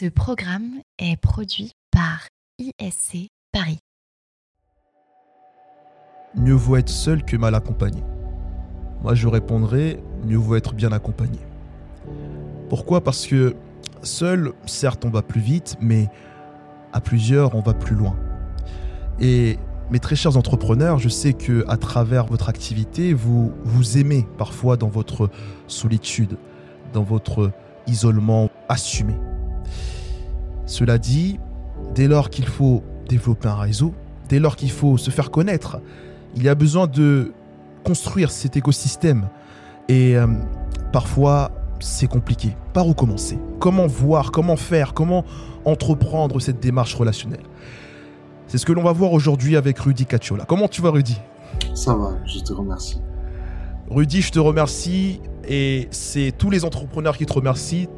Ce programme est produit par ISC Paris. Mieux vaut être seul que mal accompagné. Moi, je répondrais mieux vaut être bien accompagné. Pourquoi? Parce que seul, certes, on va plus vite, mais à plusieurs, on va plus loin. Et mes très chers entrepreneurs, je sais que à travers votre activité, vous vous aimez parfois dans votre solitude, dans votre isolement assumé. Cela dit, dès lors qu'il faut développer un réseau, dès lors qu'il faut se faire connaître, il y a besoin de construire cet écosystème. Et euh, parfois, c'est compliqué. Par où commencer? Comment voir Comment faire Comment entreprendre cette démarche relationnelle? C'est ce que l'on va voir aujourd'hui avec Rudy Cacciola. Comment tu vas, Rudy? Ça va, je te remercie. Rudy, je te remercie et c'est tous les entrepreneurs qui te remercient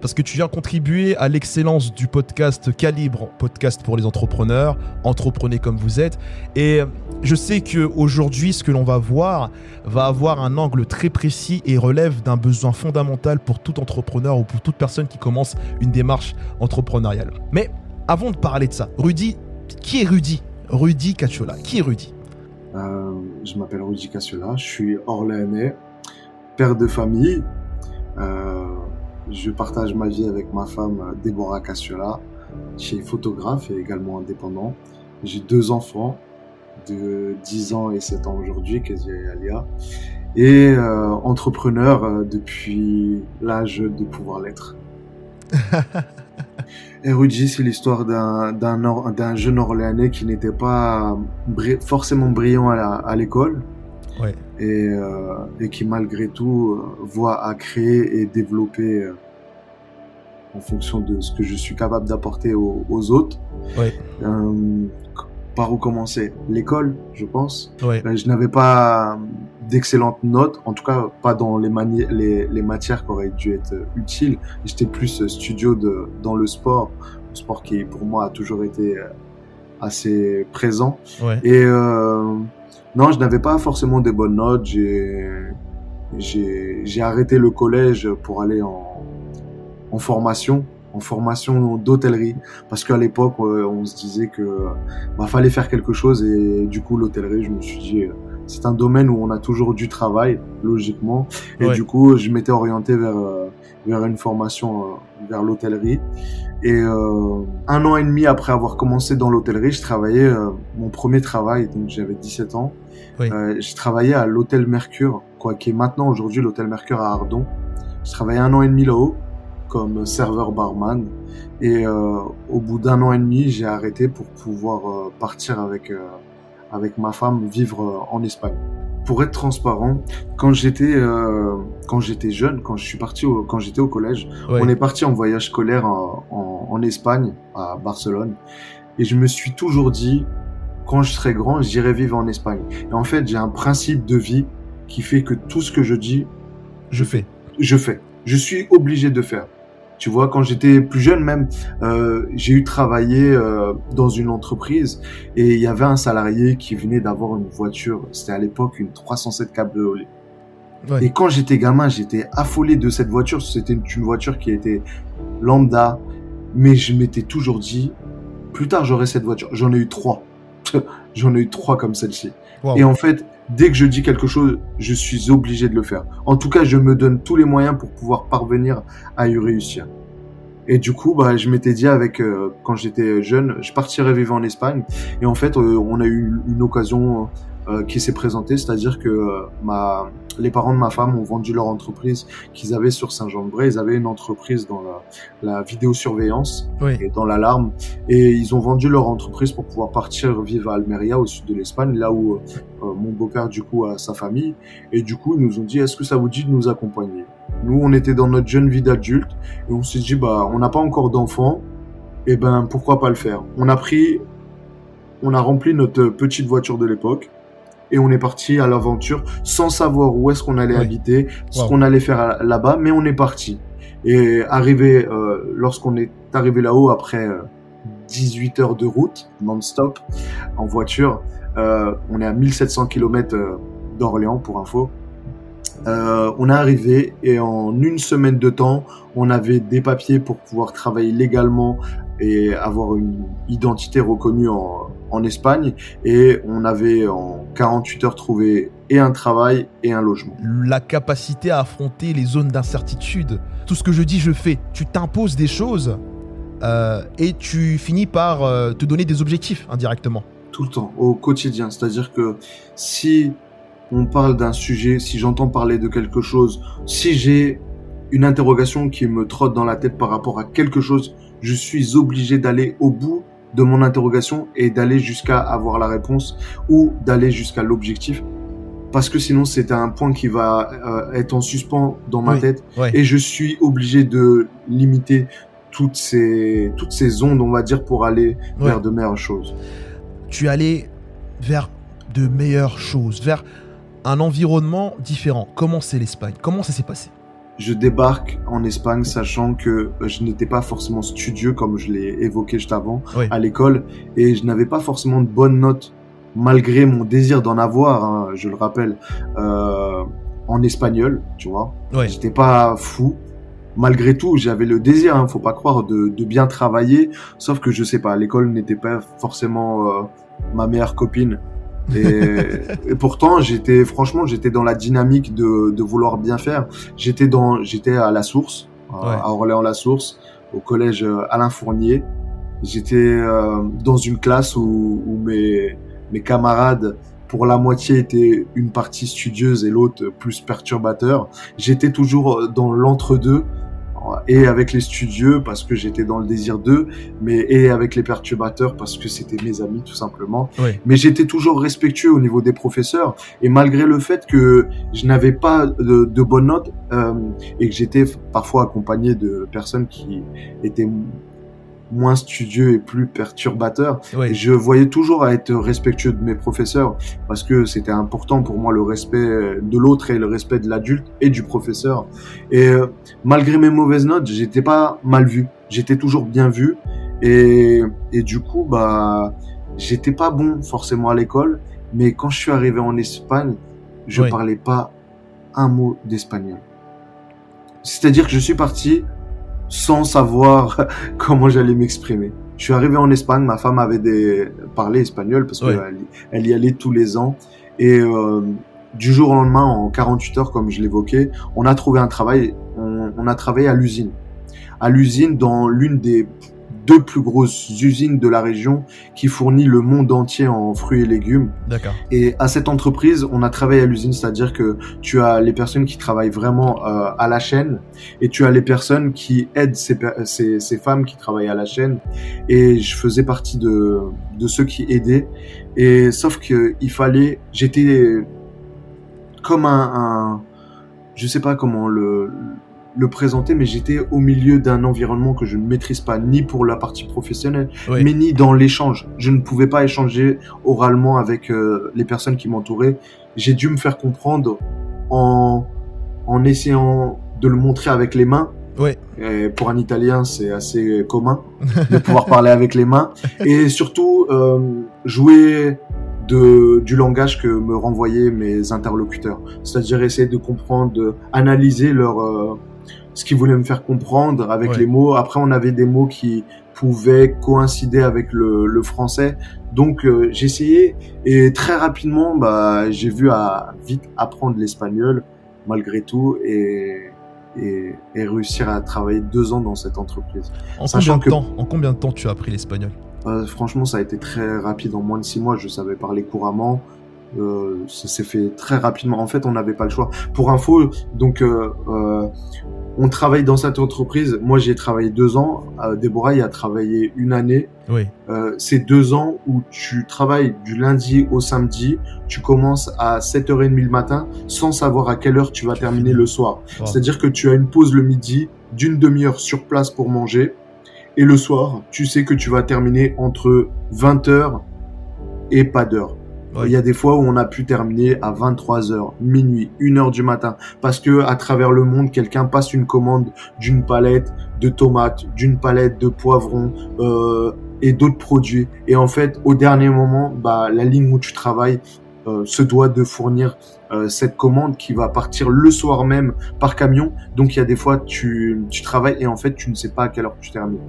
parce que tu viens contribuer à l'excellence du podcast Calibre, podcast pour les entrepreneurs, entreprenez comme vous êtes. Et je sais que aujourd'hui, ce que l'on va voir va avoir un angle très précis et relève d'un besoin fondamental pour tout entrepreneur ou pour toute personne qui commence une démarche entrepreneuriale. Mais avant de parler de ça, Rudy, qui est Rudy? Rudy Cacciola, qui est Rudy? Euh, Je m'appelle Rudy Cacciola, je suis orléanais, père de famille. Euh, je partage ma vie avec ma femme Déborah Cassiola. Je suis photographe et également indépendant. J'ai deux enfants de 10 ans et 7 ans aujourd'hui, Kezia et Alia. Et euh, entrepreneur euh, depuis l'âge de pouvoir l'être. et Rudy, c'est l'histoire d'un jeune Orléanais qui n'était pas forcément brillant à l'école. Ouais et, euh, et qui malgré tout euh, voit à créer et développer euh, en fonction de ce que je suis capable d'apporter aux, aux, autres. Ouais. Euh, par où commencer? L'école, je pense. Ouais. je n'avais pas d'excellentes notes, en tout cas pas dans les, les, les, matières qui auraient dû être utiles. J'étais plus studio de, dans le sport, le sport qui pour moi a toujours été assez présent. Ouais. Et euh, non, je n'avais pas forcément des bonnes notes. J'ai, j'ai, arrêté le collège pour aller en, en formation, en formation d'hôtellerie, parce qu'à l'époque, euh, on se disait que bah, fallait faire quelque chose et du coup, l'hôtellerie, je me suis dit, euh, c'est un domaine où on a toujours du travail, logiquement, et du coup, je m'étais orienté vers euh, vers une formation vers l'hôtellerie. Et euh, un an et demi après avoir commencé dans l'hôtellerie, je travaillais euh, mon premier travail, donc j'avais 17 ans. Oui. Euh, je travaillais à l'hôtel Mercure, quoi, qui est maintenant aujourd'hui l'hôtel Mercure à Ardon. Je travaillais un an et demi là-haut comme serveur barman. Et euh, au bout d'un an et demi, j'ai arrêté pour pouvoir euh, partir avec avec ma femme vivre en Espagne pour être transparent, quand j'étais euh, quand j'étais jeune, quand je suis parti au, quand j'étais au collège, on est parti en voyage scolaire en, en, en, Espagne, à Barcelone, et je me suis toujours dit quand je serai grand, j'irai vivre en Espagne. Et en fait, j'ai un principe de vie qui fait que tout ce que je dis, je fais. Je fais. Je suis obligé de faire. Tu vois, quand j'étais plus jeune même, euh, j'ai eu travaillé euh, dans une entreprise et il y avait un salarié qui venait d'avoir une voiture. C'était à l'époque une 307 cabriolet. Ouais. Et quand j'étais gamin, j'étais affolé de cette voiture. C'était une voiture qui était lambda, mais je m'étais toujours dit, plus tard j'aurai cette voiture. J'en ai eu trois. J'en ai eu trois comme celle-ci. Et en fait, dès que je dis quelque chose, je suis obligé de le faire. En tout cas, je me donne tous les moyens pour pouvoir parvenir à y réussir. Et du coup, bah, je m'étais dit avec euh, quand j'étais jeune, je partirais vivre en Espagne. Et en fait, euh, on a eu une occasion euh, qui s'est présentée, c'est-à-dire que euh, ma, les parents de ma femme ont vendu leur entreprise qu'ils avaient sur Saint-Jean-de-Bray. Ils avaient une entreprise dans la, la vidéosurveillance oui. et dans l'alarme. Et ils ont vendu leur entreprise pour pouvoir partir vivre à Almeria, au sud de l'Espagne, là où euh, mon beau-père, du coup, a sa famille. Et du coup, ils nous ont dit, est-ce que ça vous dit de nous accompagner? Nous, on était dans notre jeune vie d'adulte et on s'est dit, bah, on n'a pas encore d'enfants. Et ben, pourquoi pas le faire? On a pris, on a rempli notre petite voiture de l'époque et on est parti à l'aventure sans savoir où est-ce qu'on allait oui. habiter, ce wow. qu'on allait faire là-bas, mais on est parti. Et arrivé, euh, lorsqu'on est arrivé là-haut après euh, 18 heures de route non-stop en voiture, euh, on est à 1700 km d'Orléans pour info. Euh, on est arrivé et en une semaine de temps, on avait des papiers pour pouvoir travailler légalement et avoir une identité reconnue en, en Espagne. Et on avait en 48 heures trouvé et un travail et un logement. La capacité à affronter les zones d'incertitude. Tout ce que je dis, je fais. Tu t'imposes des choses euh, et tu finis par euh, te donner des objectifs indirectement. Tout le temps, au quotidien. C'est-à-dire que si on parle d'un sujet, si j'entends parler de quelque chose, si j'ai une interrogation qui me trotte dans la tête par rapport à quelque chose, je suis obligé d'aller au bout de mon interrogation et d'aller jusqu'à avoir la réponse ou d'aller jusqu'à l'objectif. Parce que sinon c'est un point qui va euh, être en suspens dans ma tête et je suis obligé de limiter toutes ces toutes ces ondes on va dire pour aller vers de meilleures choses. Tu es allé vers de meilleures choses, vers un environnement différent. Comment c'est l'Espagne? Comment ça s'est passé? Je débarque en Espagne sachant que je n'étais pas forcément studieux comme je l'ai évoqué juste avant à l'école et je n'avais pas forcément de bonnes notes malgré mon désir d'en avoir, hein, je le rappelle, euh, en espagnol, tu vois. Ouais. J'étais pas fou. Malgré tout, j'avais le désir, hein, faut pas croire, de, de, bien travailler. Sauf que je sais pas, l'école n'était pas forcément euh, ma meilleure copine. Et, pourtant, j'étais, franchement, j'étais dans la dynamique de, de vouloir bien faire. J'étais dans, j'étais à la source, à Orléans-la-Source, au collège euh, Alain Fournier. J'étais euh, dans une classe où, où mes, mes camarades pour la moitié étaient une partie studieuse et l'autre plus perturbateur. J'étais toujours dans l'entre-deux et avec les studieux parce que j'étais dans le désir d'eux, mais et avec les perturbateurs parce que c'était mes amis tout simplement. Mais j'étais toujours respectueux au niveau des professeurs et malgré le fait que je n'avais pas de, de bonnes notes euh, et que j'étais parfois accompagné de personnes qui étaient moins studieux et plus perturbateur. je voyais toujours à être respectueux de mes professeurs parce que c'était important pour moi le respect de l'autre et le respect de l'adulte et du professeur. Et euh, malgré mes mauvaises notes, j'étais pas mal vu. J'étais toujours bien vu et, et du coup, bah, j'étais pas bon forcément à l'école, mais quand je suis arrivé en Espagne, je parlais pas un mot d'espagnol. C'est-à-dire que je suis parti sans savoir comment j'allais m'exprimer. Je suis arrivé en Espagne, ma femme avait des... parlé espagnol parce qu'elle elle y allait tous les ans. Et euh, du jour au lendemain, en 48 heures, comme je l'évoquais, on a trouvé un travail, on, on a travaillé à l'usine. À l'usine, dans l'une des deux plus grosses usines de la région qui fournit le monde entier en fruits et légumes. D'accord. Et à cette entreprise, on a travaillé à l'usine, c'est-à-dire que tu as les personnes qui travaillent vraiment euh, à la chaîne et tu as les personnes qui aident ces, ces, ces, femmes qui travaillent à la chaîne. Et je faisais partie de, de ceux qui aidaient. Et sauf que il fallait, j'étais comme un, un, je sais pas comment le le présenter, mais j'étais au milieu d'un environnement que je ne maîtrise pas, ni pour la partie professionnelle, mais ni dans l'échange. Je ne pouvais pas échanger oralement avec euh, les personnes qui m'entouraient. J'ai dû me faire comprendre en, en essayant de le montrer avec les mains. Ouais. Et pour un Italien, c'est assez commun de pouvoir parler avec les mains. Et surtout, euh, jouer de, du langage que me renvoyaient mes interlocuteurs. C'est-à-dire essayer de comprendre, de analyser leur, euh, ce qu'il voulait me faire comprendre avec les mots. Après, on avait des mots qui pouvaient coïncider avec le, le français. Donc, euh, j'ai essayé et très rapidement, bah, j'ai vu à vite apprendre l'espagnol malgré tout et, et, et, réussir à travailler deux ans dans cette entreprise. En combien de temps En combien de temps tu as appris l'espagnol? Euh, Franchement, ça a été très rapide. En moins de six mois, je savais parler couramment. Euh, ça s'est fait très rapidement. En fait, on n'avait pas le choix. Pour info, donc euh, euh, on travaille dans cette entreprise. Moi, j'ai travaillé deux ans. Euh, Déborah y a travaillé une année. Oui. Euh, c'est deux ans où tu travailles du lundi au samedi. Tu commences à 7h30 le matin sans savoir à quelle heure tu vas terminer le soir. C'est-à-dire que tu as une pause le midi d'une demi-heure sur place pour manger. Et le soir, tu sais que tu vas terminer entre 20h et pas d'heure. Il y a des fois où on a pu terminer à 23h, minuit, 1h du matin, parce que à travers le monde, quelqu'un passe une commande d'une palette de tomates, d'une palette de poivrons euh, et d'autres produits. Et en fait, au dernier moment, bah, la ligne où tu travailles euh, se doit de fournir euh, cette commande qui va partir le soir même par camion. Donc il y a des fois tu, tu travailles et en fait tu ne sais pas à quelle heure tu termines.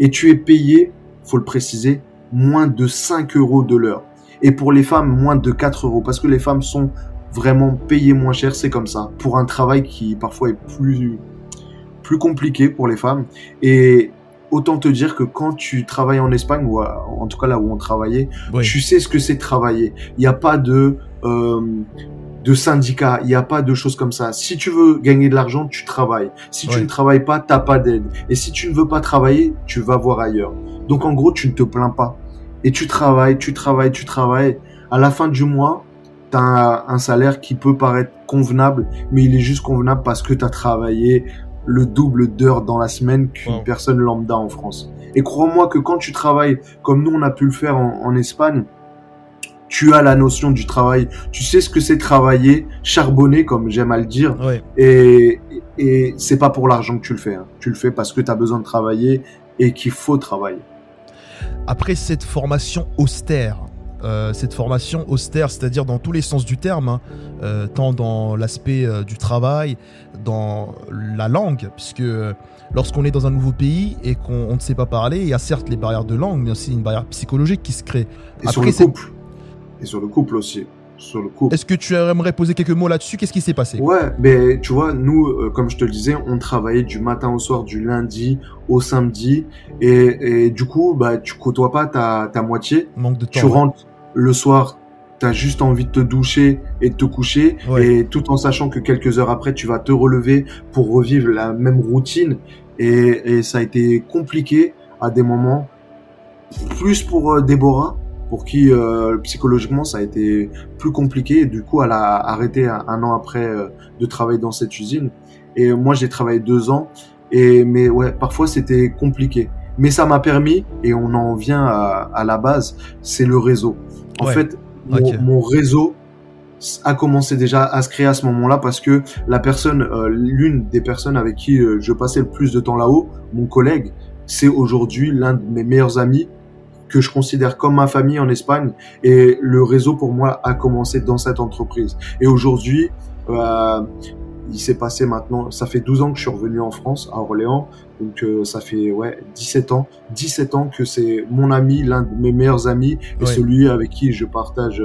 Et tu es payé, faut le préciser, moins de 5 euros de l'heure. Et pour les femmes, moins de 4 euros. Parce que les femmes sont vraiment payées moins cher, c'est comme ça. Pour un travail qui parfois est plus, plus compliqué pour les femmes. Et autant te dire que quand tu travailles en Espagne, ou en tout cas là où on travaillait, tu sais ce que c'est travailler. Il n'y a pas de... Euh, de syndicat, il n'y a pas de choses comme ça. Si tu veux gagner de l'argent, tu travailles. Si tu ne travailles pas, t'as pas d'aide. Et si tu ne veux pas travailler, tu vas voir ailleurs. Donc en gros, tu ne te plains pas. Et tu travailles, tu travailles, tu travailles. À la fin du mois, tu as un, salaire qui peut paraître convenable, mais il est juste convenable parce que tu as travaillé le double d'heures dans la semaine qu'une personne lambda en France. Et crois-moi que quand tu travailles comme nous on a pu le faire en, Espagne, tu as la notion du travail, tu sais ce que c'est travailler, charbonner comme j'aime à le dire, et, et c'est pas pour l'argent que tu le fais, hein. tu le fais parce que tu as besoin de travailler et qu'il faut travailler. Après cette formation austère, euh, cette formation austère, c'est-à-dire dans tous les sens du terme, hein, euh, tant dans l'aspect euh, du travail, dans la langue, puisque lorsqu'on est dans un nouveau pays et qu'on ne sait pas parler, il y a certes les barrières de langue, mais aussi une barrière psychologique qui se crée. Et sur le couple. Et sur le couple aussi. Sur le couple. Est-ce que tu aimerais poser quelques mots là-dessus? Qu'est-ce qui s'est passé? Ouais, mais tu vois, nous, comme je te le disais, on travaillait du matin au soir, du lundi au samedi, et, du coup, bah, tu côtoies pas ta, ta moitié. Manque de temps. Tu rentres, le soir, tu as juste envie de te doucher et de te coucher, et tout en sachant que quelques heures après, tu vas te relever pour revivre la même routine. Et, ça a été compliqué à des moments, plus pour euh, Déborah, pour qui euh, psychologiquement ça a été plus compliqué. Et du coup, elle a arrêté un, an après euh, de travailler dans cette usine. Et moi, j'ai travaillé deux ans. Et mais ouais, parfois c'était compliqué. Mais ça m'a permis, et on en vient à, à la base, c'est le réseau. En fait, mon, réseau a commencé déjà à se créer à ce moment-là parce que la personne, euh, l'une des personnes avec qui euh, je passais le plus de temps là-haut, mon collègue, c'est aujourd'hui l'un de mes meilleurs amis que je considère comme ma famille en Espagne et le réseau pour moi a commencé dans cette entreprise. Et aujourd'hui, euh, il s'est passé maintenant, ça fait 12 ans que je suis revenu en France, à Orléans, donc euh, ça fait ouais 17 ans, 17 ans que c'est mon ami, l'un de mes meilleurs amis, et celui avec qui je partage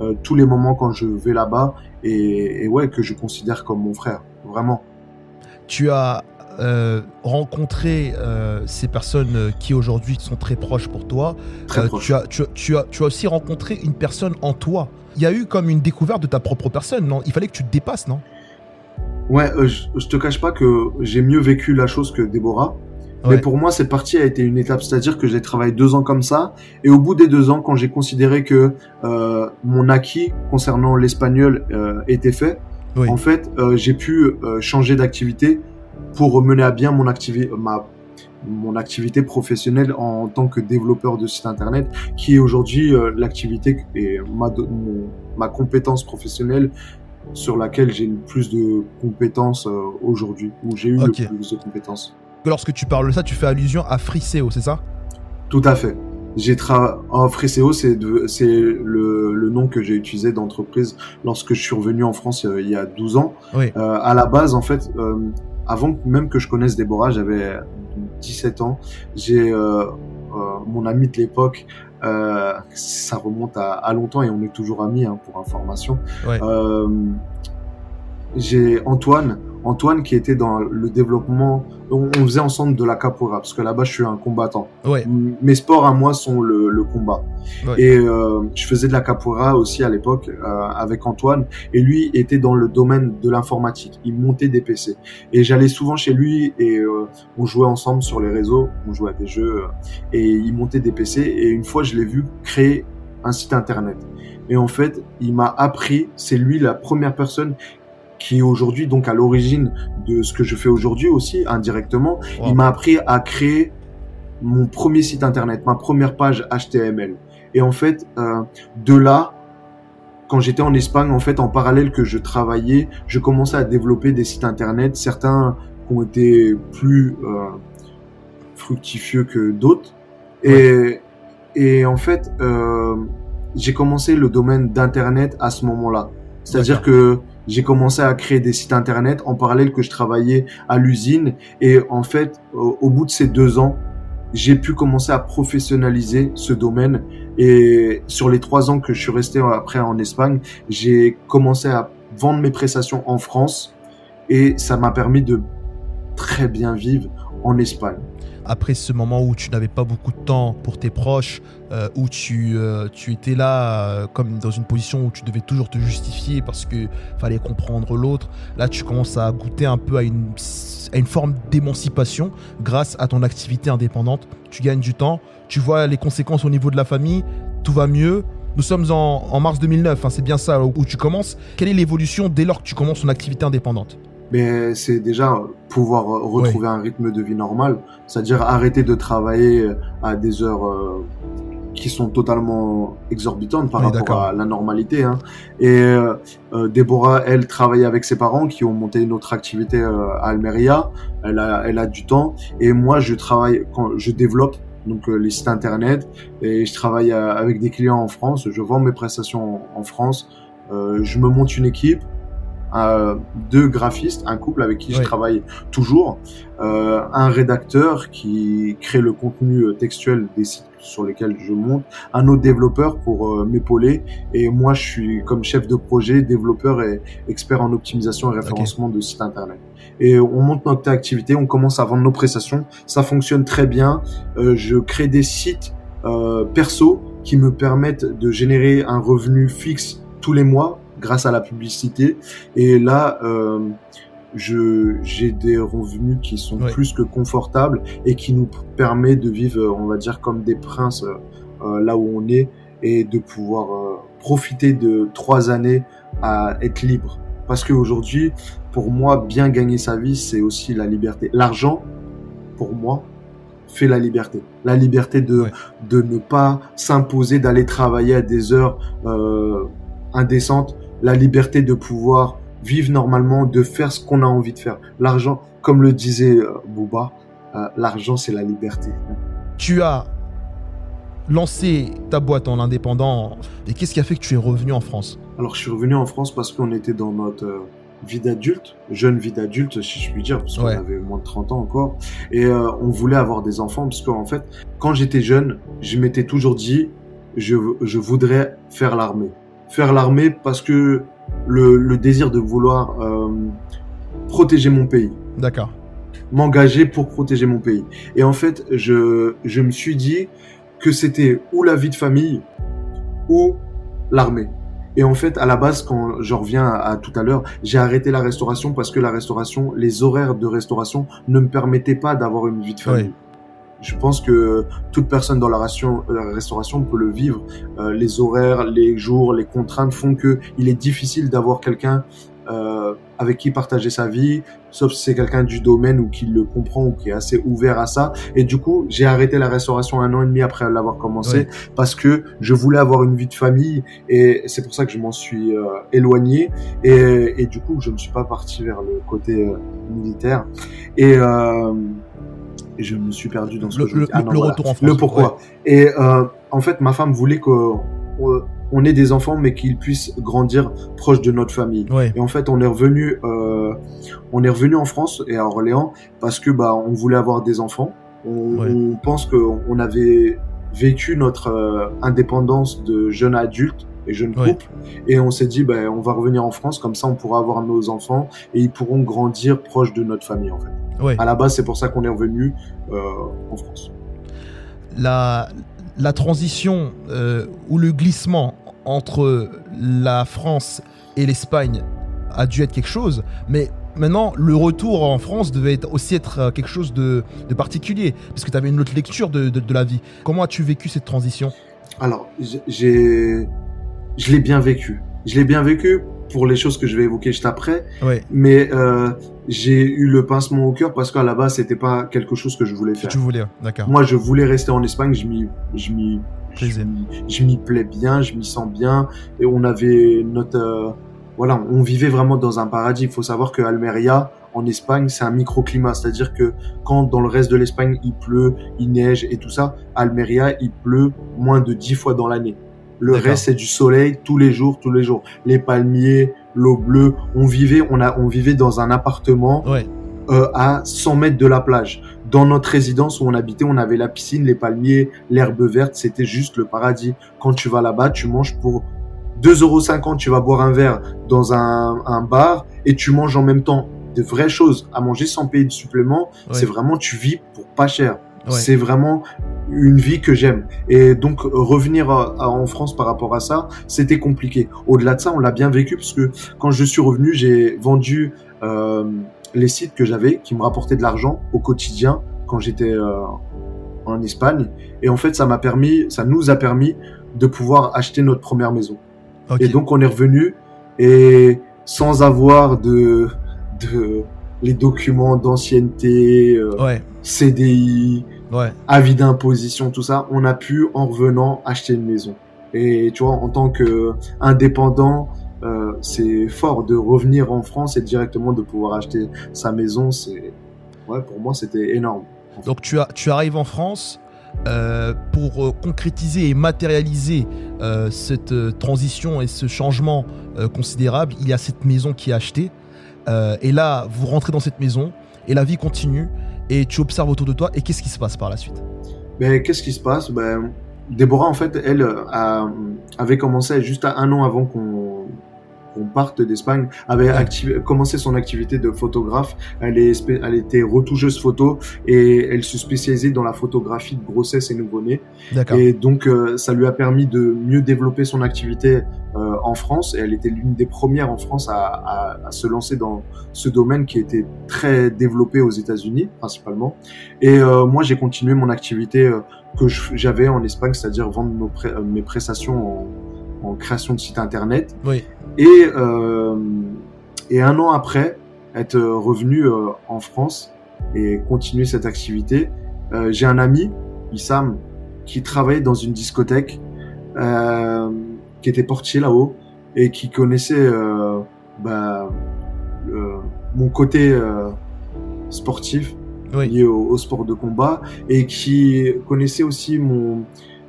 euh, tous les moments quand je vais là-bas, et, ouais que je considère comme mon frère, vraiment. Tu as euh, rencontré ces personnes qui aujourd'hui sont très proches pour toi. Très proches. Tu, as, tu, tu, as, tu as aussi rencontré une personne en toi. Il y a eu comme une découverte de ta propre personne, non? Il fallait que tu te dépasses, non? Ouais, euh, je, te cache pas que j'ai mieux vécu la chose que Déborah. Mais pour moi, cette partie a été une étape, c'est-à-dire que j'ai travaillé deux ans comme ça, et au bout des deux ans, quand j'ai considéré que euh, mon acquis concernant l'espagnol euh, était fait, en fait, euh, j'ai pu euh, changer d'activité pour mener à bien mon activité, ma mon activité professionnelle en tant que développeur de site internet, qui est aujourd'hui l'activité et ma, ma compétence professionnelle sur laquelle j'ai le plus de compétences euh, aujourd'hui, où j'ai eu le plus de compétences. Lorsque tu parles de ça, tu fais allusion à FreeSeo, c'est ça? Tout à fait. J'ai tra... FreeSeo, c'est de... c'est le... le nom que j'ai utilisé d'entreprise lorsque je suis revenu en France euh, il y a 12 ans. Oui. Euh, à la base, en fait, euh, avant même que je connaisse Déborah, j'avais 17 ans. J'ai mon ami de l'époque euh, ça remonte à, longtemps et on est toujours amis hein, pour information. Euh, j'ai Antoine, Antoine qui était dans le développement. On, faisait ensemble de la capoeira parce que là-bas je suis un combattant. Mes sports à moi sont le, combat. Et euh, je faisais de la capoeira aussi à l'époque euh, avec Antoine et lui était dans le domaine de l'informatique. Il montait des PC et j'allais souvent chez lui et euh, on jouait ensemble sur les réseaux. On jouait à des jeux et il montait des PC et une fois je l'ai vu créer un site internet. Et en fait, il m'a appris, c'est lui la première personne qui est aujourd'hui donc à l'origine de ce que je fais aujourd'hui aussi indirectement. Il m'a appris à créer mon premier site internet, ma première page HTML. Et en fait, euh, de là, quand j'étais en Espagne, en fait, en parallèle que je travaillais, je commençais à développer des sites internet, certains qui ont été plus euh, fructifieux que d'autres. Et, et en fait, euh, j'ai commencé le domaine d'internet à ce moment-là. C'est-à-dire que j'ai commencé à créer des sites internet en parallèle que je travaillais à l'usine. Et en fait au, bout de ces deux ans j'ai pu commencer à professionnaliser ce domaine. Et sur les trois ans que je suis resté après en Espagne j'ai commencé à vendre mes prestations en France. Et ça m'a permis de très bien vivre en Espagne après ce moment où tu n'avais pas beaucoup de temps pour tes proches, euh, où tu, euh, tu étais là euh, comme dans une position où tu devais toujours te justifier parce que fallait comprendre l'autre, là tu commences à goûter un peu à une, à une forme d'émancipation grâce à ton activité indépendante. Tu gagnes du temps, tu vois les conséquences au niveau de la famille, tout va mieux. Nous sommes en, mars 2009, hein, c'est bien ça où tu commences. Quelle est l'évolution dès lors que tu commences ton activité indépendante? Mais c'est déjà pouvoir retrouver un rythme de vie normal, c'est-à-dire arrêter de travailler à des heures euh, qui sont totalement exorbitantes par rapport à la normalité. Hein. Et euh, euh, Déborah, elle travaille avec ses parents qui ont monté une autre activité à Almeria. Elle a, elle a du temps. Et moi, je travaille quand je développe donc les sites internet et je travaille avec des clients en France. Je vends mes prestations en, en France. je me monte une équipe euh, deux graphistes, un couple avec qui je travaille toujours, euh, un rédacteur qui crée le contenu euh, textuel des sites sur lesquels je monte, un autre développeur pour euh, m'épauler, et moi je suis comme chef de projet, développeur et expert en optimisation et référencement de sites internet. Et on monte notre activité, on commence à vendre nos prestations, ça fonctionne très bien. Euh, je crée des sites perso qui me permettent de générer un revenu fixe tous les mois grâce à la publicité. Et là, euh, je j'ai des revenus qui sont plus que confortables et qui nous permet de vivre, on va dire, comme des princes euh, là où on est et de pouvoir euh, profiter de trois années à être libre. Parce qu'aujourd'hui, pour moi, bien gagner sa vie, c'est aussi la liberté. L'argent, pour moi, fait la liberté. La liberté de, de ne pas s'imposer d'aller travailler à des heures euh, indécentes la liberté de pouvoir vivre normalement, de faire ce qu'on a envie de faire. L'argent, comme le disait euh, Bouba, euh, l'argent c'est la liberté. Tu as lancé ta boîte en indépendant. Et qu'est-ce qui a fait que tu es revenu en France? Alors je suis revenu en France parce qu'on était dans notre euh, vie d'adulte, jeune vie d'adulte si je puis dire, parce qu'on avait moins de 30 ans encore, et on voulait avoir des enfants parce qu'en fait, quand j'étais jeune, je m'étais toujours dit, je, je voudrais faire l'armée faire l'armée parce que le, le, désir de vouloir euh, protéger mon pays. D'accord. M'engager pour protéger mon pays. Et en fait, je, je me suis dit que c'était ou la vie de famille ou l'armée. Et en fait, à la base, quand je reviens à, tout à l'heure, j'ai arrêté la restauration parce que la restauration, les horaires de restauration ne me permettaient pas d'avoir une vie de famille. Je pense que toute personne dans la, restauration peut le vivre. Euh, les horaires, les jours, les contraintes font que il est difficile d'avoir quelqu'un euh, avec qui partager sa vie, sauf si c'est quelqu'un du domaine ou qui le comprend ou qui est assez ouvert à ça. Et du coup, j'ai arrêté la restauration un an et demi après l'avoir commencé parce que je voulais avoir une vie de famille et c'est pour ça que je m'en suis euh, éloigné et, et, du coup, je ne suis pas parti vers le côté euh, militaire. Et euh, et je me suis perdu dans ce le, que je le, ah le retour en France. Le pourquoi. Et euh, en fait, ma femme voulait qu'on on ait des enfants, mais qu'ils puissent grandir proche de notre famille. Et en fait, on est revenu, euh, on est revenu en France et à Orléans parce que bah on voulait avoir des enfants. On, on pense qu'on avait vécu notre euh, indépendance de jeune adulte et jeune couple et on s'est dit bah, on va revenir en France comme ça on pourra avoir nos enfants et ils pourront grandir proche de notre famille en fait. À la base, c'est pour ça qu'on est revenu euh, en France. La, la transition euh, ou le glissement entre la France et l'Espagne a dû être quelque chose, mais maintenant, le retour en France devait aussi être euh, quelque chose de, particulier, parce que tu avais une autre lecture de, de, la vie. Comment as-tu vécu cette transition? Alors, j'ai, je l'ai bien vécu. Je l'ai bien vécu pour les choses que je vais évoquer juste après. Mais euh, j'ai eu le pincement au cœur parce qu'à la base, c'était pas quelque chose que je voulais faire. Tu voulais, d'accord. Moi, je voulais rester en Espagne. Je m'y, je m'y, je m'y plais bien, je m'y sens bien. Et on avait notre, euh, voilà, on vivait vraiment dans un paradis. Il faut savoir que Almeria, en Espagne, c'est un microclimat. C'est-à-dire que quand dans le reste de l'Espagne, il pleut, il neige et tout ça, Almeria, il pleut moins de dix fois dans l'année. Le reste, c'est du soleil tous les jours, tous les jours. Les palmiers, l'eau bleue. On vivait, on a, on vivait dans un appartement euh, à 100 mètres de la plage. Dans notre résidence où on habitait, on avait la piscine, les palmiers, l'herbe verte. C'était juste le paradis. Quand tu vas là-bas, tu manges pour 2,50€. Tu vas boire un verre dans un, un bar et tu manges en même temps de vraies choses à manger sans payer de supplément. C'est vraiment, tu vis pour pas cher. C'est vraiment une vie que j'aime. Et donc revenir en France par rapport à ça, c'était compliqué. Au-delà de ça, on l'a bien vécu parce que quand je suis revenu, j'ai vendu euh, les sites que j'avais qui me rapportaient de l'argent au quotidien quand j'étais euh, en Espagne. Et en fait, ça m'a permis, ça nous a permis de pouvoir acheter notre première maison. Et donc on est revenu et sans avoir de de les documents d'ancienneté, euh, CDI, ouais. avis d'imposition, tout ça, on a pu en revenant acheter une maison. Et tu vois, en tant que indépendant, euh, c'est fort de revenir en France et directement de pouvoir acheter sa maison. C'est ouais, pour moi, c'était énorme. Donc tu, as, tu arrives en France. Euh, pour euh, concrétiser et matérialiser euh, cette transition et ce changement considérable, il y a cette maison qui est achetée. et là, vous rentrez dans cette maison et la vie continue et tu observes autour de toi et qu'est-ce qui se passe par la suite? Ben, Qu'est-ce qui se passe? Ben, Déborah, en fait, elle a, avait commencé juste un an avant qu'on qu'on parte d'Espagne, avait commencé son activité de photographe. Elle, est, elle était retoucheuse photo et elle se spécialisait dans la photographie de grossesse et nouveau-né. Et donc, euh, ça lui a permis de mieux développer son activité euh, en France. Et elle était l'une des premières en France à, à, à, se lancer dans ce domaine qui était très développé aux États-Unis principalement. Et euh, moi, j'ai continué mon activité euh, que j'avais en Espagne, c'est-à-dire vendre nos mes prestations en, en création de site internet. Oui. Et, euh, et un an après être revenu euh, en France et continuer cette activité, euh, j'ai un ami, Issam, qui travaillait dans une discothèque, euh, qui était portier là-haut et qui connaissait euh, bah, mon côté sportif lié au, au, sport de combat et qui connaissait aussi mon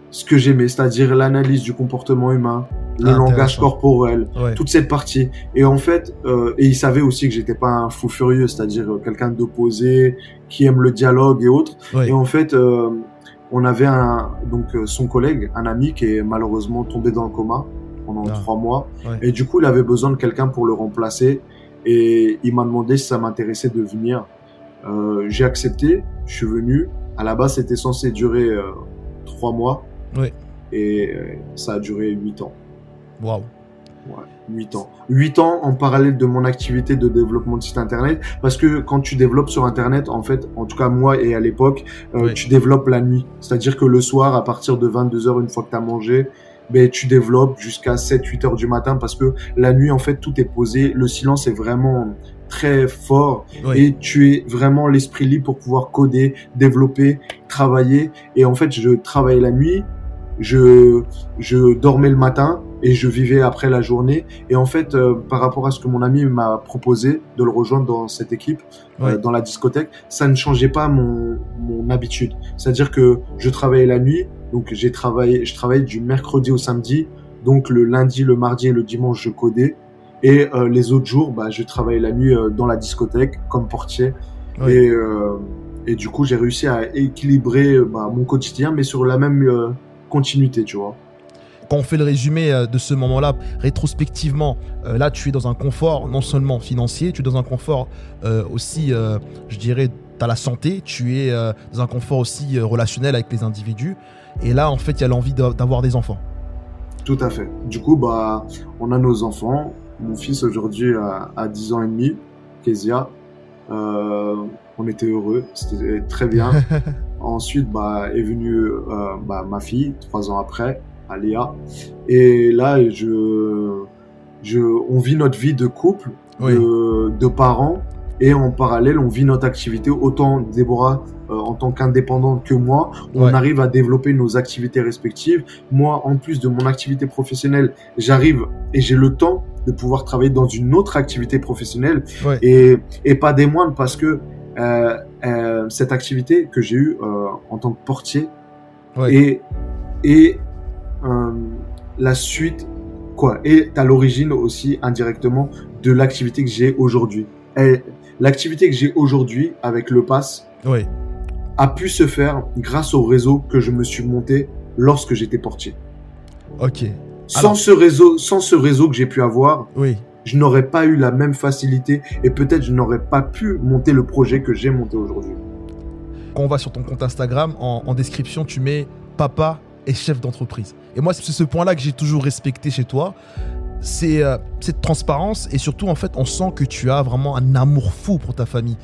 ce que j'aimais, c'est-à-dire l'analyse du comportement humain, le ah, langage corporel, toute cette partie. Et en fait, euh, et il savait aussi que j'étais pas un fou furieux, c'est-à-dire euh, quelqu'un d'opposé, qui aime le dialogue et autres. Et en fait, euh, on avait un donc euh, son collègue, un ami qui est malheureusement tombé dans le coma pendant ah. trois mois. Et du coup, il avait besoin de quelqu'un pour le remplacer. Et il m'a demandé si ça m'intéressait de venir. Euh, J'ai accepté. Je suis venu. À la base, c'était censé durer trois mois. Oui. Et euh, ça a duré 8 ans. Waouh. Ouais, 8 ans. 8 ans en parallèle de mon activité de développement de site internet. Parce que quand tu développes sur internet, en fait, en tout cas moi et à l'époque, euh, tu développes la nuit. C'est-à-dire que le soir, à partir de 22h, une fois que tu as mangé, ben, tu développes jusqu'à 7-8 heures du matin parce que la nuit, en fait, tout est posé. Le silence est vraiment très fort et tu es vraiment l'esprit libre pour pouvoir coder, développer, travailler. Et en fait, je travaille la nuit, je, je dormais le matin et je vivais après la journée. Et en fait, euh, par rapport à ce que mon ami m'a proposé de le rejoindre dans cette équipe, euh, dans la discothèque, ça ne changeait pas mon, mon habitude. C'est-à-dire que je travaillais la nuit, donc j'ai travaillé, je travaillais du mercredi au samedi, donc le lundi, le mardi et le dimanche je codais. Et euh, les autres jours, bah, je travaillais la nuit dans la discothèque comme portier. Et, et du coup, j'ai réussi à équilibrer bah, mon quotidien, mais sur la même continuité, tu vois. Quand on fait le résumé euh, de ce moment-là, rétrospectivement, euh, là, tu es dans un confort non seulement financier, tu es dans un confort euh, aussi, je dirais, tu as la santé, tu es dans un confort aussi relationnel avec les individus. Et là, en fait, il y a l'envie d'avoir des enfants. Tout à fait. Du coup, bah, on a nos enfants. Mon fils aujourd'hui a, 10 ans et demi, Kezia. on était heureux, c'était très bien. Ensuite, bah, est venue euh, bah, ma fille, trois ans après, Aléa. Et là, je, je, on vit notre vie de couple, de, de, parents, et en parallèle, on vit notre activité. Autant Déborah, euh, en tant qu'indépendante que moi, on arrive à développer nos activités respectives. Moi, en plus de mon activité professionnelle, j'arrive et j'ai le temps de pouvoir travailler dans une autre activité professionnelle et, et pas des moindres parce que euh, euh, cette activité que j'ai eue euh, en tant que portier et, et la suite, quoi, est à l'origine aussi indirectement de l'activité que j'ai aujourd'hui. L'activité que j'ai aujourd'hui avec le pass a pu se faire grâce au réseau que je me suis monté lorsque j'étais portier. Ok. Sans ce réseau, sans ce réseau que j'ai pu avoir, oui. Je n'aurais pas eu la même facilité et peut-être je n'aurais pas pu monter le projet que j'ai monté aujourd'hui. Quand on va sur ton compte Instagram, en, description, tu mets papa et chef d'entreprise. Et moi, c'est ce point-là que j'ai toujours respecté chez toi. C'est euh, cette transparence et surtout, en fait, on sent que tu as vraiment un amour fou pour ta famille.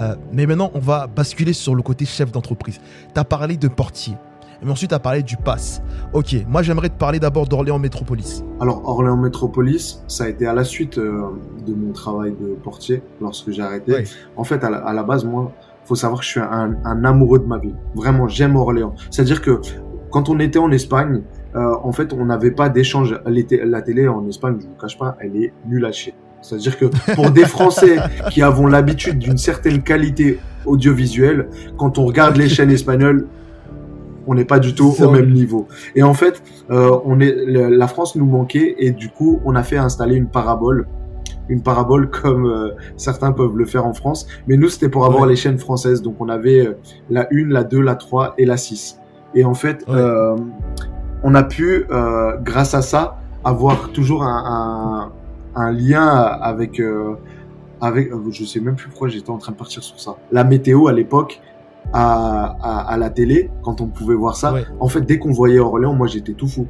Euh, mais maintenant, on va basculer sur le côté chef d'entreprise. Tu as parlé de portier mais ensuite à parler du pass. Ok, moi j'aimerais te parler d'abord d'Orléans Métropolis. Alors Orléans Métropolis, ça a été à la suite euh, de mon travail de portier lorsque j'ai arrêté. En fait, à la, base, moi, faut savoir que je suis un, amoureux de ma ville. Vraiment, j'aime Orléans. C'est-à-dire que quand on était en Espagne, euh, en fait, on n'avait pas d'échange. La télé en Espagne, je vous cache pas, elle est nulle à chier. C'est-à-dire que pour des Français qui avons l'habitude d'une certaine qualité audiovisuelle, quand on regarde les chaînes espagnoles, on n'est pas du tout au même niveau. Et en fait, euh, on est, la France nous manquait et du coup, on a fait installer une parabole, une parabole comme euh, certains peuvent le faire en France. Mais nous, c'était pour avoir les chaînes françaises. Donc, on avait euh, la 1, la 2, la 3 et la 6. Et en fait, on a pu, grâce à ça, avoir toujours un, un lien avec avec, je sais même plus pourquoi j'étais en train de partir sur ça. La météo à l'époque, à, à, à, la télé, quand on pouvait voir ça, en fait, dès qu'on voyait Orléans, moi, j'étais tout fou.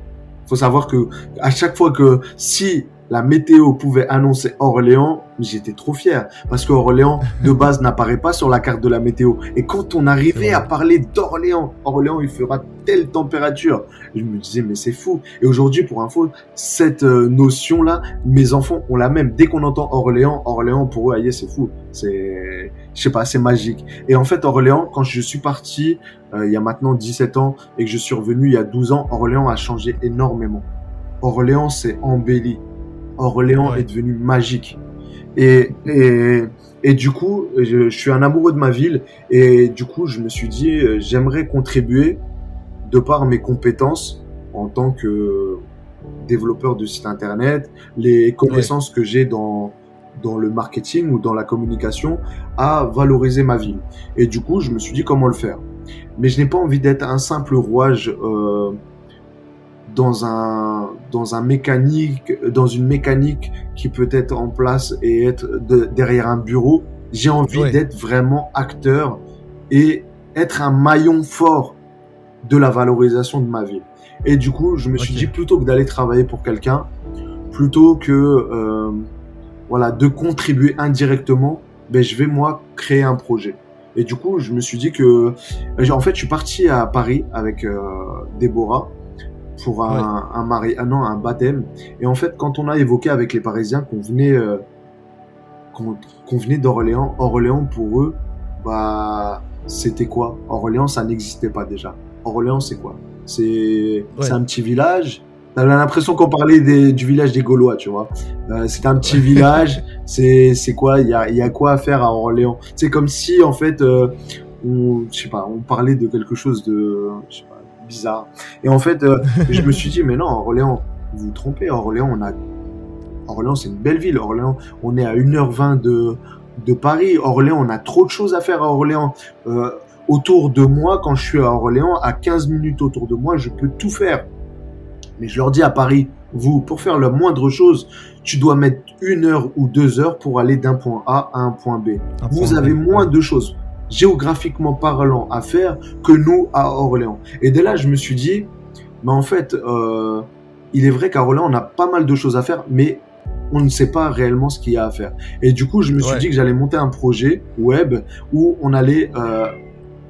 Faut savoir que à chaque fois que si la météo pouvait annoncer Orléans, j'étais trop fier parce que Orléans de base n'apparaît pas sur la carte de la météo. Et quand on arrivait à parler d'Orléans, Orléans il fera telle température, je me disais mais c'est fou. Et aujourd'hui pour info, cette euh, notion là, mes enfants ont la même. Dès qu'on entend Orléans, Orléans pour eux, aïe c'est fou. C'est je sais pas, c'est magique. Et en fait Orléans, quand je suis parti euh, il y a maintenant 17 ans et que je suis revenu il y a 12 ans, Orléans a changé énormément. Orléans s'est embelli Orléans est devenu magique. Et, et, et du coup, je, suis un amoureux de ma ville et du coup, je me suis dit, euh, j'aimerais contribuer de par mes compétences en tant que développeur de site internet, les connaissances que j'ai dans dans le marketing ou dans la communication à valoriser ma ville. Et du coup, je me suis dit comment le faire. Mais je n'ai pas envie d'être un simple rouage euh, dans un dans un mécanique dans une mécanique qui peut être en place et être derrière un bureau. J'ai envie d'être vraiment acteur et être un maillon fort de la valorisation de ma ville. Et du coup je me suis dit plutôt que d'aller travailler pour quelqu'un plutôt que euh, voilà de contribuer indirectement ben je vais moi créer un projet. Et du coup je me suis dit que en fait je suis parti à Paris avec euh, Déborah pour un, un mari, ah non, un baptême. Et en fait, quand on a évoqué avec les Parisiens qu'on venait, euh, qu'on venait d'Orléans, Orléans pour eux, bah, c'était quoi? Orléans, ça n'existait pas déjà. Orléans, c'est quoi? C'est un petit village. T'avais l'impression qu'on parlait des, du village des Gaulois, tu vois. Euh, c'est un petit village. C'est c'est quoi? Il y a, y a quoi à faire à Orléans? C'est comme si en fait, euh, on, je sais pas, on parlait de quelque chose de, je sais pas, bizarre. Et en fait, euh, je me suis dit, mais non, Orléans, vous vous trompez. Orléans, on a. Orléans, c'est une belle ville. Orléans, on est à 1h20 de, de Paris. Orléans, on a trop de choses à faire à Orléans. Euh, autour de moi, quand je suis à Orléans, à 15 minutes autour de moi, je peux tout faire. Mais je leur dis à Paris, vous, pour faire la moindre chose, tu dois mettre une heure ou deux heures pour aller d'un point A à un point B. vous avez moins de choses géographiquement parlant à faire que nous à Orléans. Et dès là, je me suis dit, mais en fait, euh, il est vrai qu'à Orléans, on a pas mal de choses à faire, mais on ne sait pas réellement ce qu'il y a à faire. Et du coup, je me suis dit que j'allais monter un projet web où on allait euh,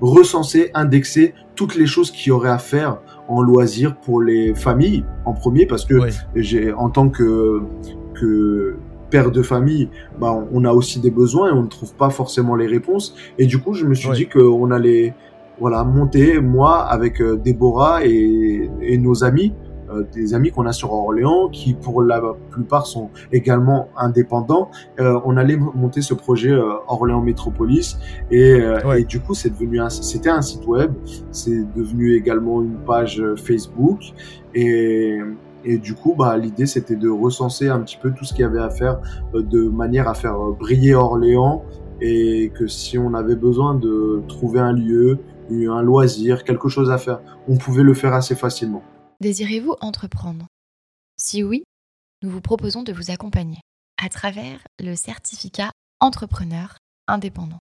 recenser, indexer toutes les choses qu'il y aurait à faire en loisir pour les familles en premier, parce que j'ai en tant que que père de famille, bah, on a aussi des besoins et on ne trouve pas forcément les réponses. Et du coup, je me suis dit qu'on allait voilà, monter, moi, avec euh, Déborah et, et nos amis, euh, des amis qu'on a sur Orléans, qui pour la plupart sont également indépendants. Euh, on allait monter ce projet Orléans Métropolis. Et, et du coup c'est devenu c'était un site web, c'est devenu également une page Facebook. Et Et du coup, bah, l'idée, c'était de recenser un petit peu tout ce qu'il y avait à faire de manière à faire briller Orléans et que si on avait besoin de trouver un lieu, un loisir, quelque chose à faire, on pouvait le faire assez facilement. Désirez-vous entreprendre? Si oui, nous vous proposons de vous accompagner à travers le certificat entrepreneur indépendant.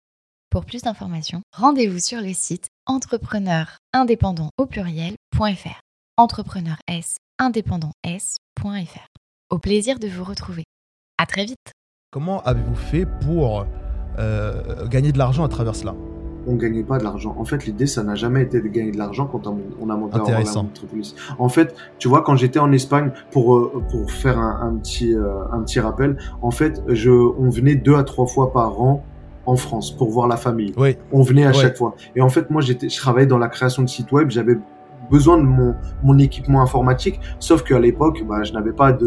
Pour plus d'informations, rendez-vous sur le site entrepreneur-indépendant au pluriel.fr. Entrepreneur S indépendant S.fr. Au plaisir de vous retrouver. À très vite. Comment avez-vous fait pour euh, gagner de l'argent à travers cela? On gagnait pas de l'argent. En fait, l'idée, ça n'a jamais été de gagner de l'argent quand on a monté Intéressant. en En fait, tu vois, quand j'étais en Espagne, pour euh, pour faire un, petit euh, un petit rappel, en fait, je on venait deux à trois fois par an en France pour voir la famille. Oui. On venait à chaque fois. Et en fait, moi, j'étais, je travaillais dans la création de sites web. J'avais besoin de mon, mon équipement informatique. Sauf qu'à l'époque, bah, je n'avais pas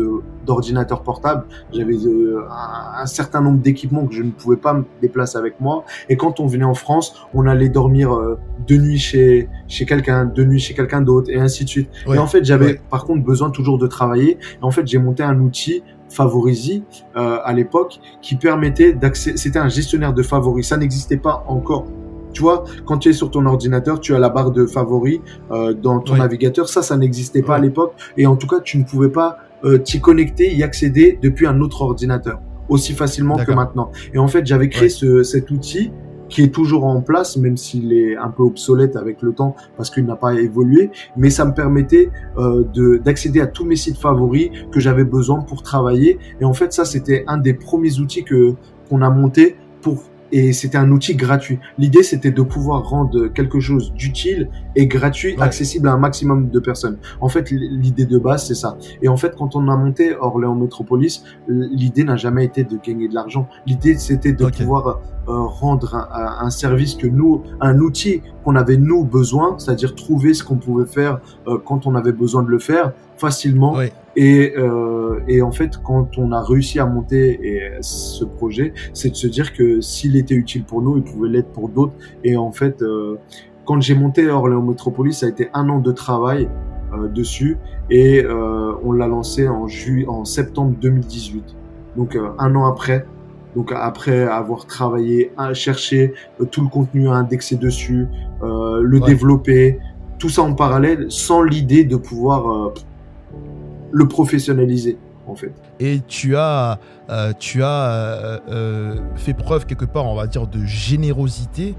d'ordinateur portable. J'avais euh, un, certain nombre d'équipements que je ne pouvais pas me déplacer avec moi. Et quand on venait en France, on allait dormir euh, de nuit chez chez quelqu'un, de nuit chez quelqu'un d'autre, et ainsi de suite. Et en fait, j'avais par contre besoin toujours de travailler. Et en fait, j'ai monté un outil Favorizy euh, à l'époque qui permettait d'accéder. C'était un gestionnaire de favoris. Ça n'existait pas encore tu vois, quand tu es sur ton ordinateur, tu as la barre de favoris euh, dans ton navigateur. Ça, ça n'existait pas à l'époque. Et en tout cas, tu ne pouvais pas euh, t'y connecter, y accéder depuis un autre ordinateur aussi facilement que maintenant. Et en fait, j'avais créé ce, cet outil qui est toujours en place, même s'il est un peu obsolète avec le temps parce qu'il n'a pas évolué, mais ça me permettait euh, d'accéder à tous mes sites favoris que j'avais besoin pour travailler. Et en fait, ça, c'était un des premiers outils que qu'on a monté pour et c'était un outil gratuit. L'idée, c'était de pouvoir rendre quelque chose d'utile et gratuit, accessible à un maximum de personnes. En fait, l'idée de base, c'est ça. Et en fait, quand on a monté Orléans Métropolis, l'idée n'a jamais été de gagner de l'argent. L'idée, c'était de pouvoir euh, rendre un, un, service que nous, un outil qu'on avait nous besoin, c'est-à-dire trouver ce qu'on pouvait faire euh, quand on avait besoin de le faire facilement. Et, euh, et en fait, quand on a réussi à monter et, ce projet, c'est de se dire que s'il était utile pour nous, il pouvait l'être pour d'autres. Et en fait, euh, quand j'ai monté Orléans Métropolis, ça a été un an de travail euh, dessus et euh, on l'a lancé en, juillet, en septembre 2018. Donc euh, un an après, donc après avoir travaillé, à chercher tout le contenu à indexer dessus, le développer, tout ça en parallèle, sans l'idée de pouvoir le professionnaliser en fait. Et tu as, euh, tu as euh, euh, fait preuve quelque part, on va dire, de générosité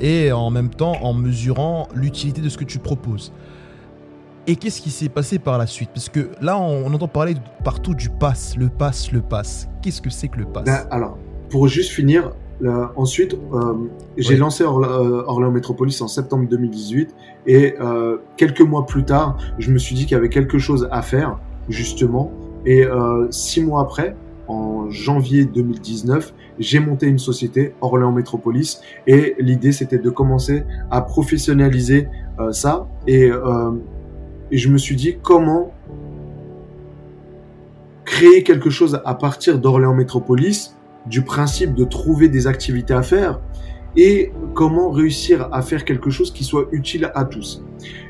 et en même temps en mesurant l'utilité de ce que tu proposes. Et qu'est-ce qui s'est passé par la suite? Parce que là, on, entend parler partout du pass, le pass, le pass. Qu'est-ce que c'est que le pass? Ben, Alors, pour juste finir, ensuite, j'ai lancé Orléans Métropolis en septembre 2018 et quelques mois plus tard, je me suis dit qu'il y avait quelque chose à faire, justement, et euh, six mois après, en janvier 2019, j'ai monté une société, Orléans Métropolis, et l'idée c'était de commencer à professionnaliser euh, ça. Et, euh, et je me suis dit comment créer quelque chose à partir d'Orléans Métropolis, du principe de trouver des activités à faire, et comment réussir à faire quelque chose qui soit utile à tous.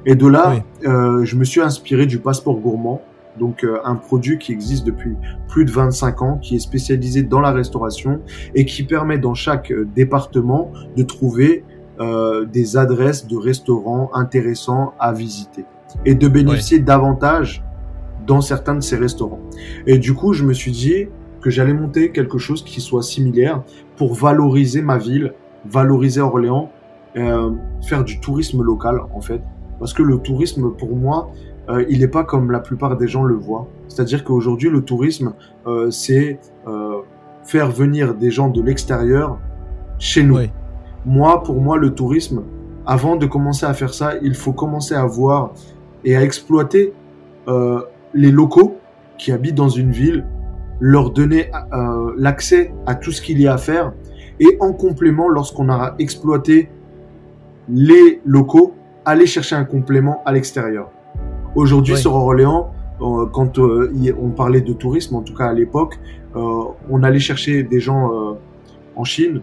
Et de là, euh, je me suis inspiré du passeport gourmand donc euh, un produit qui existe depuis plus de 25 ans, qui est spécialisé dans la restauration et qui permet dans chaque euh, département de trouver euh, des adresses de restaurants intéressants à visiter et de bénéficier davantage dans certains de ces restaurants. Et du coup, je me suis dit que j'allais monter quelque chose qui soit similaire pour valoriser ma ville, valoriser Orléans, euh, faire du tourisme local en fait. Parce que le tourisme, pour moi, euh, il n'est pas comme la plupart des gens le voient. C'est-à-dire qu'aujourd'hui, le tourisme, euh, c'est euh, faire venir des gens de l'extérieur chez nous. Moi, pour moi, le tourisme, avant de commencer à faire ça, il faut commencer à voir et à exploiter euh, les locaux qui habitent dans une ville, leur donner euh, l'accès à tout ce qu'il y a à faire, et en complément, lorsqu'on aura exploité les locaux, aller chercher un complément à l'extérieur. Aujourd'hui, sur Orléans, euh, quand euh, on parlait de tourisme, en tout cas à l'époque, euh, on allait chercher des gens en Chine,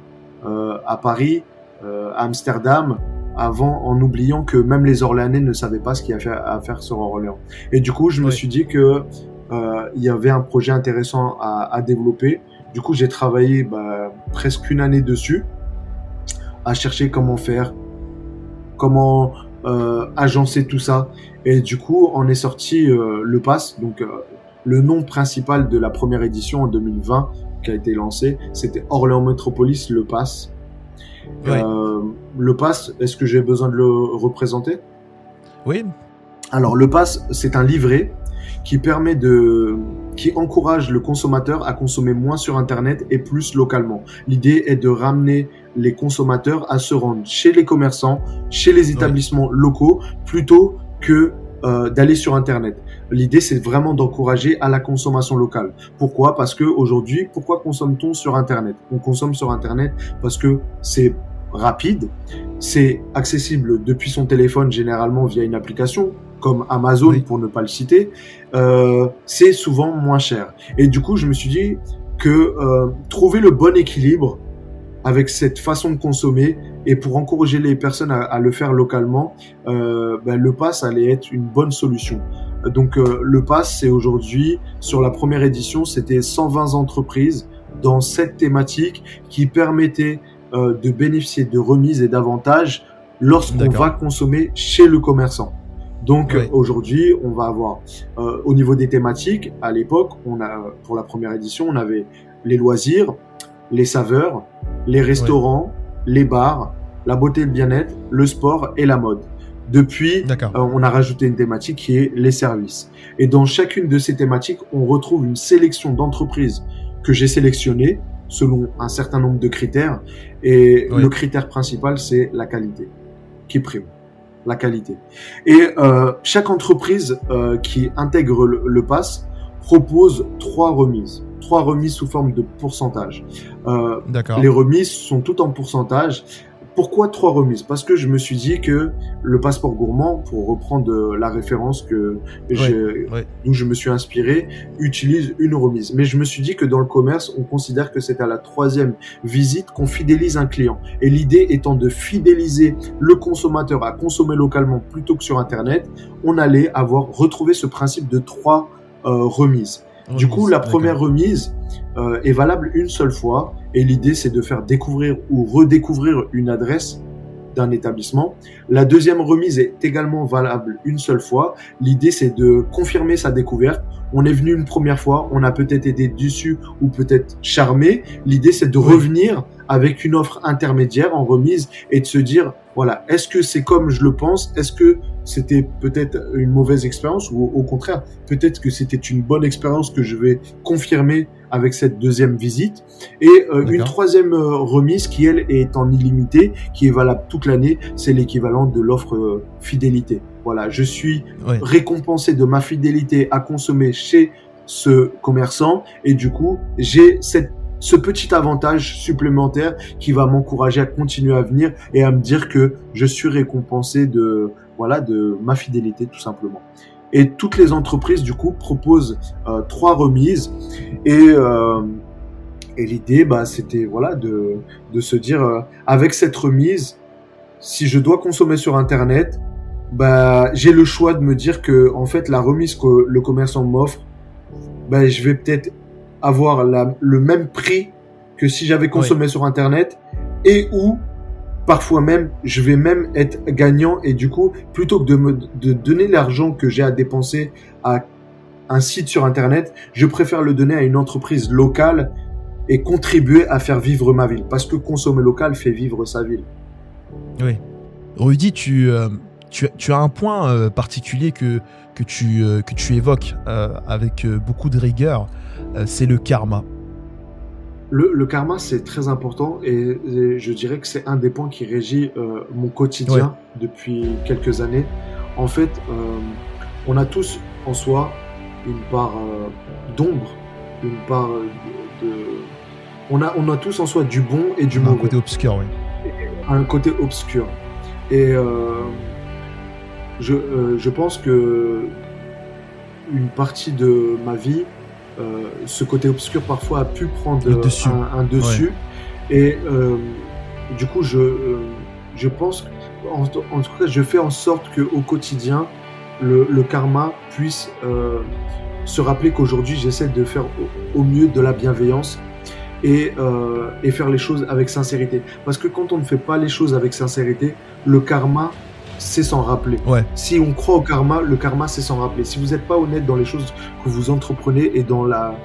à Paris, à Amsterdam, avant en oubliant que même les Orléanais ne savaient pas ce qu'il y avait à faire sur Orléans. Et du coup, je me suis dit que il y avait un projet intéressant à, à développer. Du coup, j'ai travaillé bah, presque une année dessus, à chercher comment faire, comment euh, agencer tout ça. Et du coup, on est sorti euh, le pass, donc euh, le nom principal de la première édition en 2020 qui a été lancé, c'était Orléans Metropolis, le pass. Euh, le pass, est-ce que j'ai besoin de le représenter? Oui. Alors le pass, c'est un livret qui permet de, qui encourage le consommateur à consommer moins sur Internet et plus localement. L'idée est de ramener les consommateurs à se rendre chez les commerçants, chez les établissements locaux, plutôt que euh, d'aller sur Internet. L'idée, c'est vraiment d'encourager à la consommation locale. Pourquoi? Parce que aujourd'hui, pourquoi consomme-t-on sur Internet? On consomme sur Internet parce que c'est rapide, c'est accessible depuis son téléphone généralement via une application comme Amazon pour ne pas le citer, euh, c'est souvent moins cher. Et du coup, je me suis dit que euh, trouver le bon équilibre avec cette façon de consommer et pour encourager les personnes à, le faire localement, euh, ben, le pass allait être une bonne solution. Donc euh, le pass, c'est aujourd'hui, sur la première édition, c'était 120 entreprises dans cette thématique qui permettaient euh, de bénéficier de remises et d'avantages lorsqu'on va consommer chez le commerçant. Donc aujourd'hui, on va avoir au niveau des thématiques. À l'époque, on a pour la première édition, on avait les loisirs, les saveurs, les restaurants, les bars, la beauté et le bien-être, le sport et la mode. Depuis, euh, on a rajouté une thématique qui est les services. Et dans chacune de ces thématiques, on retrouve une sélection d'entreprises que j'ai sélectionnées selon un certain nombre de critères. Et le critère principal, c'est la qualité qui prime. La qualité. Et euh, chaque entreprise euh, qui intègre le, le pass propose trois remises trois remises sous forme de pourcentage. Euh, les remises sont toutes en pourcentage. Pourquoi trois remises? Parce que je me suis dit que le passeport gourmand, pour reprendre la référence que d'où je me suis inspiré, utilise une remise. Mais je me suis dit que dans le commerce, on considère que c'est à la troisième visite qu'on fidélise un client. Et l'idée étant de fidéliser le consommateur à consommer localement plutôt que sur Internet, on allait avoir retrouvé ce principe de trois euh, remises. Du coup, la première remise euh, est valable une seule fois et l'idée c'est de faire découvrir ou redécouvrir une adresse d'un établissement. La deuxième remise est également valable une seule fois. L'idée c'est de confirmer sa découverte. On est venu une première fois, on a peut-être été déçu ou peut-être charmé. L'idée c'est de revenir avec une offre intermédiaire en remise et de se dire voilà, est-ce que c'est comme je le pense? Est-ce que c'était peut-être une mauvaise expérience? Ou au contraire, peut-être que c'était une bonne expérience que je vais confirmer avec cette deuxième visite. Et euh, une troisième euh, remise qui, elle, est en illimité, qui est valable toute l'année, c'est l'équivalent de l'offre euh, fidélité. Voilà, je suis récompensé de ma fidélité à consommer chez ce commerçant et du coup, j'ai cette ce petit avantage supplémentaire qui va m'encourager à continuer à venir et à me dire que je suis récompensé de voilà de ma fidélité tout simplement. Et toutes les entreprises du coup proposent euh, trois remises. Et euh, et l'idée bah c'était voilà de de se dire euh, avec cette remise si je dois consommer sur internet bah j'ai le choix de me dire que en fait la remise que le commerçant m'offre bah je vais peut-être avoir la, le même prix que si j'avais consommé sur internet et où parfois même je vais même être gagnant et du coup plutôt que de me de donner l'argent que j'ai à dépenser à un site sur internet, je préfère le donner à une entreprise locale et contribuer à faire vivre ma ville parce que consommer local fait vivre sa ville. Oui. Rudy, tu, euh, tu, tu, as un point euh, particulier euh, que tu évoques avec beaucoup de rigueur, c'est le karma. Le, karma, c'est très important et, je dirais que c'est un des points qui régit euh, mon quotidien depuis quelques années. En fait, euh, on a tous en soi une part euh, d'ombre, une part de, On, a, on a tous en soi du bon et du mauvais. Un côté obscur, oui. Un côté obscur. Et je, je pense que une partie de ma vie ce côté obscur parfois a pu prendre Un, dessus. Et euh, du coup, je, euh, je pense en, tout cas, je fais en sorte qu'au quotidien, le, karma puisse euh, se rappeler qu'aujourd'hui, j'essaie de faire au, mieux de la bienveillance et, euh, et, faire les choses avec sincérité. Parce que quand on ne fait pas les choses avec sincérité, le karma, c'est s'en rappeler. Si on croit au karma, le karma, c'est s'en rappeler. Si vous n'êtes pas honnête dans les choses que vous entreprenez et dans la,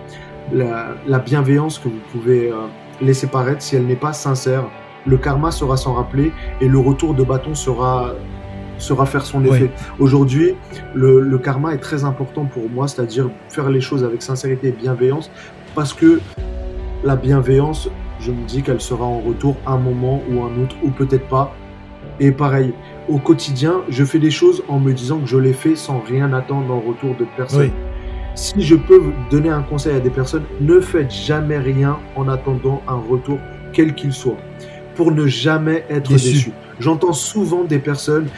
la, bienveillance que vous pouvez euh, laisser paraître, si elle n'est pas sincère, le karma sera s'en rappeler et le retour de bâton sera sera faire son effet. Aujourd'hui, le, le, karma est très important pour moi, c'est-à-dire faire les choses avec sincérité et bienveillance, parce que la bienveillance, je me dis qu'elle sera en retour un moment ou un autre, ou peut-être pas. Et pareil, au quotidien, je fais des choses en me disant que je les fais sans rien attendre en retour de personne. Si je peux donner un conseil à des personnes, ne faites jamais rien en attendant un retour, quel qu'il soit, pour ne jamais être déçu. J'entends souvent des personnes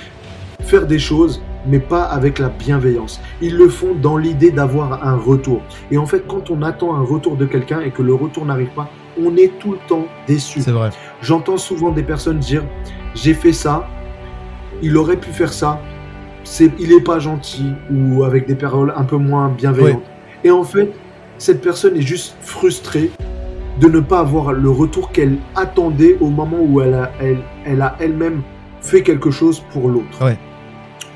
faire des choses, mais pas avec la bienveillance. Ils le font dans l'idée d'avoir un retour. Et en fait, quand on attend un retour de quelqu'un et que le retour n'arrive pas, on est tout le temps déçu. C'est vrai. J'entends souvent des personnes dire j'ai fait ça, il aurait pu faire ça, c'est, il n'est pas gentil ou avec des paroles un peu moins bienveillantes. Et en fait, cette personne est juste frustrée de ne pas avoir le retour qu'elle attendait au moment où elle a, elle, elle a elle-même fait quelque chose pour l'autre.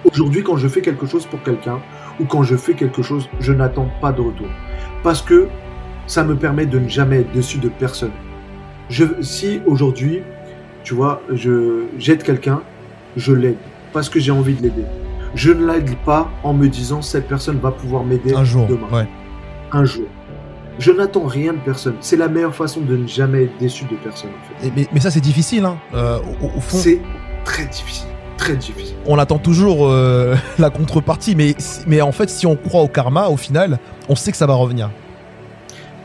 Aujourd'hui, quand je fais quelque chose pour quelqu'un ou quand je fais quelque chose, je n'attends pas de retour. Parce que ça me permet de ne jamais être dessus de personne. Je, si aujourd'hui, tu vois, je j'aide quelqu'un, je l'aide parce que j'ai envie de l'aider. Je ne l'aide pas en me disant cette personne va pouvoir m'aider un jour, demain. Un jour. Je n'attends rien de personne. C'est la meilleure façon de ne jamais être déçu de personne. mais, ça, c'est difficile. Hein. Euh, au, fond. C'est très difficile. Très difficile. On attend toujours euh, la contrepartie, mais, mais en fait, si on croit au karma, au final, on sait que ça va revenir.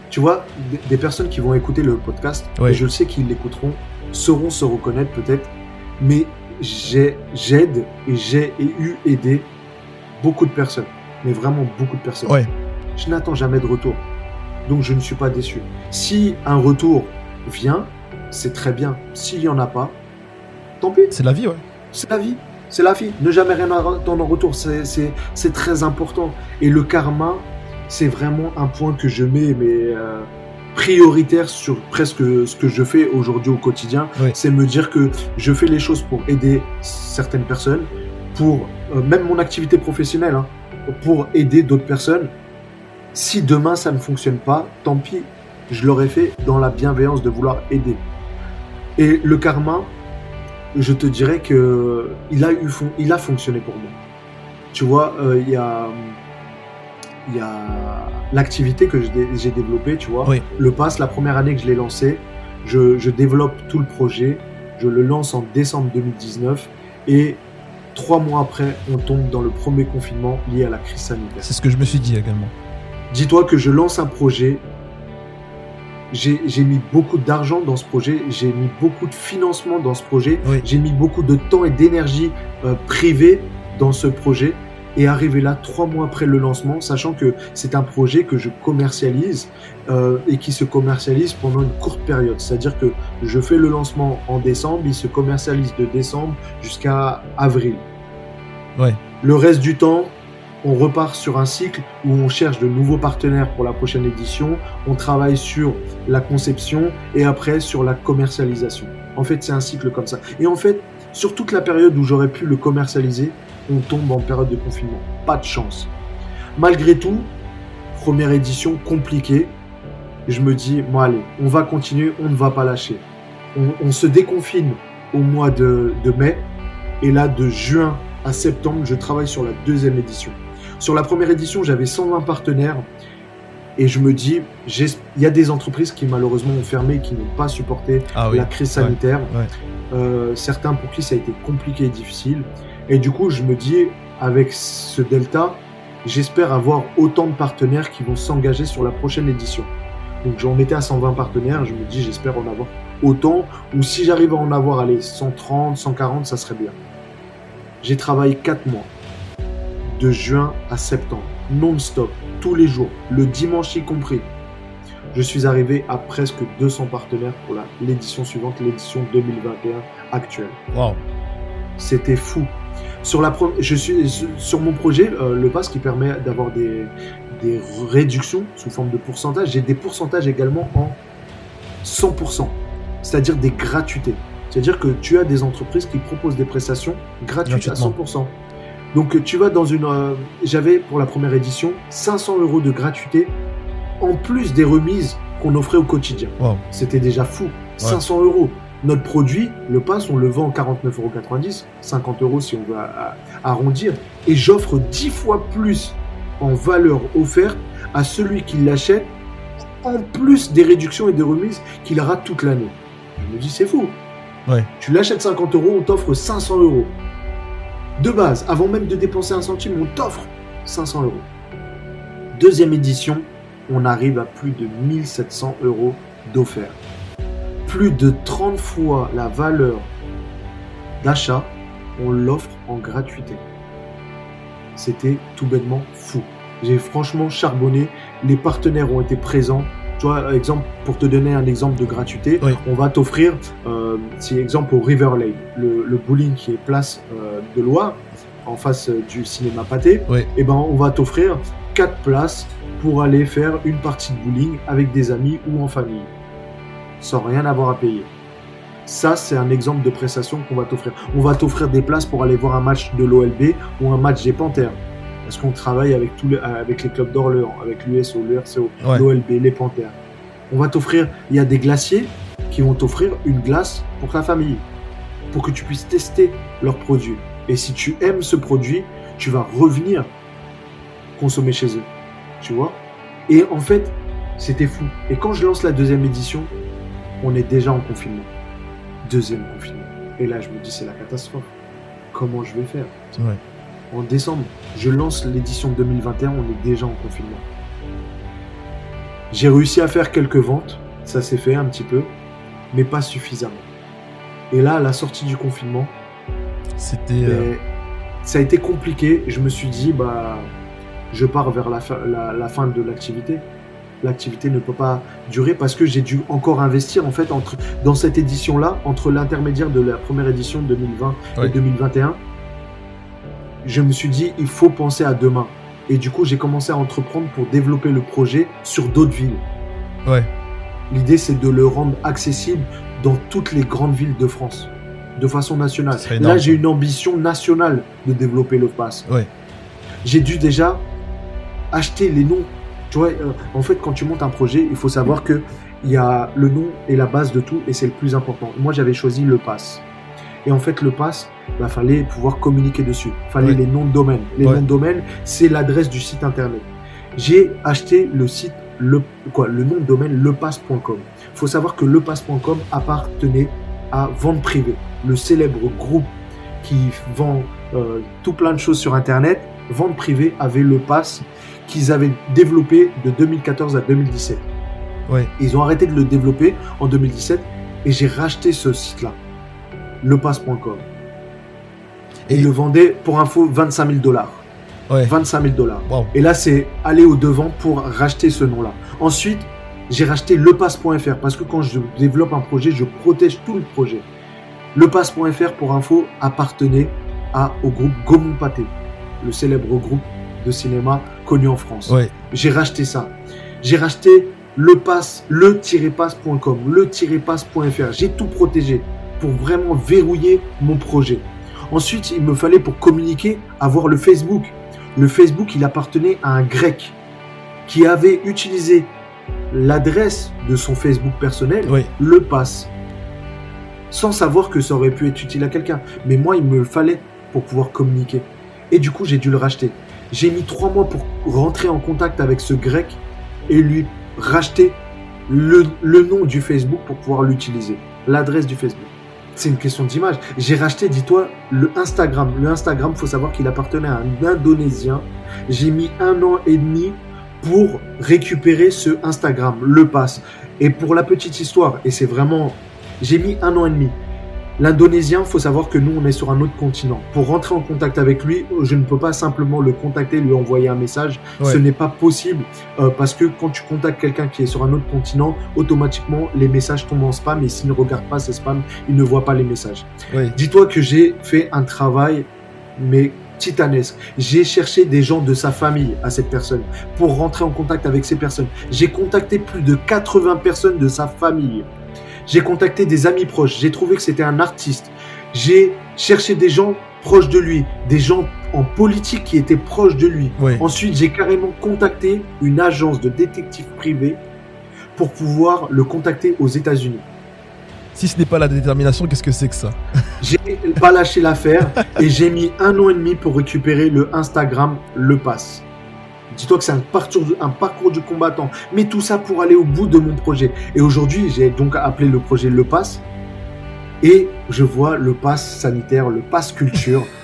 Tu vois, des personnes qui vont écouter le podcast, et je sais qu'ils l'écouteront, sauront se reconnaître peut-être, mais j'aide et j'ai eu aidé beaucoup de personnes, mais vraiment beaucoup de personnes. Je n'attends jamais de retour, donc je ne suis pas déçu. Si un retour vient, c'est très bien. S'il n'y en a pas, tant pis. C'est la vie, ouais. C'est la vie. C'est la vie. Ne jamais rien attendre en retour, c'est très important. Et le karma, c'est vraiment un point que je mets, mais euh, prioritaire sur presque ce que je fais aujourd'hui au quotidien. C'est me dire que je fais les choses pour aider certaines personnes, pour euh, même mon activité professionnelle, hein, pour aider d'autres personnes. Si demain ça ne fonctionne pas, tant pis, je l'aurais fait dans la bienveillance de vouloir aider. Et le karma, je te dirais que il a eu, il a fonctionné pour moi. Tu vois, euh, il y a il y a l'activité que j'ai développée, tu vois. Le pass, la première année que je l'ai lancé, je, développe tout le projet, je le lance en décembre 2019 et trois mois après, on tombe dans le premier confinement lié à la crise sanitaire. C'est ce que je me suis dit également. Dis-toi que je lance un projet, j'ai mis beaucoup d'argent dans ce projet, j'ai mis beaucoup de financement dans ce projet, j'ai mis beaucoup de temps et d'énergie euh, privée dans ce projet et arriver là trois mois après le lancement, sachant que c'est un projet que je commercialise euh, et qui se commercialise pendant une courte période. C'est-à-dire que je fais le lancement en décembre, il se commercialise de décembre jusqu'à avril. Ouais. Le reste du temps, on repart sur un cycle où on cherche de nouveaux partenaires pour la prochaine édition, on travaille sur la conception et après sur la commercialisation. En fait, c'est un cycle comme ça. Et en fait, sur toute la période où j'aurais pu le commercialiser, on tombe en période de confinement. Pas de chance. Malgré tout, première édition compliquée. Je me dis, bon allez, on va continuer, on ne va pas lâcher. On, se déconfine au mois de, mai. Et là, de juin à septembre, je travaille sur la deuxième édition. Sur la première édition, j'avais 120 partenaires. Et je me dis, il y a des entreprises qui malheureusement ont fermé, qui n'ont pas supporté ah la crise sanitaire. Euh, certains pour qui ça a été compliqué et difficile. Et du coup, je me dis, avec ce delta, j'espère avoir autant de partenaires qui vont s'engager sur la prochaine édition. Donc j'en étais à 120 partenaires, je me dis j'espère en avoir autant, ou si j'arrive à en avoir allez, 130, 140, ça serait bien. J'ai travaillé 4 mois, de juin à septembre, non-stop, tous les jours, le dimanche y compris. Je suis arrivé à presque 200 partenaires pour l'édition suivante, l'édition 2021 actuelle. Wow. C'était fou. Sur, la, je suis, sur mon projet, euh, le pass qui permet d'avoir des, des réductions sous forme de pourcentage, j'ai des pourcentages également en 100%, c'est-à-dire des gratuités. C'est-à-dire que tu as des entreprises qui proposent des prestations gratuites à 100%. Donc tu vas dans une... Euh, j'avais pour la première édition 500 euros de gratuité en plus des remises qu'on offrait au quotidien. C'était déjà fou. 500 euros. Notre produit, le pass, on le vend 49,90 euros, 50 euros si on veut arrondir. Et j'offre 10 fois plus en valeur offerte à celui qui l'achète, en plus des réductions et des remises qu'il aura toute l'année. Je me dis, c'est fou. Tu l'achètes 50 euros, on t'offre 500 euros. De base, avant même de dépenser un centime, on t'offre 500 euros. Deuxième édition, on arrive à plus de 1700 euros d'offert. Plus de 30 fois la valeur d'achat, on l'offre en gratuité. C'était tout bêtement fou. J'ai franchement charbonné. Les partenaires ont été présents. Tu vois, exemple, pour te donner un exemple de gratuité, on va t'offrir, euh, si exemple au River Lane, le, bowling qui est place euh, de Loire, en face euh, du cinéma pâté, et eh ben on va t'offrir quatre places pour aller faire une partie de bowling avec des amis ou en famille, sans rien avoir à payer. Ça, c'est un exemple de prestation qu'on va t'offrir. On va t'offrir des places pour aller voir un match de l'OLB ou un match des Panthères. Parce qu'on travaille avec, tous les, avec les clubs d'Orléans, avec l'USO, le RCO, l'OLB, les Panthères. On va t'offrir, il y a des glaciers qui vont t'offrir une glace pour ta famille, pour que tu puisses tester leurs produits. Et si tu aimes ce produit, tu vas revenir consommer chez eux. Tu vois? Et en fait, c'était fou. Et quand je lance la deuxième édition, on est déjà en confinement. Deuxième confinement. Et là, je me dis, c'est la catastrophe. Comment je vais faire En décembre, je lance l'édition 2021, on est déjà en confinement. J'ai réussi à faire quelques ventes, ça s'est fait un petit peu, mais pas suffisamment. Et là, à la sortie du confinement, c'était. Euh, ça a été compliqué. Je me suis dit, bah, je pars vers la, fin de l'activité. L'activité ne peut pas durer parce que j'ai dû encore investir en fait entre, dans cette édition-là, entre l'intermédiaire de la première édition 2020 et 2021. Je me suis dit, il faut penser à demain. Et du coup, j'ai commencé à entreprendre pour développer le projet sur d'autres villes. Ouais. L'idée, c'est de le rendre accessible dans toutes les grandes villes de France, de façon nationale. Là, j'ai une ambition nationale de développer le pass. Ouais. J'ai dû déjà acheter les noms. Tu vois, euh, en fait, quand tu montes un projet, il faut savoir que il y a le nom et la base de tout et c'est le plus important. Moi, j'avais choisi le pass. Et en fait, le pass, il bah, fallait pouvoir communiquer dessus. Il fallait les noms de domaine. Les noms de domaine, c'est l'adresse du site internet. J'ai acheté le site, le, quoi, le nom de domaine lepass.com. Il faut savoir que lepass.com appartenait à Vente Privée, le célèbre groupe qui vend euh, tout plein de choses sur Internet. Vente Privée avait le pass qu'ils avaient développé de 2014 à 2017. Ouais. Ils ont arrêté de le développer en 2017 et j'ai racheté ce site-là, lepass.com. Et ils le vendaient pour info 25 000 dollars. Ouais. 25 000 dollars. Et là, c'est aller au devant pour racheter ce nom-là. Ensuite, j'ai racheté lepass.fr parce que quand je développe un projet, je protège tout le projet. Lepass.fr pour info appartenait à, au groupe Gaumont Pathé, le célèbre groupe de cinéma connu en France. J'ai racheté ça. J'ai racheté le pass, le-pass.com, le-pass.fr. J'ai tout protégé pour vraiment verrouiller mon projet. Ensuite, il me fallait pour communiquer avoir le Facebook. Le Facebook, il appartenait à un grec qui avait utilisé l'adresse de son Facebook personnel, le pass, sans savoir que ça aurait pu être utile à quelqu'un. Mais moi, il me fallait pour pouvoir communiquer. Et du coup, j'ai dû le racheter. J'ai mis trois mois pour rentrer en contact avec ce grec et lui racheter le, nom du Facebook pour pouvoir l'utiliser, l'adresse du Facebook. C'est une question d'image. J'ai racheté, dis-toi, le Instagram. Le Instagram, faut savoir qu'il appartenait à un Indonésien. J'ai mis un an et demi pour récupérer ce Instagram, le pass. Et pour la petite histoire, et c'est vraiment, j'ai mis un an et demi. L'Indonésien, faut savoir que nous, on est sur un autre continent. Pour rentrer en contact avec lui, je ne peux pas simplement le contacter, lui envoyer un message. Ce n'est pas possible euh, parce que quand tu contactes quelqu'un qui est sur un autre continent, automatiquement, les messages tombent en spam et s'il ne regarde pas ces spams, il ne voit pas les messages. Dis-toi que j'ai fait un travail, mais titanesque. J'ai cherché des gens de sa famille à cette personne pour rentrer en contact avec ces personnes. J'ai contacté plus de 80 personnes de sa famille. J'ai contacté des amis proches. J'ai trouvé que c'était un artiste. J'ai cherché des gens proches de lui, des gens en politique qui étaient proches de lui. Ensuite, j'ai carrément contacté une agence de détective privé pour pouvoir le contacter aux États-Unis. Si ce n'est pas la détermination, qu'est-ce que c'est que ça? J'ai pas lâché l'affaire et j'ai mis un an et demi pour récupérer le Instagram Le Pass. Dis-toi que c'est un parcours, un parcours du combattant. Mais tout ça pour aller au bout de mon projet. Et aujourd'hui, j'ai donc appelé le projet Le Pass. Et je vois le pass sanitaire, le pass culture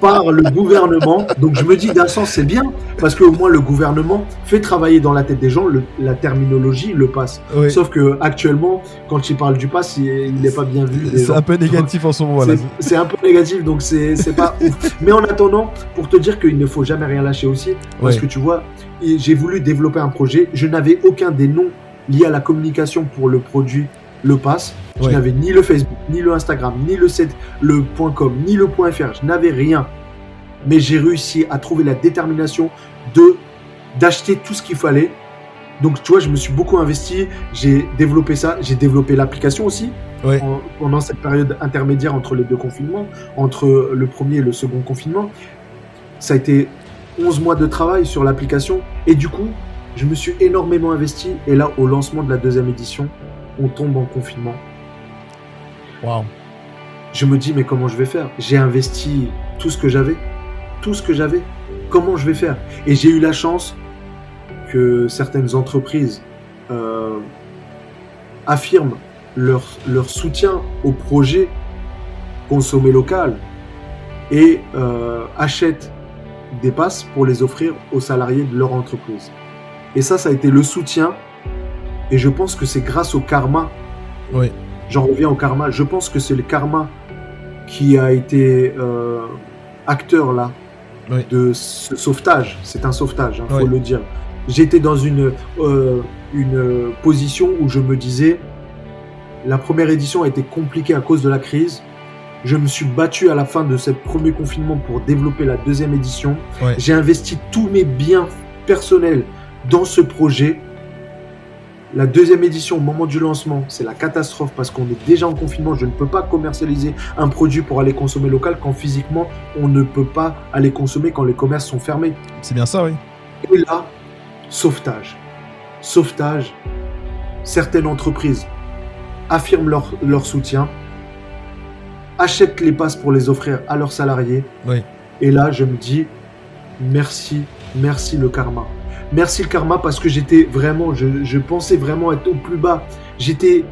par le gouvernement. Donc je me dis d'un sens c'est bien parce qu'au moins le gouvernement fait travailler dans la tête des gens la terminologie, le pass. Sauf que actuellement, quand il parle du pass, il n'est pas bien vu. C'est un peu négatif en ce moment. C'est un peu négatif, donc c'est pas ouf. Mais en attendant, pour te dire qu'il ne faut jamais rien lâcher aussi, parce que tu vois, j'ai voulu développer un projet, je n'avais aucun des noms liés à la communication pour le produit le pass. Je n'avais ni le Facebook, ni le Instagram, ni le site, le .com, ni le .fr. Je n'avais rien. Mais j'ai réussi à trouver la détermination de d'acheter tout ce qu'il fallait. Donc tu vois, je me suis beaucoup investi. J'ai développé ça. J'ai développé l'application aussi. pendant cette période intermédiaire entre les deux confinements, entre le premier et le second confinement. Ça a été 11 mois de travail sur l'application. Et du coup, je me suis énormément investi. Et là, au lancement de la deuxième édition, on tombe en confinement. Wow. Je me dis, mais comment je vais faire? J'ai investi tout ce que j'avais. Tout ce que j'avais. Comment je vais faire? Et j'ai eu la chance que certaines entreprises euh, affirment leur, leur soutien au projet consommer local et euh, achètent des passes pour les offrir aux salariés de leur entreprise. Et ça, ça a été le soutien et je pense que c'est grâce au karma. Oui. J'en reviens au karma. Je pense que c'est le karma qui a été euh, acteur là de ce sauvetage. C'est un sauvetage, il hein, faut le dire. J'étais dans une, euh, une position où je me disais, la première édition a été compliquée à cause de la crise. Je me suis battu à la fin de ce premier confinement pour développer la deuxième édition. J'ai investi tous mes biens personnels dans ce projet. La deuxième édition, au moment du lancement, c'est la catastrophe parce qu'on est déjà en confinement. Je ne peux pas commercialiser un produit pour aller consommer local quand physiquement, on ne peut pas aller consommer quand les commerces sont fermés. C'est bien ça, oui. Et là, sauvetage. Sauvetage. Certaines entreprises affirment leur, leur soutien, achètent les passes pour les offrir à leurs salariés. Oui. Et là, je me dis, merci, merci le karma. Merci le karma parce que j'étais vraiment, je, pensais vraiment être au plus bas. J'étais,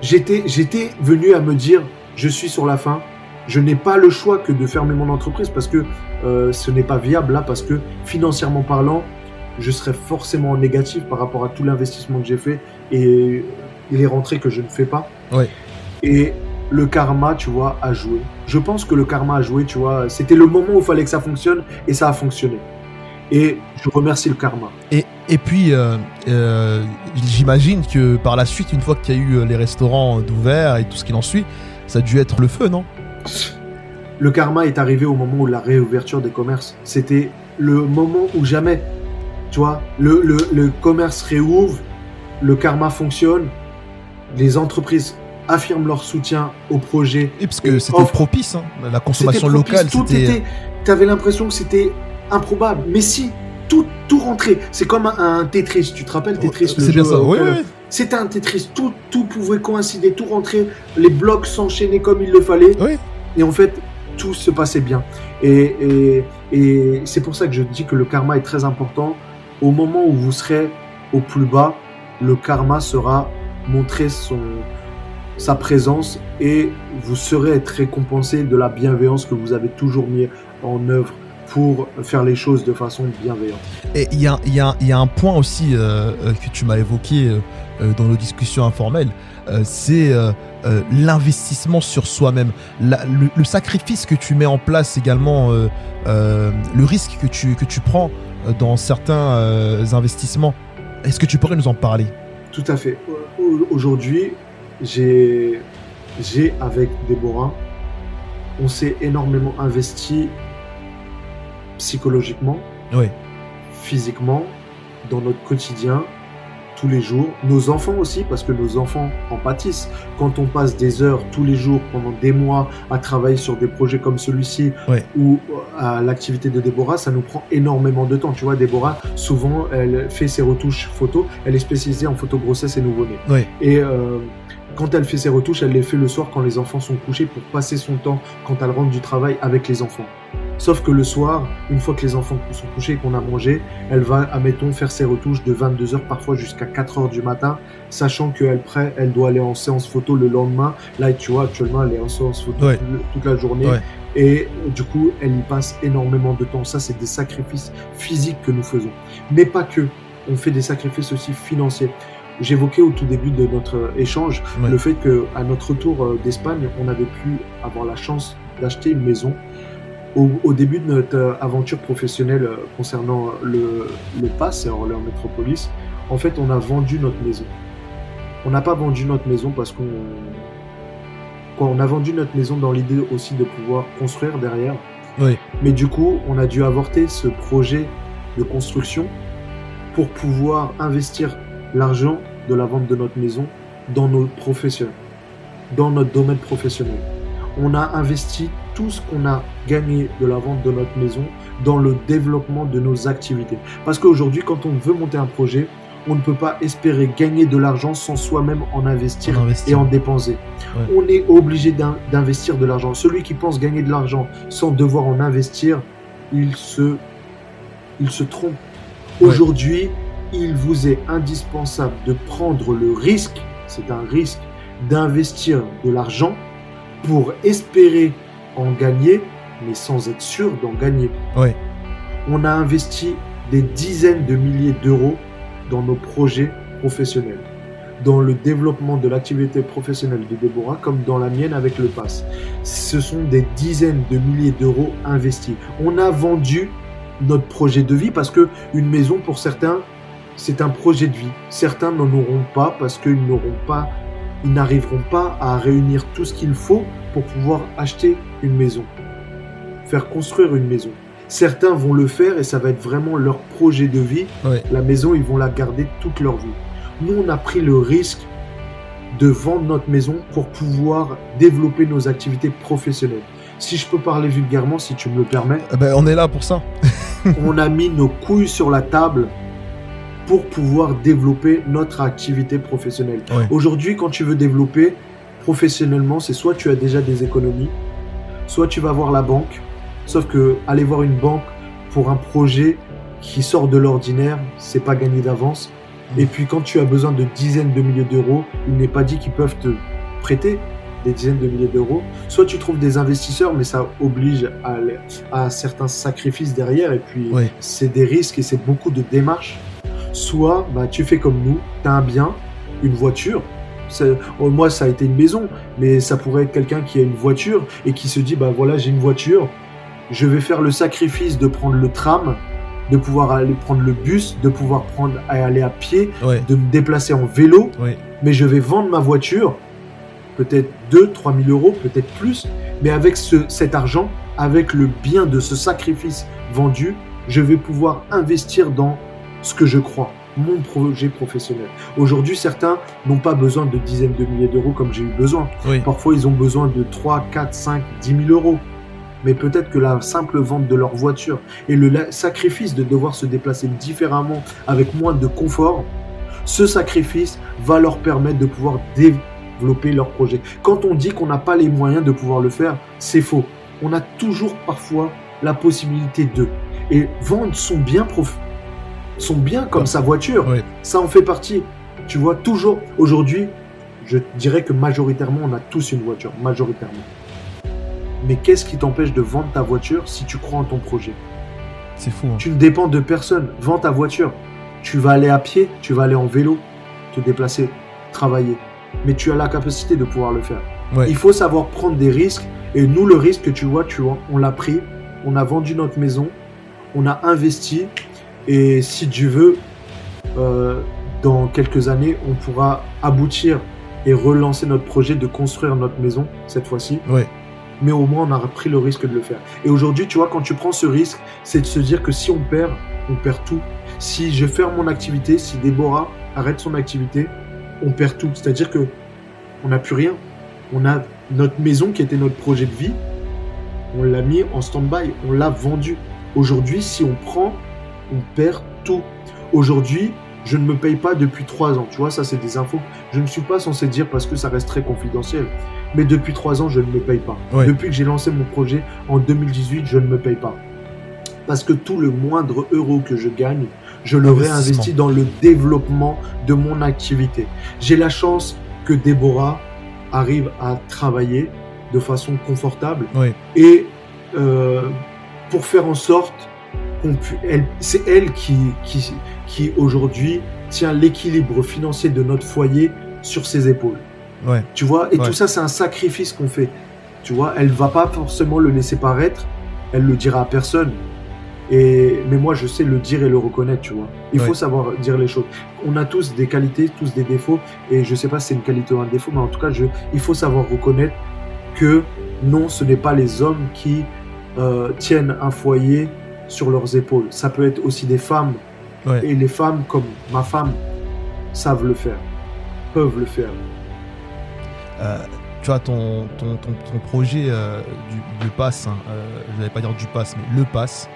j'étais, j'étais venu à me dire, je suis sur la fin. Je n'ai pas le choix que de fermer mon entreprise parce que euh, ce n'est pas viable là, parce que financièrement parlant, je serais forcément négatif par rapport à tout l'investissement que j'ai fait et les rentrées que je ne fais pas. Et le karma, tu vois, a joué. Je pense que le karma a joué, tu vois. C'était le moment où il fallait que ça fonctionne et ça a fonctionné. Et je remercie le karma. Et, et puis, euh, euh, j'imagine que par la suite, une fois qu'il y a eu euh, les restaurants d'ouvert et tout ce qui en suit, ça a dû être le feu, non? Le karma est arrivé au moment où la réouverture des commerces. C'était le moment où jamais, tu vois, le, le, le commerce réouvre, le karma fonctionne, les entreprises affirment leur soutien au projet. Et parce que c'était propice, hein, la consommation locale. Tout était. Tu avais l'impression que c'était improbable. Mais si, tout, tout rentrait. C'est comme un, Tetris. Tu te rappelles Tetris C'est bien ça, oui, C'était un Tetris. Tout, tout pouvait coïncider, tout rentrait. Les blocs s'enchaînaient comme il le fallait. Et en fait, tout se passait bien. Et, et, et c'est pour ça que je dis que le karma est très important. Au moment où vous serez au plus bas, le karma sera montré son, sa présence et vous serez récompensé de la bienveillance que vous avez toujours mis en œuvre pour faire les choses de façon bienveillante. Et il y a, y, a, y a, un point aussi euh, euh, que tu m'as évoqué euh, dans nos discussions informelles, c'est l'investissement sur soi-même, le, le, sacrifice que tu mets en place également, le risque que tu, que tu prends dans certains investissements. Est-ce que tu pourrais nous en parler? Tout à fait. Aujourd'hui, j'ai avec Déborah, on s'est énormément investi psychologiquement, physiquement, dans notre quotidien, tous les jours. Nos enfants aussi, parce que nos enfants en pâtissent. Quand on passe des heures tous les jours, pendant des mois, à travailler sur des projets comme celui-ci, ou à l'activité de Déborah, ça nous prend énormément de temps. Tu vois, Déborah, souvent, elle fait ses retouches photos. Elle est spécialisée en photo grossesse et nouveau-né. Et euh, quand elle fait ses retouches, elle les fait le soir quand les enfants sont couchés pour passer son temps quand elle rentre du travail avec les enfants. Sauf que le soir, une fois que les enfants sont couchés et qu'on a mangé, elle va, admettons, faire ses retouches de 22h parfois jusqu'à 4h du matin, sachant qu'elle elle doit aller en séance photo le lendemain. Là, tu vois, actuellement, elle est en séance photo toute la journée. Et du coup, elle y passe énormément de temps. Ça, c'est des sacrifices physiques que nous faisons. Mais pas que. On fait des sacrifices aussi financiers. J'évoquais au tout début de notre échange le fait qu'à notre retour euh, d'Espagne, on avait pu avoir la chance d'acheter une maison au, début de notre euh, aventure professionnelle euh, concernant le, le PASS et Orléans Métropolis, en fait, on a vendu notre maison. On n'a pas vendu notre maison parce qu'on. on a vendu notre maison dans l'idée aussi de pouvoir construire derrière. Oui. Mais du coup, on a dû avorter ce projet de construction pour pouvoir investir l'argent de la vente de notre maison dans nos professions, dans notre domaine professionnel. On a investi tout ce qu'on a gagné de la vente de notre maison dans le développement de nos activités. Parce qu'aujourd'hui, quand on veut monter un projet, on ne peut pas espérer gagner de l'argent sans soi-même en investir, et en dépenser. On est obligé d'investir de l'argent. Celui qui pense gagner de l'argent sans devoir en investir, il se, il se trompe. Aujourd'hui, il vous est indispensable de prendre le risque, c'est un risque, d'investir de l'argent pour espérer en gagner, mais sans être sûr d'en gagner. On a investi des dizaines de milliers d'euros dans nos projets professionnels, dans le développement de l'activité professionnelle de Déborah, comme dans la mienne avec le PASS. Ce sont des dizaines de milliers d'euros investis. On a vendu notre projet de vie parce que une maison pour certains c'est un projet de vie. Certains n'en auront pas parce qu'ils n'auront pas, ils n'arriveront pas à réunir tout ce qu'il faut pour pouvoir acheter une maison, faire construire une maison. Certains vont le faire et ça va être vraiment leur projet de vie. La maison, ils vont la garder toute leur vie. Nous, on a pris le risque de vendre notre maison pour pouvoir développer nos activités professionnelles. Si je peux parler vulgairement, si tu me le permets. Eh ben, on est là pour ça. on a mis nos couilles sur la table pour pouvoir développer notre activité professionnelle. Aujourd'hui, quand tu veux développer, professionnellement, c'est soit tu as déjà des économies, soit tu vas voir la banque. Sauf que aller voir une banque pour un projet qui sort de l'ordinaire, c'est pas gagné d'avance. Et puis quand tu as besoin de dizaines de milliers d'euros, il n'est pas dit qu'ils peuvent te prêter des dizaines de milliers d'euros. Soit tu trouves des investisseurs, mais ça oblige à, à certains sacrifices derrière. Et puis c'est des risques et c'est beaucoup de démarches. Soit bah, tu fais comme nous, tu as un bien, une voiture, Oh, moi, ça a été une maison, mais ça pourrait être quelqu'un qui a une voiture et qui se dit, bah voilà, j'ai une voiture, je vais faire le sacrifice de prendre le tram, de pouvoir aller prendre le bus, de pouvoir prendre aller à pied, de me déplacer en vélo, mais je vais vendre ma voiture, peut-être 2, 3 000 euros, peut-être plus, mais avec ce, cet argent, avec le bien de ce sacrifice vendu, je vais pouvoir investir dans ce que je crois mon projet professionnel. Aujourd'hui, certains n'ont pas besoin de dizaines de milliers d'euros comme j'ai eu besoin. Parfois, ils ont besoin de 3, 4, 5, 10 000 euros. Mais peut-être que la simple vente de leur voiture et le sacrifice de devoir se déplacer différemment avec moins de confort, ce sacrifice va leur permettre de pouvoir développer leur projet. Quand on dit qu'on n'a pas les moyens de pouvoir le faire, c'est faux. On a toujours parfois la possibilité de. Et vendre son bien prof sont bien comme sa voiture. Ça en fait partie. Tu vois, toujours, aujourd'hui, je dirais que majoritairement, on a tous une voiture, majoritairement. Mais qu'est-ce qui t'empêche de vendre ta voiture si tu crois en ton projet? C'est fou. Hein. Tu ne dépends de personne. Vends ta voiture. Tu vas aller à pied, tu vas aller en vélo, te déplacer, travailler. Mais tu as la capacité de pouvoir le faire. Il faut savoir prendre des risques. Et nous, le risque, tu vois, tu vois, on l'a pris. On a vendu notre maison. On a investi. Et si Dieu veut, euh, dans quelques années, on pourra aboutir et relancer notre projet de construire notre maison cette fois-ci. Ouais. Mais au moins, on a pris le risque de le faire. Et aujourd'hui, tu vois, quand tu prends ce risque, c'est de se dire que si on perd, on perd tout. Si je ferme mon activité, si Déborah arrête son activité, on perd tout. C'est-à-dire que on n'a plus rien. On a notre maison qui était notre projet de vie, on l'a mis en stand-by, on l'a vendu. Aujourd'hui, si on prend, on perd tout. Aujourd'hui, je ne me paye pas depuis trois ans. Tu vois, ça, c'est des infos je ne suis pas censé dire parce que ça reste très confidentiel. Mais depuis trois ans, je ne me paye pas. Depuis que j'ai lancé mon projet en 2018, je ne me paye pas. Parce que tout le moindre euro que je gagne, je le réinvestis dans le développement de mon activité. J'ai la chance que Déborah arrive à travailler de façon confortable et euh, pour faire en sorte c'est elle qui, qui, qui aujourd'hui tient l'équilibre financier de notre foyer sur ses épaules. Ouais. Tu vois, et tout ça, c'est un sacrifice qu'on fait. Tu vois, elle va pas forcément le laisser paraître, elle le dira à personne. Et, mais moi, je sais le dire et le reconnaître, tu vois. Il faut savoir dire les choses. On a tous des qualités, tous des défauts, et je sais pas si c'est une qualité ou un défaut, mais en tout cas, je, il faut savoir reconnaître que non, ce n'est pas les hommes qui euh, tiennent un foyer sur leurs épaules. Ça peut être aussi des femmes. Et les femmes, comme ma femme, savent le faire, peuvent le faire. Euh, tu vois, ton, ton, ton, projet euh, du, pass, hein, euh, je n'allais pas dire du pass, mais le pass,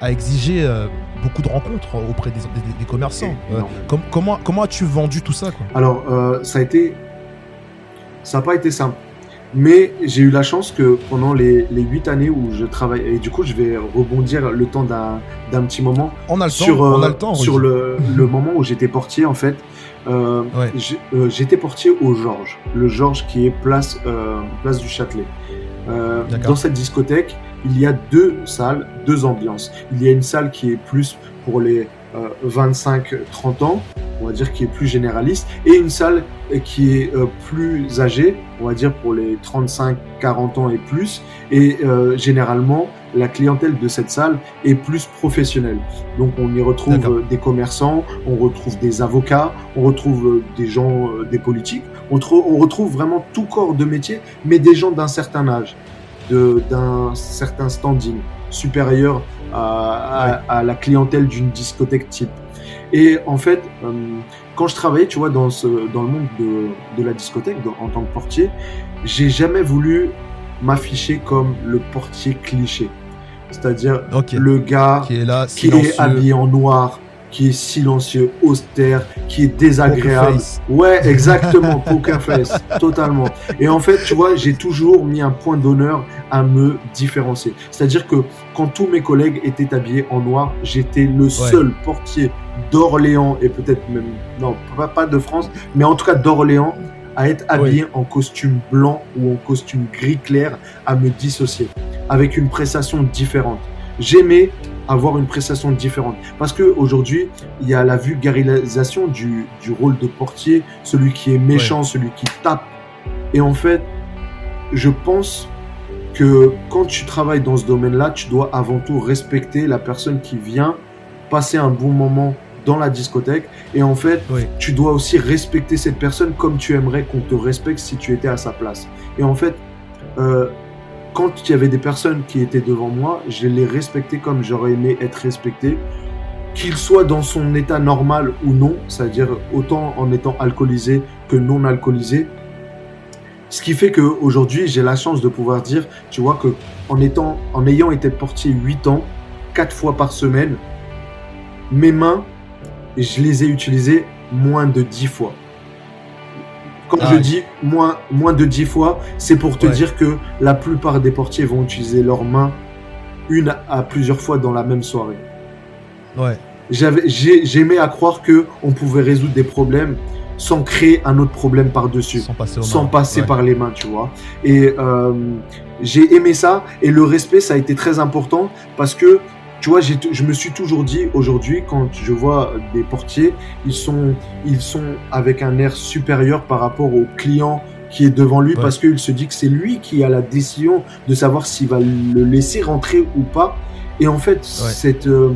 a exigé beaucoup de rencontres auprès des, des, commerçants. comment, comment as-tu vendu tout ça quoi? Alors, ça a été. Ça n'a pas été simple. Mais j'ai eu la chance que pendant les, les 8 années où je travaille, et du coup je vais rebondir le temps d'un petit moment on a le sur, temps, on a le, temps, sur le, le, moment où j'étais portier en fait. Euh, euh, j'étais portier au Georges, le Georges qui est place, euh, place du Châtelet. Euh, dans cette discothèque, il y a deux salles, deux ambiances. Il y a une salle qui est plus pour les 25-30 euh, ans, on va dire qui est plus généraliste, et une salle qui est euh, plus âgée, on va dire pour les 35-40 ans et plus, et euh, généralement la clientèle de cette salle est plus professionnelle. Donc on y retrouve des commerçants, on retrouve des avocats, on retrouve des gens, des politiques, on, on retrouve vraiment tout corps de métier, mais des gens d'un certain âge, d'un certain standing supérieur à, la clientèle d'une discothèque type. Et en fait, euh, quand je travaillais, tu vois, dans, ce, dans le monde de, de la discothèque, en tant que portier, j'ai jamais voulu m'afficher comme le portier cliché. C'est-à-dire le gars qui est, là, qui est habillé en noir, qui est silencieux, austère, qui est désagréable. Ouais, exactement, poker face, totalement. Et en fait, tu vois, j'ai toujours mis un point d'honneur à me différencier. C'est-à-dire que quand tous mes collègues étaient habillés en noir, j'étais le seul portier d'Orléans et peut-être même, non, pas de France, mais en tout cas d'Orléans à être habillé en costume blanc ou en costume gris clair, à me dissocier, avec une prestation différente. J'aimais avoir une prestation différente. Parce que aujourd'hui, il y a la vulgarisation du, du rôle de portier, celui qui est méchant, celui qui tape. Et en fait, je pense que quand tu travailles dans ce domaine-là, tu dois avant tout respecter la personne qui vient passer un bon moment dans la discothèque. Et en fait, tu dois aussi respecter cette personne comme tu aimerais qu'on te respecte si tu étais à sa place. Et en fait, euh, quand il y avait des personnes qui étaient devant moi, je les respectais comme j'aurais aimé être respecté, qu'il soit dans son état normal ou non, c'est-à-dire autant en étant alcoolisé que non alcoolisé. Ce qui fait qu'aujourd'hui, j'ai la chance de pouvoir dire, tu vois, que en, étant, en ayant été portier 8 ans, 4 fois par semaine, mes mains, je les ai utilisées moins de 10 fois. Quand je dis moins, moins de 10 fois, c'est pour te dire que la plupart des portiers vont utiliser leurs mains une à plusieurs fois dans la même soirée. Ouais. J'aimais à croire que on pouvait résoudre des problèmes sans créer un autre problème par-dessus, sans passer, sans passer par les mains, tu vois. Et euh, j'ai aimé ça et le respect, ça a été très important parce que tu vois, je me suis toujours dit aujourd'hui, quand je vois des portiers, ils sont, ils sont avec un air supérieur par rapport au client qui est devant lui parce qu'il se dit que c'est lui qui a la décision de savoir s'il va le laisser rentrer ou pas. Et en fait, cette, euh,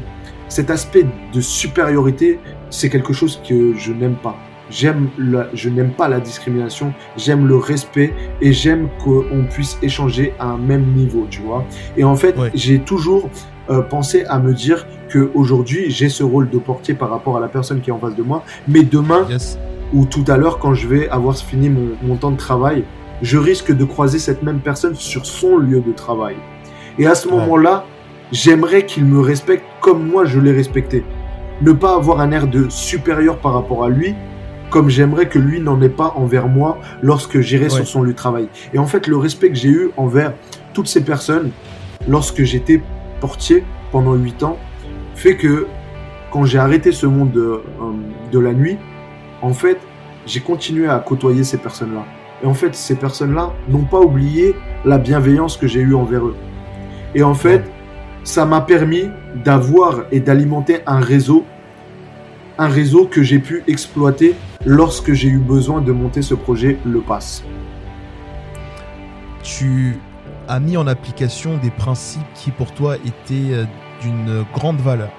cet aspect de supériorité, c'est quelque chose que je n'aime pas. J'aime je n'aime pas la discrimination, j'aime le respect et j'aime qu'on puisse échanger à un même niveau, tu vois. Et en fait, j'ai toujours euh, pensé à me dire que aujourd'hui j'ai ce rôle de portier par rapport à la personne qui est en face de moi, mais demain ou tout à l'heure quand je vais avoir fini mon, mon temps de travail, je risque de croiser cette même personne sur son lieu de travail. Et à ce moment-là, j'aimerais qu'il me respecte comme moi je l'ai respecté. Ne pas avoir un air de supérieur par rapport à lui, comme j'aimerais que lui n'en ait pas envers moi lorsque j'irai sur son lieu de travail. Et en fait, le respect que j'ai eu envers toutes ces personnes lorsque j'étais portier pendant 8 ans fait que quand j'ai arrêté ce monde de, euh, de la nuit, en fait, j'ai continué à côtoyer ces personnes-là. Et en fait, ces personnes-là n'ont pas oublié la bienveillance que j'ai eue envers eux. Et en fait, ça m'a permis d'avoir et d'alimenter un réseau, un réseau que j'ai pu exploiter lorsque j'ai eu besoin de monter ce projet Le Pass. Tu as mis en application des principes qui pour toi étaient euh, d'une grande valeur.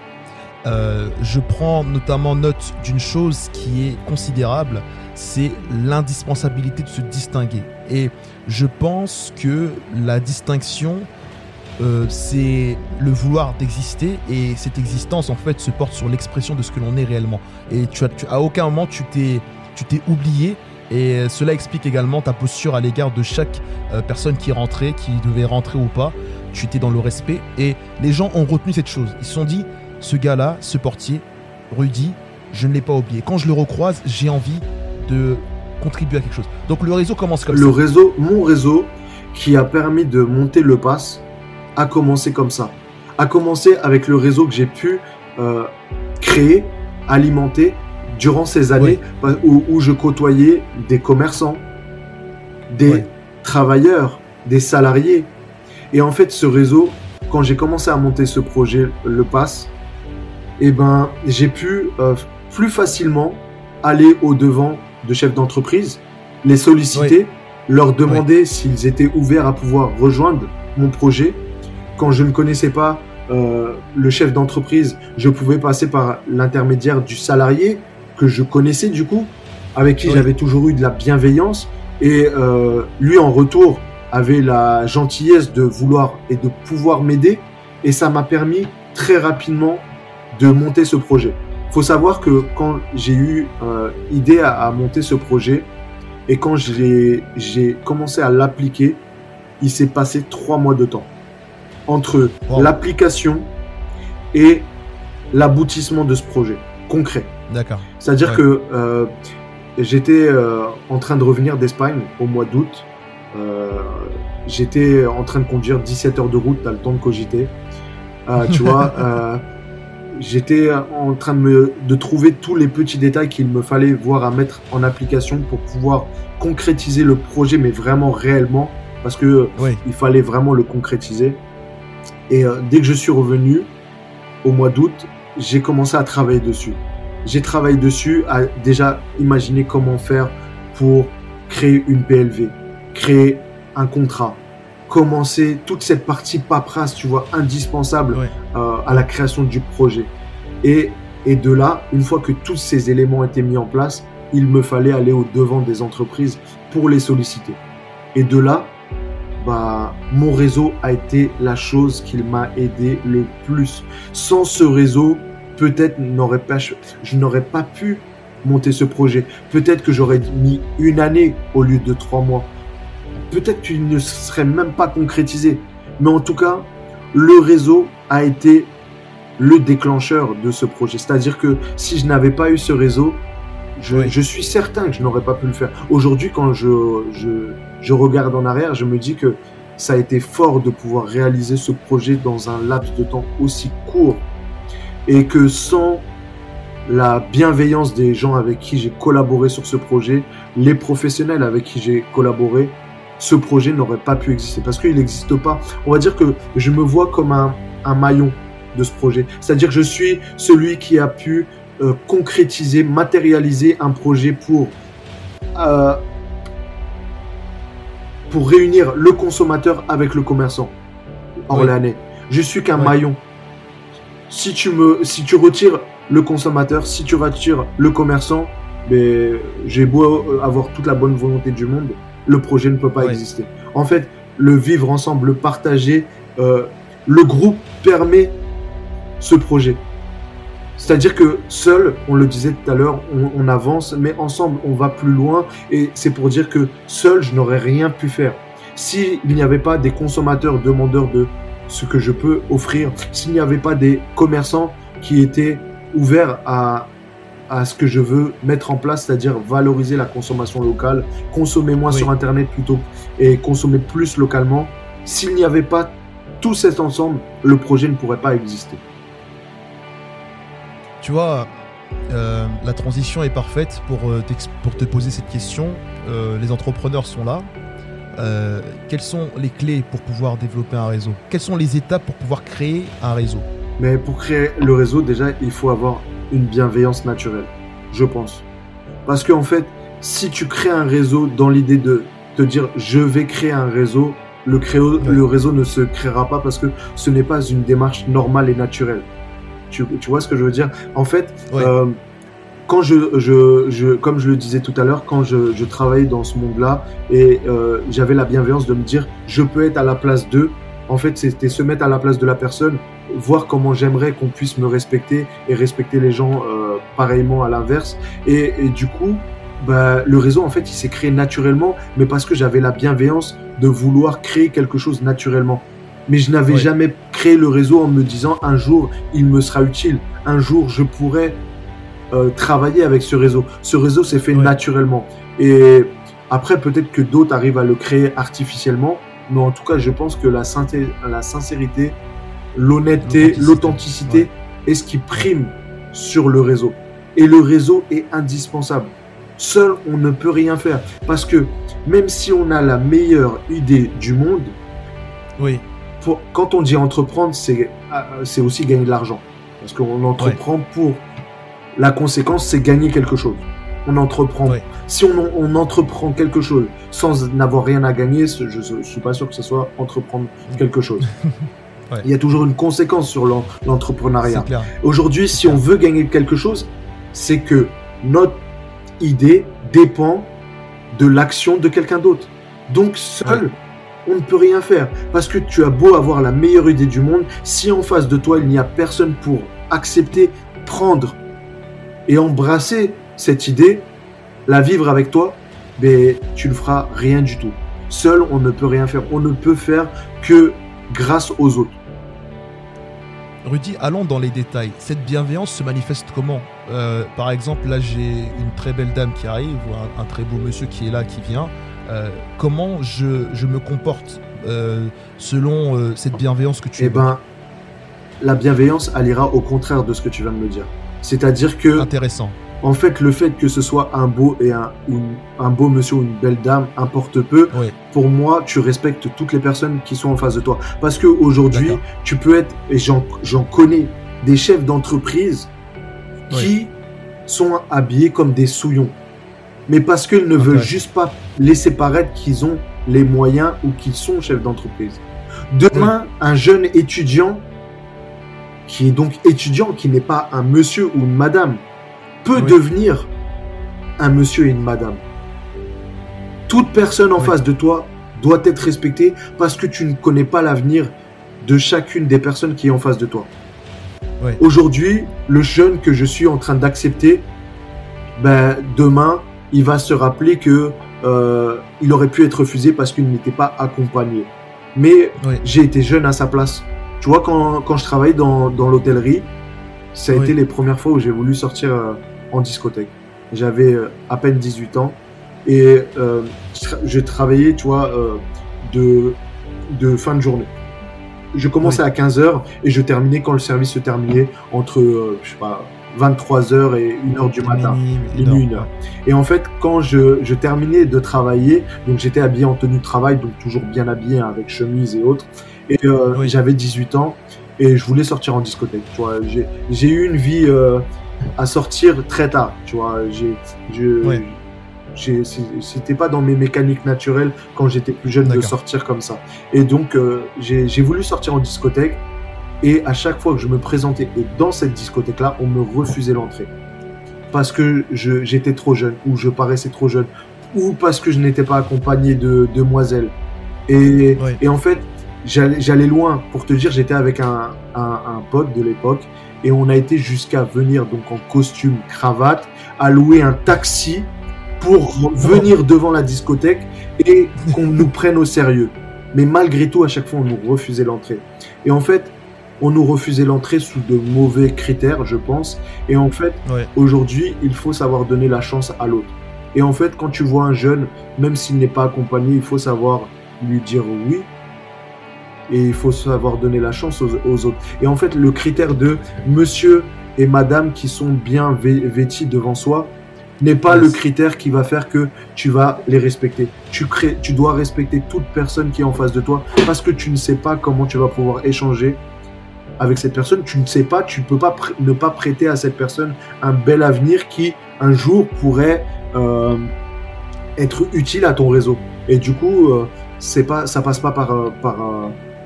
Euh, je prends notamment note d'une chose qui est considérable, c'est l'indispensabilité de se distinguer. Et je pense que la distinction, euh, c'est le vouloir d'exister et cette existence en fait se porte sur l'expression de ce que l'on est réellement. Et tu as, à aucun moment tu t'es, tu t'es oublié et cela explique également ta posture à l'égard de chaque euh, personne qui rentrait, qui devait rentrer ou pas. Tu étais dans le respect et les gens ont retenu cette chose. Ils se sont dit ce gars-là, ce portier, Rudy, je ne l'ai pas oublié. Quand je le recroise, j'ai envie de contribuer à quelque chose. Donc le réseau commence comme ça. Le réseau, mon réseau, qui a permis de monter le pass, a commencé comme ça. A commencé avec le réseau que j'ai pu euh, créer, alimenter durant ces années où, je côtoyais des commerçants, des travailleurs, des salariés. Et en fait, ce réseau, quand j'ai commencé à monter ce projet, le pass, eh ben, j'ai pu euh, plus facilement aller au devant de chefs d'entreprise, les solliciter, leur demander s'ils étaient ouverts à pouvoir rejoindre mon projet. Quand je ne connaissais pas euh, le chef d'entreprise, je pouvais passer par l'intermédiaire du salarié que je connaissais du coup, avec qui j'avais toujours eu de la bienveillance. Et euh, lui, en retour, avait la gentillesse de vouloir et de pouvoir m'aider. Et ça m'a permis très rapidement de monter ce projet. Faut savoir que quand j'ai eu euh, idée à, monter ce projet et quand j'ai commencé à l'appliquer, il s'est passé trois mois de temps entre l'application et l'aboutissement de ce projet concret. D'accord. C'est-à-dire que euh, j'étais euh, en train de revenir d'Espagne au mois d'août. Euh, j'étais en train de conduire 17 heures de route, t'as le temps de cogiter. tu vois, j'étais en train de, me, de trouver tous les petits détails qu'il me fallait voir à mettre en application pour pouvoir concrétiser le projet, mais vraiment réellement, parce que il fallait vraiment le concrétiser. Et dès que je suis revenu au mois d'août, j'ai commencé à travailler dessus. J'ai travaillé dessus à déjà imaginer comment faire pour créer une PLV, créer un contrat, commencer toute cette partie paperasse, tu vois, indispensable euh, à la création du projet. Et, et de là, une fois que tous ces éléments étaient mis en place, il me fallait aller au devant des entreprises pour les solliciter. Et de là, bah, mon réseau a été la chose qui m'a aidé le plus. Sans ce réseau, peut-être n'aurais pas, je n'aurais pas pu monter ce projet. Peut-être que j'aurais mis une année au lieu de trois mois peut-être qu'il ne serait même pas concrétisé. Mais en tout cas, le réseau a été le déclencheur de ce projet. C'est-à-dire que si je n'avais pas eu ce réseau, je, suis certain que je n'aurais pas pu le faire. Aujourd'hui, quand je, je, regarde en arrière, je me dis que ça a été fort de pouvoir réaliser ce projet dans un laps de temps aussi court. Et que sans la bienveillance des gens avec qui j'ai collaboré sur ce projet, les professionnels avec qui j'ai collaboré, ce projet n'aurait pas pu exister parce qu'il n'existe pas. On va dire que je me vois comme un, maillon de ce projet. C'est-à-dire je suis celui qui a pu euh, concrétiser, matérialiser un projet pour euh, pour réunir le consommateur avec le commerçant orléanais. Je suis qu'un maillon. Si tu me, si tu retires le consommateur, si tu retires le commerçant, mais j'ai beau avoir toute la bonne volonté du monde, le projet ne peut pas exister. En fait, le vivre ensemble, le partager, euh, le groupe permet ce projet. C'est-à-dire que seul, on le disait tout à l'heure, on, avance, mais ensemble, on va plus loin. Et c'est pour dire que seul, je n'aurais rien pu faire. S'il n'y avait pas des consommateurs demandeurs de ce que je peux offrir, s'il n'y avait pas des commerçants qui étaient ouverts à, à ce que je veux mettre en place, c'est-à-dire valoriser la consommation locale, consommer moins sur Internet plutôt et consommer plus localement. S'il n'y avait pas tout cet ensemble, le projet ne pourrait pas exister. Tu vois, euh, la transition est parfaite pour, euh, pour te poser cette question. Euh, les entrepreneurs sont là. Quelles sont les clés pour pouvoir développer un réseau? Quelles sont les étapes pour pouvoir créer un réseau? Mais pour créer le réseau, déjà, il faut avoir une bienveillance naturelle, je pense. Parce qu'en en fait, si tu crées un réseau dans l'idée de te dire je vais créer un réseau, le, le réseau ne se créera pas parce que ce n'est pas une démarche normale et naturelle. Tu, tu, vois ce que je veux dire? En fait, euh, quand je, je, je, comme je le disais tout à l'heure, quand je, je travaillais dans ce monde-là et euh, j'avais la bienveillance de me dire je peux être à la place d'eux, en fait, c'était se mettre à la place de la personne voir comment j'aimerais qu'on puisse me respecter et respecter les gens euh, pareillement à l'inverse. Et, du coup, bah, le réseau, en fait, il s'est créé naturellement, mais parce que j'avais la bienveillance de vouloir créer quelque chose naturellement. Mais je n'avais jamais créé le réseau en me disant un jour, il me sera utile, un jour, je pourrais euh, travailler avec ce réseau. Ce réseau s'est fait naturellement. Et après, peut-être que d'autres arrivent à le créer artificiellement, mais en tout cas, je pense que la, la sincérité l'honnêteté, l'authenticité est ce qui prime sur le réseau. Et le réseau est indispensable. Seul, on ne peut rien faire. Parce que même si on a la meilleure idée du monde, oui. quand on dit entreprendre, c'est euh, aussi gagner de l'argent. Parce qu'on entreprend pour... La conséquence, c'est gagner quelque chose. On entreprend. Si on, on, entreprend quelque chose sans n'avoir rien à gagner, je ne suis pas sûr que ce soit entreprendre quelque chose. Il y a toujours une conséquence sur l'entrepreneuriat. Aujourd'hui, si on veut gagner quelque chose, c'est que notre idée dépend de l'action de quelqu'un d'autre. Donc seul, on ne peut rien faire. Parce que tu as beau avoir la meilleure idée du monde, si en face de toi, il n'y a personne pour accepter, prendre et embrasser cette idée, la vivre avec toi, ben, tu ne feras rien du tout. Seul, on ne peut rien faire. On ne peut faire que grâce aux autres. Rudy, allons dans les détails. Cette bienveillance se manifeste comment? Euh, Par exemple, là, j'ai une très belle dame qui arrive, ou un, très beau monsieur qui est là, qui vient. Euh, comment je, me comporte euh, selon cette bienveillance que tu Eh ben, la bienveillance, elle ira au contraire de ce que tu viens de me dire. C'est-à-dire que. Intéressant en fait, le fait que ce soit un beau et un, un beau monsieur ou une belle dame importe peu. Pour moi, tu respectes toutes les personnes qui sont en face de toi. Parce que aujourd'hui, tu peux être, et j'en connais, des chefs d'entreprise qui sont habillés comme des souillons. Mais parce qu'ils ne veulent juste pas laisser paraître qu'ils ont les moyens ou qu'ils sont chefs d'entreprise. Demain, un jeune étudiant qui est donc étudiant, qui n'est pas un monsieur ou une madame, peut devenir un monsieur et une madame. Toute personne en face de toi doit être respectée parce que tu ne connais pas l'avenir de chacune des personnes qui est en face de toi. Aujourd'hui, le jeune que je suis en train d'accepter, ben, demain, il va se rappeler que euh, il aurait pu être refusé parce qu'il n'était pas accompagné. Mais j'ai été jeune à sa place. Tu vois, quand, quand je travaillais dans, dans l'hôtellerie, ça a été les premières fois où j'ai voulu sortir euh, en discothèque. J'avais euh, à peine 18 ans et euh, je travaillais, tu vois, euh, de, de fin de journée. Je commençais à 15h et je terminais quand le service se terminait entre, je sais pas, 23h et 1h du matin. Minuit, 1h. Et en fait, quand je, je terminais de travailler, donc j'étais habillé en tenue de travail, donc toujours bien habillé hein, avec chemise et autres, et j'avais 18 ans, et je voulais sortir en discothèque. Tu vois, j'ai eu une vie euh, à sortir très tard. Tu vois, j'ai, c'était pas dans mes mécaniques naturelles quand j'étais plus jeune de sortir comme ça. Et donc, euh, j'ai voulu sortir en discothèque. Et à chaque fois que je me présentais dans cette discothèque-là, on me refusait l'entrée. Parce que j'étais trop jeune, ou je paraissais trop jeune, ou parce que je n'étais pas accompagné de demoiselles. Et, et en fait, j'allais loin. Pour te dire, j'étais avec un, un, pote de l'époque et on a été jusqu'à venir donc en costume, cravate, à louer un taxi pour venir devant la discothèque et qu'on nous prenne au sérieux. Mais malgré tout, à chaque fois, on nous refusait l'entrée. Et en fait, on nous refusait l'entrée sous de mauvais critères, je pense. Et en fait, aujourd'hui, il faut savoir donner la chance à l'autre. Et en fait, quand tu vois un jeune, même s'il n'est pas accompagné, il faut savoir lui dire oui et il faut savoir donner la chance aux, autres. Et en fait, le critère de monsieur et madame qui sont bien vêtis devant soi n'est pas le critère qui va faire que tu vas les respecter. Tu, crées, tu dois respecter toute personne qui est en face de toi parce que tu ne sais pas comment tu vas pouvoir échanger avec cette personne. Tu ne sais pas, tu peux pas ne pas prêter à cette personne un bel avenir qui un jour pourrait euh, être utile à ton réseau. Et du coup, euh, c'est pas, ça passe pas par, euh, par,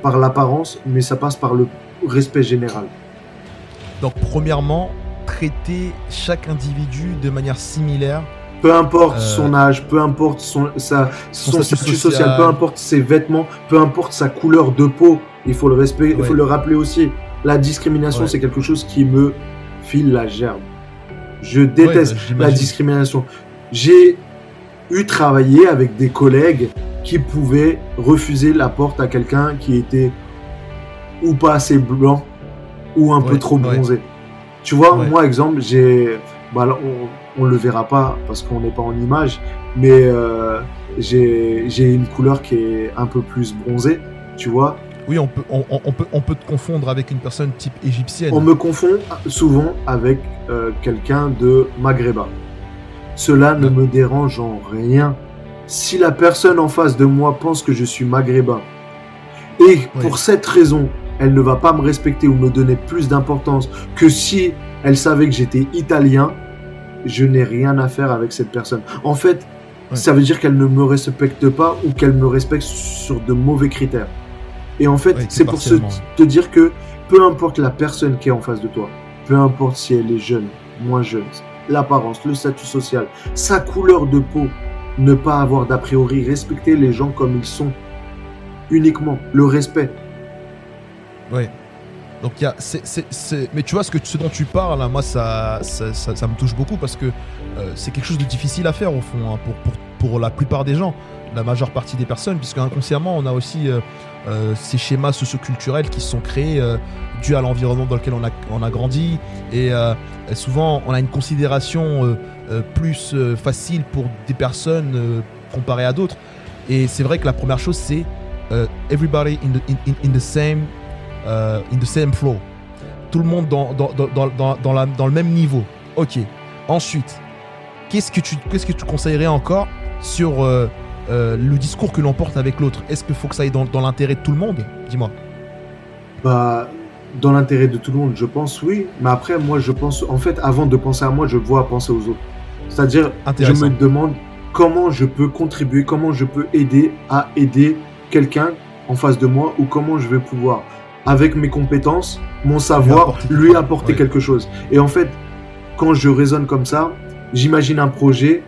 par l'apparence, mais ça passe par le respect général. Donc, premièrement, traiter chaque individu de manière similaire. Peu importe son âge, peu importe son, sa, son, statut social, peu importe ses vêtements, peu importe sa couleur de peau, il faut le respect, il faut le rappeler aussi. La discrimination, c'est quelque chose qui me file la gerbe. Je déteste bah, la discrimination. J'ai eu travaillé avec des collègues qui pouvaient refuser la porte à quelqu'un qui était ou pas assez blanc ou un peu trop bronzé. Tu vois, moi, exemple, j'ai. Bah, on, on le verra pas parce qu'on n'est pas en image, mais euh, j'ai une couleur qui est un peu plus bronzée, tu vois. Oui, on peut, on, peut, on peut te confondre avec une personne type égyptienne. On me confond souvent avec euh, quelqu'un de maghrébin. Cela ne me dérange en rien. Si la personne en face de moi pense que je suis maghrébin, et pour cette raison, elle ne va pas me respecter ou me donner plus d'importance que si elle savait que j'étais italien, je n'ai rien à faire avec cette personne. En fait, ça veut dire qu'elle ne me respecte pas ou qu'elle me respecte sur de mauvais critères. Et en fait, c'est pour te dire que peu importe la personne qui est en face de toi, peu importe si elle est jeune, moins jeune, l'apparence, le statut social, sa couleur de peau, ne pas avoir d'a priori, respecter les gens comme ils sont. Uniquement le respect. Oui. Donc il y a, mais tu vois ce que ce dont tu parles, hein, moi ça me touche beaucoup parce que euh, c'est quelque chose de difficile à faire au fond hein, pour la plupart des gens la majeure partie des personnes, puisque inconsciemment, on a aussi euh, euh, ces schémas socioculturels qui sont créés euh, à l'environnement dans lequel on a, on a grandi. Et, souvent, on a une considération plus facile pour des personnes comparées à d'autres. Et c'est vrai que la première chose, c'est everybody in the, in, the same, in the same flow. Tout le monde dans, dans, dans, dans, dans le même niveau. Ok. Ensuite, qu'est-ce que tu, qu'est-ce que tu conseillerais encore sur euh, le discours que l'on porte avec l'autre, est-ce qu'il faut que ça aille dans, l'intérêt de tout le monde? Dis-moi. Bah, dans l'intérêt de tout le monde, je pense oui. Mais après, moi, je pense, en fait, avant de penser à moi, je vois penser aux autres. C'est-à-dire, je me demande comment je peux contribuer, comment je peux aider à aider quelqu'un en face de moi ou comment je vais pouvoir, avec mes compétences, mon savoir, lui apporter, quelque chose. Et en fait, quand je raisonne comme ça, j'imagine un projet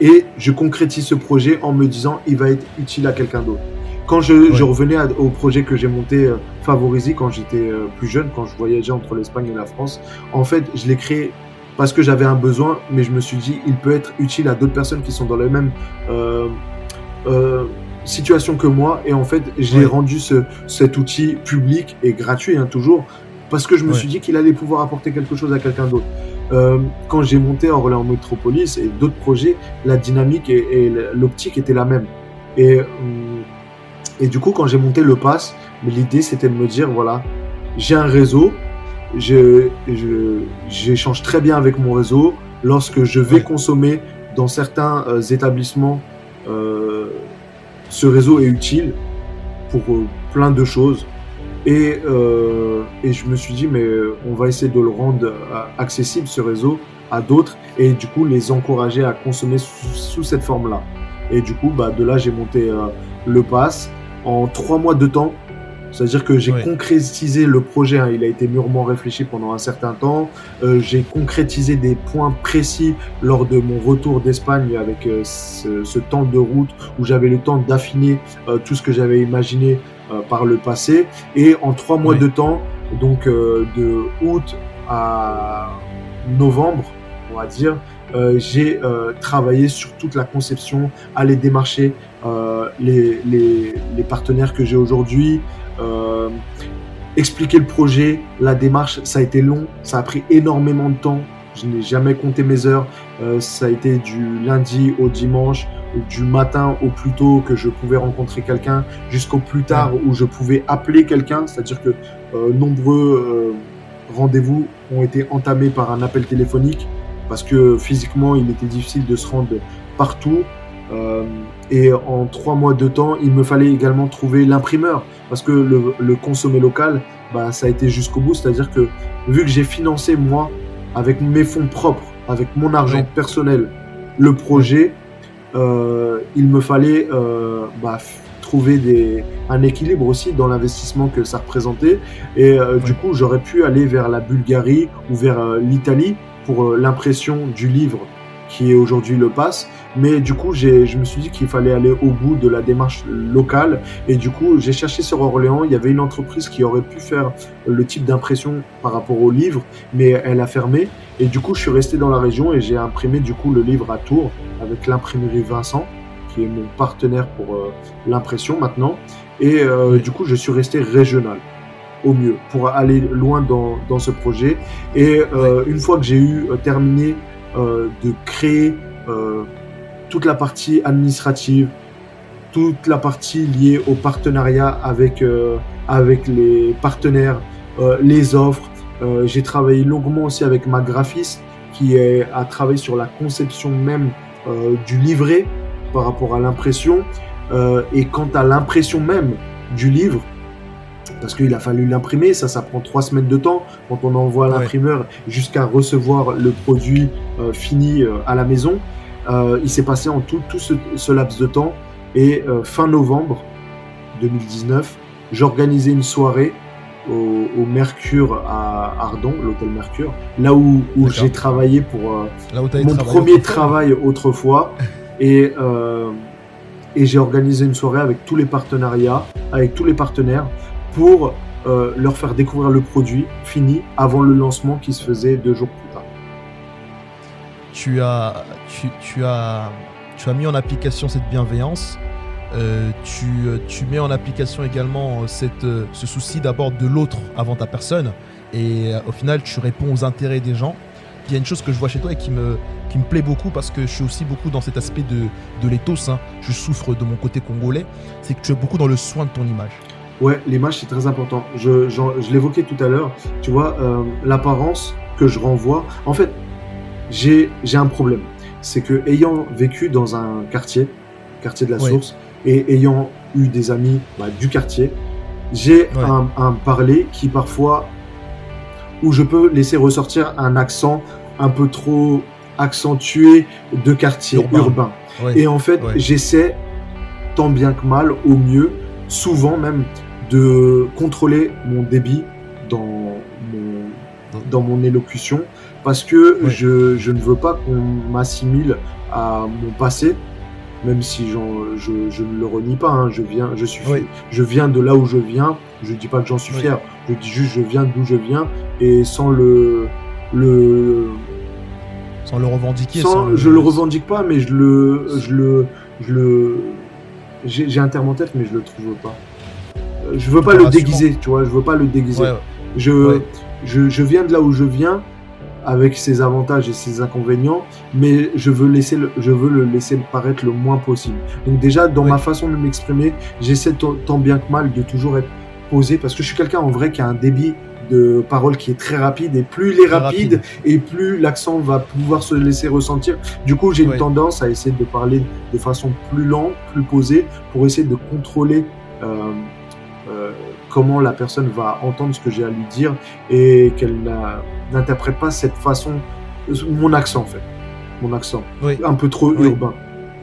et je concrétise ce projet en me disant il va être utile à quelqu'un d'autre. Quand je, je revenais au projet que j'ai monté euh, quand j'étais euh, plus jeune, quand je voyageais entre l'Espagne et la France, en fait, je l'ai créé parce que j'avais un besoin, mais je me suis dit il peut être utile à d'autres personnes qui sont dans la même euh, euh, situation que moi. Et en fait, j'ai rendu ce, cet outil public et gratuit, hein, toujours, parce que je me suis dit qu'il allait pouvoir apporter quelque chose à quelqu'un d'autre. Euh, quand j'ai monté Orléans Métropolis et d'autres projets, la dynamique et, l'optique étaient la même. Et, euh, et du coup, quand j'ai monté le pass, l'idée c'était de me dire voilà, j'ai un réseau, j'échange très bien avec mon réseau. Lorsque je vais consommer dans certains euh, établissements, ce réseau est utile pour plein de choses Et, euh, et je me suis dit, mais on va essayer de le rendre accessible, ce réseau, à d'autres, et du coup les encourager à consommer sous, cette forme-là. Et du coup, bah, de là, j'ai monté le pass. En trois mois de temps, c'est-à-dire que j'ai concrétisé le projet, hein. il a été mûrement réfléchi pendant un certain temps. Euh, j'ai concrétisé des points précis lors de mon retour d'Espagne avec euh, ce, temps de route où j'avais le temps d'affiner euh, tout ce que j'avais imaginé par le passé. Et en trois mois de temps, donc de août à novembre, on va dire, j'ai travaillé sur toute la conception, aller démarcher les, les, les, partenaires que j'ai aujourd'hui, euh, expliquer le projet, la démarche, ça a été long, ça a pris énormément de temps. Je n'ai jamais compté mes heures. Euh, ça a été du lundi au dimanche, du matin au plus tôt que je pouvais rencontrer quelqu'un, jusqu'au plus tard où je pouvais appeler quelqu'un. C'est-à-dire que euh, nombreux rendez-vous ont été entamés par un appel téléphonique parce que physiquement, il était difficile de se rendre partout. Euh, et en trois mois de temps, il me fallait également trouver l'imprimeur parce que le, le consommer local, bah, ça a été jusqu'au bout. C'est-à-dire que vu que j'ai financé moi avec mes fonds propres, avec mon argent personnel, le projet, euh, il me fallait euh, bah, trouver des, un équilibre aussi dans l'investissement que ça représentait. Et euh, du coup, j'aurais pu aller vers la Bulgarie ou vers l'Italie pour l'impression du livre qui est aujourd'hui le pass. Mais du coup, je me suis dit qu'il fallait aller au bout de la démarche locale. Et du coup, j'ai cherché sur Orléans. Il y avait une entreprise qui aurait pu faire le type d'impression par rapport au livre, mais elle a fermé. Et du coup, je suis resté dans la région et j'ai imprimé du coup le livre à Tours avec l'imprimerie Vincent, qui est mon partenaire pour euh, l'impression maintenant. Et euh, du coup, je suis resté régional au mieux pour aller loin dans, dans ce projet. Et euh, une fois que j'ai eu terminé de créer toute la partie administrative, toute la partie liée au partenariat avec, euh, avec les partenaires, les offres. J'ai travaillé longuement aussi avec ma graphiste qui est, a travaillé sur la conception même du livret par rapport à l'impression. et quant à l'impression même du livre, parce qu'il a fallu l'imprimer, ça, ça prend trois semaines de temps quand on envoie l'imprimeur jusqu'à recevoir le produit euh, fini euh, à la maison. Euh, il s'est passé en tout, tout ce, laps de temps et fin novembre 2019, j'organisais une soirée au, Mercure à Ardon, l'hôtel Mercure, là où, où j'ai travaillé pour mon premier travail autrefois. et, et j'ai organisé une soirée avec tous les partenariats, avec tous les partenaires pour euh, leur faire découvrir le produit fini avant le lancement qui se faisait deux jours plus tard. Tu as, tu, as, tu as mis en application cette bienveillance. Euh, tu, tu, mets en application également cette, ce souci d'abord de l'autre avant ta personne. Et euh, au final, tu réponds aux intérêts des gens. Il y a une chose que je vois chez toi et qui me, qui me plaît beaucoup parce que je suis aussi beaucoup dans cet aspect de, de l'éthos. Hein. Je souffre de mon côté congolais. C'est que tu es beaucoup dans le soin de ton image. Ouais, l'image c'est très important. Je, je, l'évoquais tout à l'heure. Tu vois, euh, l'apparence que je renvoie. En fait, j'ai j'ai un problème. C'est que ayant vécu dans un quartier, quartier de la Source, et ayant eu des amis bah, du quartier, j'ai un, un parler qui parfois où je peux laisser ressortir un accent un peu trop accentué de quartier urbain. Et en fait, j'essaie tant bien que mal, au mieux, souvent même, de contrôler mon débit dans mon, dans mon élocution parce que je, je, ne veux pas qu'on m'assimile à mon passé, même si je, je, ne le renie pas. Hein. Je, viens, je, suis, je viens de là où je viens. Je ne dis pas que j'en suis fier. Je dis juste je viens d'où je viens et sans le. le sans le revendiquer. Sans, je le... le revendique pas, mais je le. Je le, je le j'ai un terme en tête, mais je le trouve pas je veux pas le déguiser, tu vois, je veux pas le déguiser. Je, je, je, viens de là où je viens, avec ses avantages et ses inconvénients, mais je veux, laisser le, je veux le laisser paraître le moins possible. Donc déjà, dans ma façon de m'exprimer, j'essaie tant bien que mal de toujours être posé, parce que je suis quelqu'un en vrai qui a un débit de parole qui est très rapide, et plus il est rapide, et plus l'accent va pouvoir se laisser ressentir. Du coup, j'ai une tendance à essayer de parler de façon plus lente, plus posée, pour essayer de contrôler euh, comment la personne va entendre ce que j'ai à lui dire et qu'elle n'interprète pas cette façon, mon accent en fait, mon accent, un peu trop urbain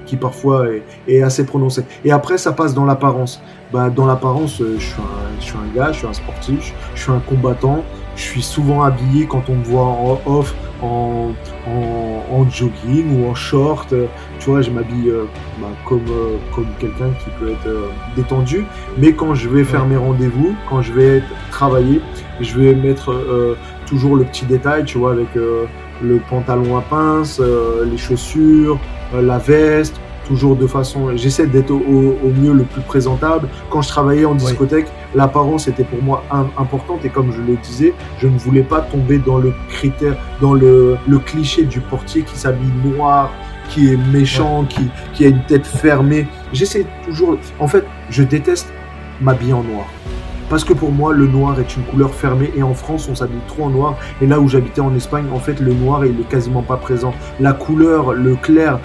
qui parfois est, assez prononcé. Et après, ça passe dans l'apparence. Bah, dans l'apparence, euh, je, suis un, je suis un gars, je suis un sportif, je suis un combattant. Je suis souvent habillé quand on me voit en off, en, en, jogging ou en short. Tu vois, je m'habille euh, bah, comme, euh, comme quelqu'un qui peut être détendu. Mais quand je vais faire mes rendez-vous, quand je vais travailler, je vais mettre toujours le petit détail, tu vois, avec le pantalon à pince, les chaussures, euh, la veste, toujours de façon. J'essaie d'être au, mieux le plus présentable. Quand je travaillais en discothèque, l'apparence était pour moi importante et comme je le disais, je ne voulais pas tomber dans le critère, dans le, cliché du portier qui s'habille noir, qui est méchant, qui, qui a une tête fermée. J'essaie toujours. En fait, je déteste m'habiller en noir. Parce que pour moi, le noir est une couleur fermée et en France, on s'habille trop en noir. Et là où j'habitais en Espagne, en fait, le noir, il est quasiment pas présent. La couleur, le clair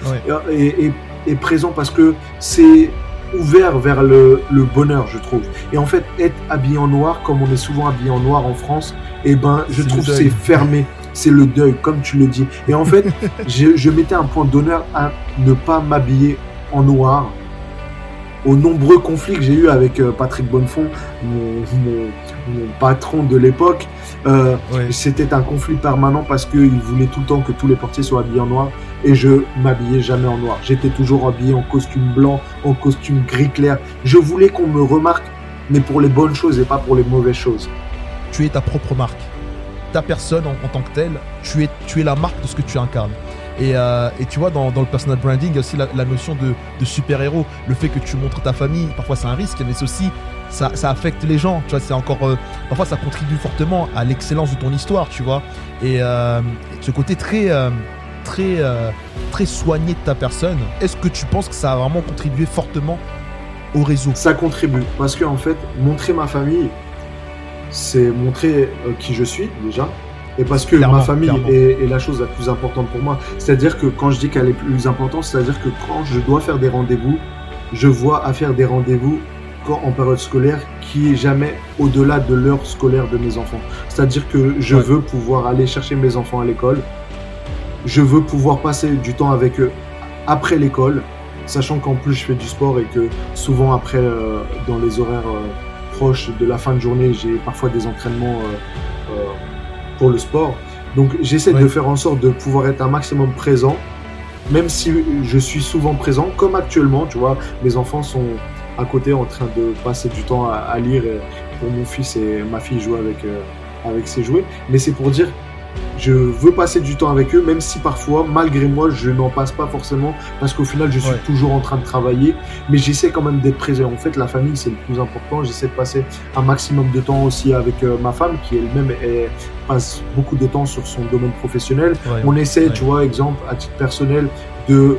est, présent parce que c'est ouvert vers le, bonheur, je trouve. Et en fait, être habillé en noir, comme on est souvent habillé en noir en France, eh ben, je trouve c'est fermé. C'est le deuil, comme tu le dis. Et en fait, je, je mettais un point d'honneur à ne pas m'habiller en noir aux nombreux conflits que j'ai eu avec euh, Patrick Bonnefond, mon, patron de l'époque. Euh, c'était un conflit permanent parce qu'il voulait tout le temps que tous les portiers soient habillés en noir et je m'habillais jamais en noir. J'étais toujours habillé en costume blanc, en costume gris clair. Je voulais qu'on me remarque, mais pour les bonnes choses et pas pour les mauvaises choses. Tu es ta propre marque. Ta personne en, tant que telle, tu es, tu es la marque de ce que tu incarnes. Euh, et, tu vois, dans, le personal branding, il y a aussi la, notion de, super-héros. Le fait que tu montres ta famille, parfois c'est un risque, mais c'est aussi, ça, affecte les gens. Tu vois, c'est encore, euh, parfois ça contribue fortement à l'excellence de ton histoire, tu vois. Et euh, ce côté très, très, très soigné de ta personne, est-ce que tu penses que ça a vraiment contribué fortement au réseau? Ça contribue, parce que en fait, montrer ma famille, c'est montrer qui je suis déjà, et parce que ma famille est, la chose la plus importante pour moi. C'est-à-dire que quand je dis qu'elle est plus importante, c'est-à-dire que quand je dois faire des rendez-vous, je vois à faire des rendez-vous en période scolaire qui est jamais au-delà de l'heure scolaire de mes enfants. C'est-à-dire que je veux pouvoir aller chercher mes enfants à l'école. Je veux pouvoir passer du temps avec eux après l'école, sachant qu'en plus je fais du sport et que souvent après, euh, dans les horaires euh, proches de la fin de journée, j'ai parfois des entraînements euh, pour le sport. Donc j'essaie de faire en sorte de pouvoir être un maximum présent, même si je suis souvent présent, comme actuellement, tu vois, mes enfants sont à côté en train de passer du temps à, lire pour mon fils et ma fille jouer avec, euh, avec ses jouets. Mais c'est pour dire je veux passer du temps avec eux, même si parfois, malgré moi, je n'en passe pas forcément, parce qu'au final, je suis toujours en train de travailler, mais j'essaie quand même d'être présent. En fait, la famille, c'est le plus important. J'essaie de passer un maximum de temps aussi avec euh, ma femme, qui elle-même passe beaucoup de temps sur son domaine professionnel. On essaie, tu vois, exemple, à titre personnel, de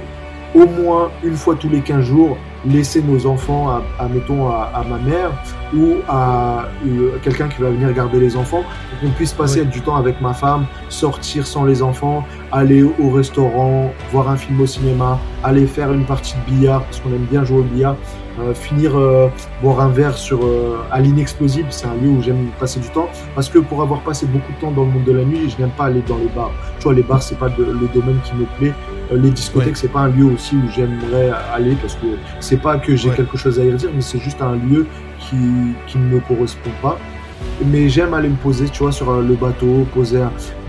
au moins une fois tous les 15 jours, laisser nos enfants à, à mettons, à, ma mère ou à euh, quelqu'un qui va venir garder les enfants pour qu'on puisse passer du temps avec ma femme, sortir sans les enfants, aller au restaurant, voir un film au cinéma, aller faire une partie de billard parce qu'on aime bien jouer au billard, euh, finir euh, boire un verre sur à l'inexplosible, c'est un lieu où j'aime passer du temps parce que pour avoir passé beaucoup de temps dans le monde de la nuit, je n'aime pas aller dans les bars. Tu vois, les bars c'est pas le domaine qui me plaît. les discothèques c'est pas un lieu aussi où j'aimerais aller parce que c'est pas que j'ai quelque chose à y dire, mais c'est juste un lieu qui, qui ne me correspond pas. Mais j'aime aller me poser, tu vois, sur euh, le bateau, poser,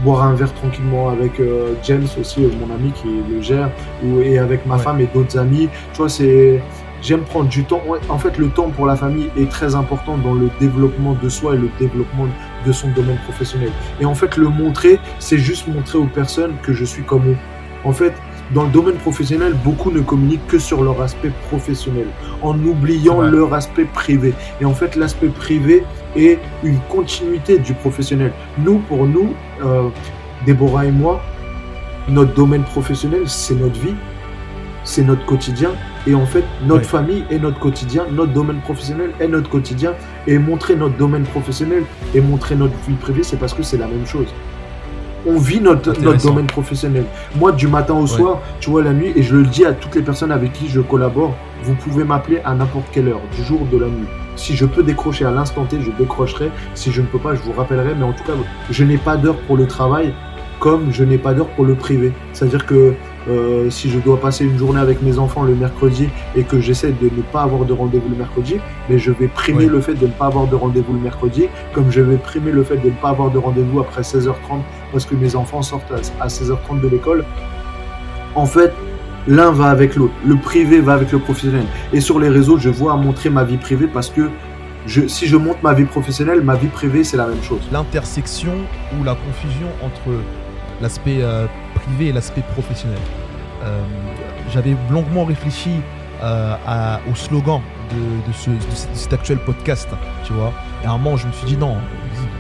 boire un verre tranquillement avec euh, James aussi, euh, mon ami qui le gère, ou, et avec ma femme et d'autres amis. Tu vois, c'est j'aime prendre du temps. En fait, le temps pour la famille est très important dans le développement de soi et le développement de son domaine professionnel. Et en fait, le montrer, c'est juste montrer aux personnes que je suis comme eux. En fait, dans le domaine professionnel, beaucoup ne communiquent que sur leur aspect professionnel, en oubliant leur aspect privé. Et en fait, l'aspect privé est une continuité du professionnel. Nous, pour nous, euh, Déborah et moi, notre domaine professionnel, c'est notre vie, c'est notre quotidien. Et en fait, notre famille est notre quotidien, notre domaine professionnel est notre quotidien. Et montrer notre domaine professionnel et montrer notre vie privée, c'est parce que c'est la même chose. on vit notre, notre domaine professionnel. Moi, du matin au soir, tu vois, la nuit, et je le dis à toutes les personnes avec qui je collabore, vous pouvez m'appeler à n'importe quelle heure, du jour, de la nuit. Si je peux décrocher à l'instant T, je décrocherai. Si je ne peux pas, je vous rappellerai. Mais en tout cas, je n'ai pas d'heure pour le travail comme je n'ai pas d'heure pour le privé. C'est-à-dire que euh, si je dois passer une journée avec mes enfants le mercredi et que j'essaie de ne pas avoir de rendez-vous le mercredi, mais je vais primer le fait de ne pas avoir de rendez-vous le mercredi, comme je vais primer le fait de ne pas avoir de rendez-vous après 16h30 parce que mes enfants sortent à 16h30 de l'école. En fait, l'un va avec l'autre. Le privé va avec le professionnel. Et sur les réseaux, je vois montrer ma vie privée parce que je, si je montre ma vie professionnelle, ma vie privée, c'est la même chose. L'intersection ou la confusion entre l'aspect euh, privé et l'aspect professionnel. Euh, j'avais longuement réfléchi euh, au slogan de, cet actuel podcast, tu vois. Et à un moment, je me suis dit non,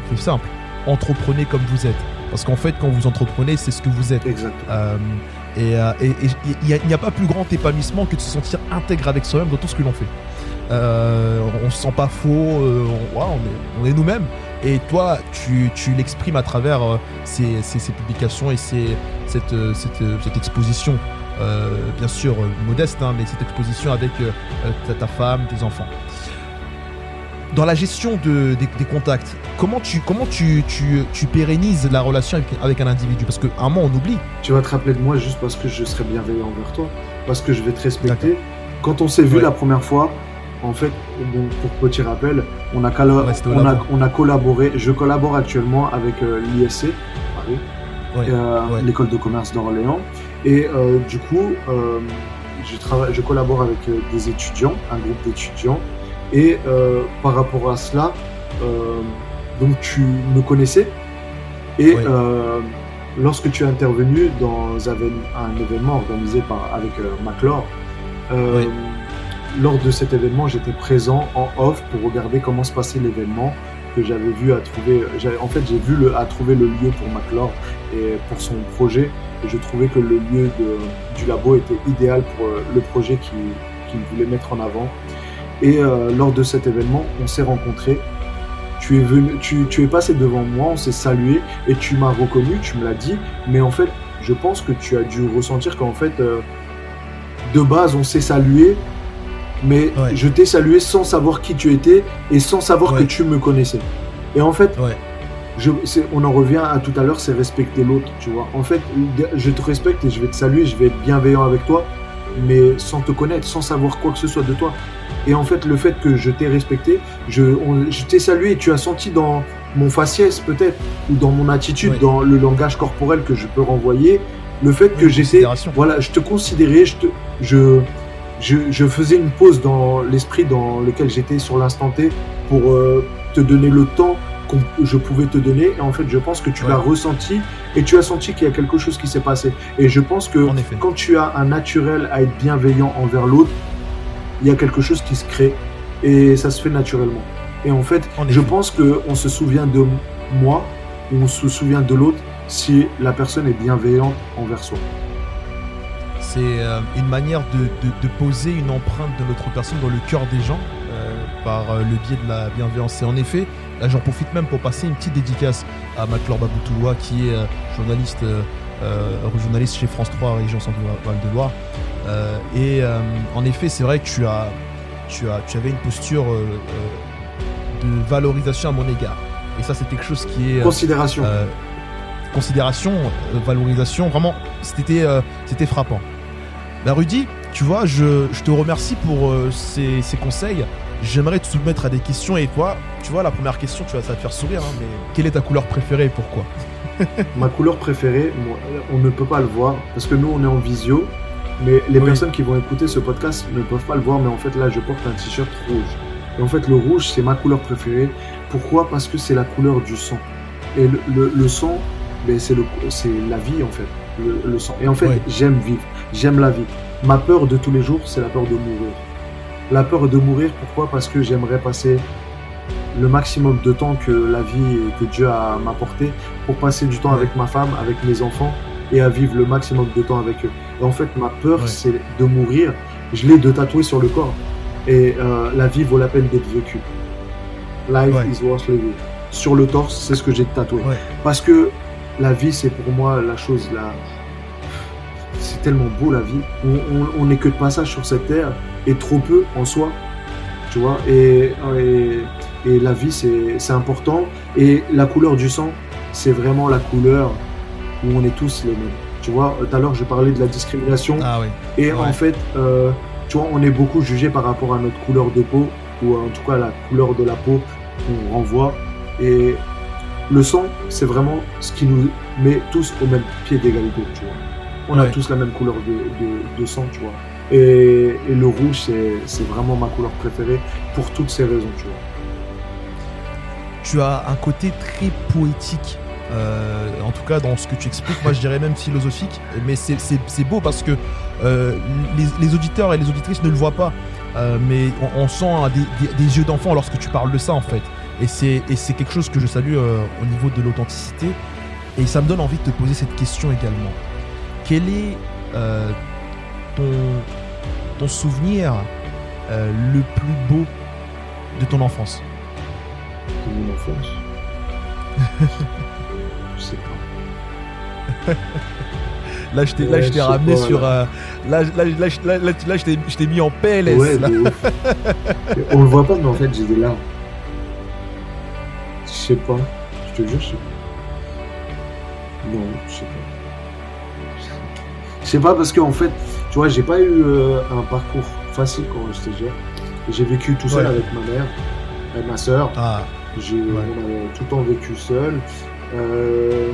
c'est simple, entreprenez comme vous êtes. Parce qu'en fait, quand vous entreprenez, c'est ce que vous êtes. et il n'y a, pas plus grand épanouissement que de se sentir intègre avec soi-même dans tout ce que l'on fait. Euh, on se sent pas faux, euh, on, est, nous-mêmes. Et toi, tu, l'exprimes à travers euh, ces, publications et cette, exposition, bien sûr modeste, hein, mais cette exposition avec ta, femme, tes enfants. Dans la gestion des, contacts, comment tu, comment tu, pérennises la relation avec, un individu? Parce qu'à un moment, on oublie. Tu vas te rappeler de moi juste parce que je serai bienveillant envers toi, parce que je vais te respecter. Quand on s'est vu la première fois, en fait, pour petit rappel, on a, on, a, collaboré, je collabore actuellement avec euh, l'ISC, Paris, euh, l'école de commerce d'Orléans. Et euh, du coup, je, travaille, je collabore avec des étudiants, un groupe d'étudiants. Et par rapport à cela, donc tu me connaissais. Et lorsque tu es intervenu dans un, événement organisé par, avec Maclor, lors de cet événement, j'étais présent en off pour regarder comment se passait l'événement que j'avais vu à trouver. En fait, j'ai vu à trouver le lieu pour McLeod et pour son projet. Et je trouvais que le lieu de, du labo était idéal pour euh, le projet qu'il voulait mettre en avant. Et euh, lors de cet événement, on s'est rencontrés. Tu es, venu, tu, tu es passé devant moi, on s'est salué et tu m'as reconnu, tu me l'as dit. Mais en fait, je pense que tu as dû ressentir qu'en fait, euh, de base, on s'est salué, mais je t'ai salué sans savoir qui tu étais et sans savoir que tu me connaissais. Et en fait, je, on en revient à tout à l'heure, c'est respecter l'autre, tu vois. En fait, je te respecte et je vais te saluer, je vais être bienveillant avec toi, mais sans te connaître, sans savoir quoi que ce soit de toi. Et en fait, le fait que je t'ai respecté, je, je t'ai salué et tu as senti dans mon faciès peut-être, ou dans mon attitude, dans le langage corporel que je peux renvoyer, le fait que j'étais, voilà, je te considérais, je te, je, je, faisais une pause dans l'esprit dans lequel j'étais sur l'instant T pour euh, te donner le temps que je pouvais te donner. Et en fait, je pense que tu l'as ressenti et tu as senti qu'il y a quelque chose qui s'est passé. Et je pense que quand tu as un naturel à être bienveillant envers l'autre, il y a quelque chose qui se crée et ça se fait naturellement. Et en fait, je pense qu'on se souvient de moi ou on se souvient de l'autre si la personne est bienveillante envers soi c'est euh, une manière de, poser une empreinte de notre personne dans le cœur des gens euh, par euh, le biais de la bienveillance. Et en effet, là j'en profite même pour passer une petite dédicace à Maclor Baboutoua qui est journaliste, journaliste chez France 3 Région Centre-Val de Loire. et en effet, c'est vrai que tu, as, tu, as, tu avais une posture de valorisation à mon égard. Et ça, c'est quelque chose qui est. Considération. considération, valorisation, vraiment, c'était c'était frappant. Bah Rudy, tu vois, je, te remercie pour euh, ces, conseils. J'aimerais te soumettre à des questions et toi, tu vois, la première question, tu vas, ça va te faire sourire, hein, mais quelle est ta couleur préférée et pourquoi? Ma couleur préférée, on ne peut pas le voir parce que nous, on est en visio, mais les personnes qui vont écouter ce podcast ne peuvent pas le voir, mais en fait, là, je porte un t-shirt rouge. Et en fait, le rouge, c'est ma couleur préférée. Pourquoi? Parce que c'est la couleur du sang. Et le, sang, ben, c'est la vie, en fait. Le, sang. Et en fait, j'aime vivre. J'aime la vie. Ma peur de tous les jours, c'est la peur de mourir. La peur de mourir, pourquoi? Parce que j'aimerais passer le maximum de temps que la vie que Dieu a m'apporté pour passer du temps avec ma femme, avec mes enfants et à vivre le maximum de temps avec eux. Et en fait, ma peur, c'est de mourir. Je l'ai de tatouer sur le corps. Et euh, la vie vaut la peine d'être vécue. Life is worth living. Sur le torse, c'est ce que j'ai tatoué. Parce que la vie, c'est pour moi la chose là. C'est tellement beau la vie. On n'est que de passage sur cette terre et trop peu en soi. Tu vois, et, et, la vie, c'est important. Et la couleur du sang, c'est vraiment la couleur où on est tous les mêmes. Tu vois, tout à l'heure, je parlais de la discrimination. Ah, oui. Et en fait, euh, tu vois, on est beaucoup jugé par rapport à notre couleur de peau, ou en tout cas la couleur de la peau qu'on renvoie. Et le sang, c'est vraiment ce qui nous met tous au même pied d'égalité, tu vois. On a tous la même couleur de, de, sang, tu vois. Et, et le rouge, c'est vraiment ma couleur préférée pour toutes ces raisons, tu vois. Tu as un côté très poétique euh, en tout cas dans ce que tu expliques, moi je dirais même philosophique, mais c'est beau parce que euh, les, auditeurs et les auditrices ne le voient pas, euh, mais on, sent des, yeux d'enfant lorsque tu parles de ça en fait. Et c'est quelque chose que je salue au niveau de l'authenticité, et ça me donne envie de te poser cette question également. Quel est ton, ton souvenir le plus beau de ton enfance? De mon enfance? Là, je t'ai, là, je t'ai ramené sur. Euh, là, là, là, là, là, je t'ai mis en PLS. Ouais, On le voit pas, mais en fait, j'ai des larmes. Sais pas. Je te jure, je sais pas. Non, je sais pas. Je sais pas parce qu'en fait, tu vois, j'ai pas eu euh, un parcours facile quand j'étais jeune. J'ai vécu tout seul avec ma mère, et ma soeur. Ah. J'ai, a tout le temps vécu seul. Euh,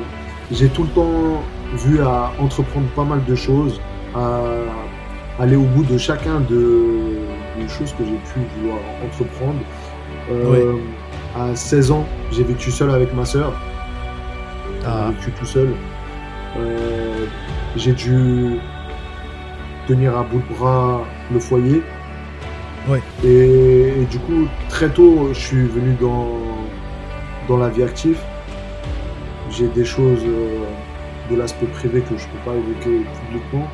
j'ai tout le temps vu à entreprendre pas mal de choses, à aller au bout de chacun de, des choses que j'ai pu vouloir entreprendre. Euh, à 16 ans, j'ai vécu seul avec ma sœur. Ah. J'ai vécu tout seul. Euh, j'ai dû tenir à bout de bras le foyer. Et, et, du coup, très tôt, je suis venu dans, dans la vie active j'ai des choses euh, de l'aspect privé que je peux pas évoquer publiquement,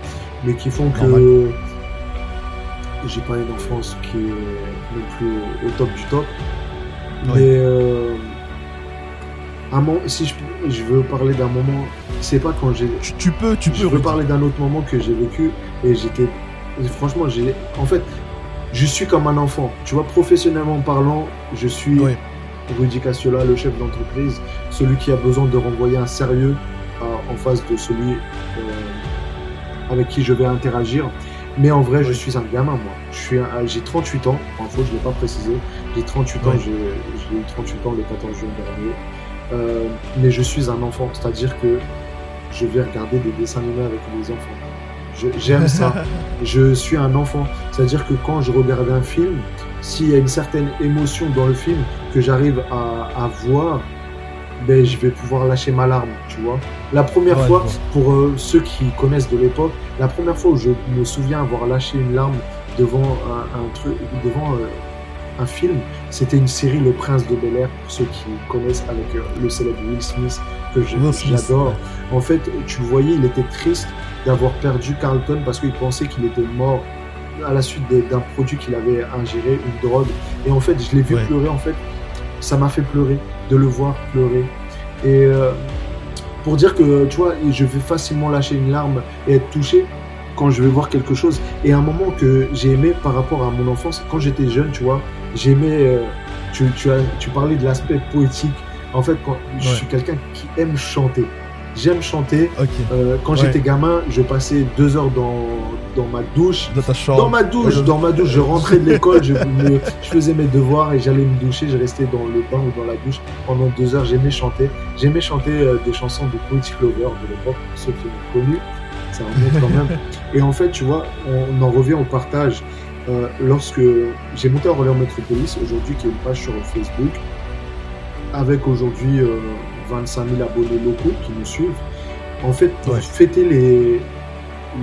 mais qui font que j'ai pas une enfance qui est non plus au top du top. Mais euh, si je, veux parler d'un moment, c'est pas quand j'ai. Tu, peux, tu peux. Je veux parler d'un autre moment que j'ai vécu et j'étais. Franchement, j'ai. En fait, je suis comme un enfant. Tu vois, professionnellement parlant, je suis. Rudy Cassiola, le chef d'entreprise, celui qui a besoin de renvoyer un sérieux euh, en face de celui euh, avec qui je vais interagir. Mais en vrai, je suis un gamin, moi. J'ai 38 ans, en fait, je ne l'ai pas précisé. J'ai 38 ans, j'ai eu 38 ans le 14 juin dernier. Euh, mais je suis un enfant, c'est-à-dire que je vais regarder des dessins animés avec mes enfants. J'aime ça. je suis un enfant. C'est-à-dire que quand je regarde un film, s'il y a une certaine émotion dans le film que j'arrive à, voir, ben, je vais pouvoir lâcher ma larme, tu vois. La première fois, pour euh, ceux qui connaissent de l'époque, la première fois où je me souviens avoir lâché une larme devant un, truc, devant euh, un film, c'était une série Le Prince de Bel Air, pour ceux qui connaissent avec euh, le célèbre Will Smith que j'adore. En fait, tu voyais, il était triste d'avoir perdu Carlton parce qu'il pensait qu'il était mort à la suite d'un produit qu'il avait ingéré, une drogue. Et en fait, je l'ai vu pleurer. En fait, ça m'a fait pleurer de le voir pleurer. Et euh, pour dire que, tu vois, je vais facilement lâcher une larme et être touché quand je vais voir quelque chose. Et un moment que j'ai aimé par rapport à mon enfance, quand j'étais jeune, tu vois, j'aimais. Euh, tu, tu, as, tu parlais de l'aspect poétique. En fait, quand, je suis quelqu'un qui aime chanter. J'aime chanter. Euh, quand j'étais gamin, je passais deux heures dans, dans ma douche. Dans ta chambre. Dans ma douche, dans ma douche. Je rentrais de l'école, je, je, faisais mes devoirs et j'allais me doucher. Je restais dans le bain ou dans la douche pendant deux heures. J'aimais chanter. J'aimais chanter euh, des chansons de Poetic Lover de l'époque, pour ceux qui ont connu. Ça remonte quand même. Et en fait, tu vois, on, en revient au partage. Euh, lorsque j'ai monté en Orléans Métropolis, aujourd'hui, qui est une page sur Facebook, avec aujourd'hui 25 000 abonnés locaux qui nous suivent. En fait, pour fêter les,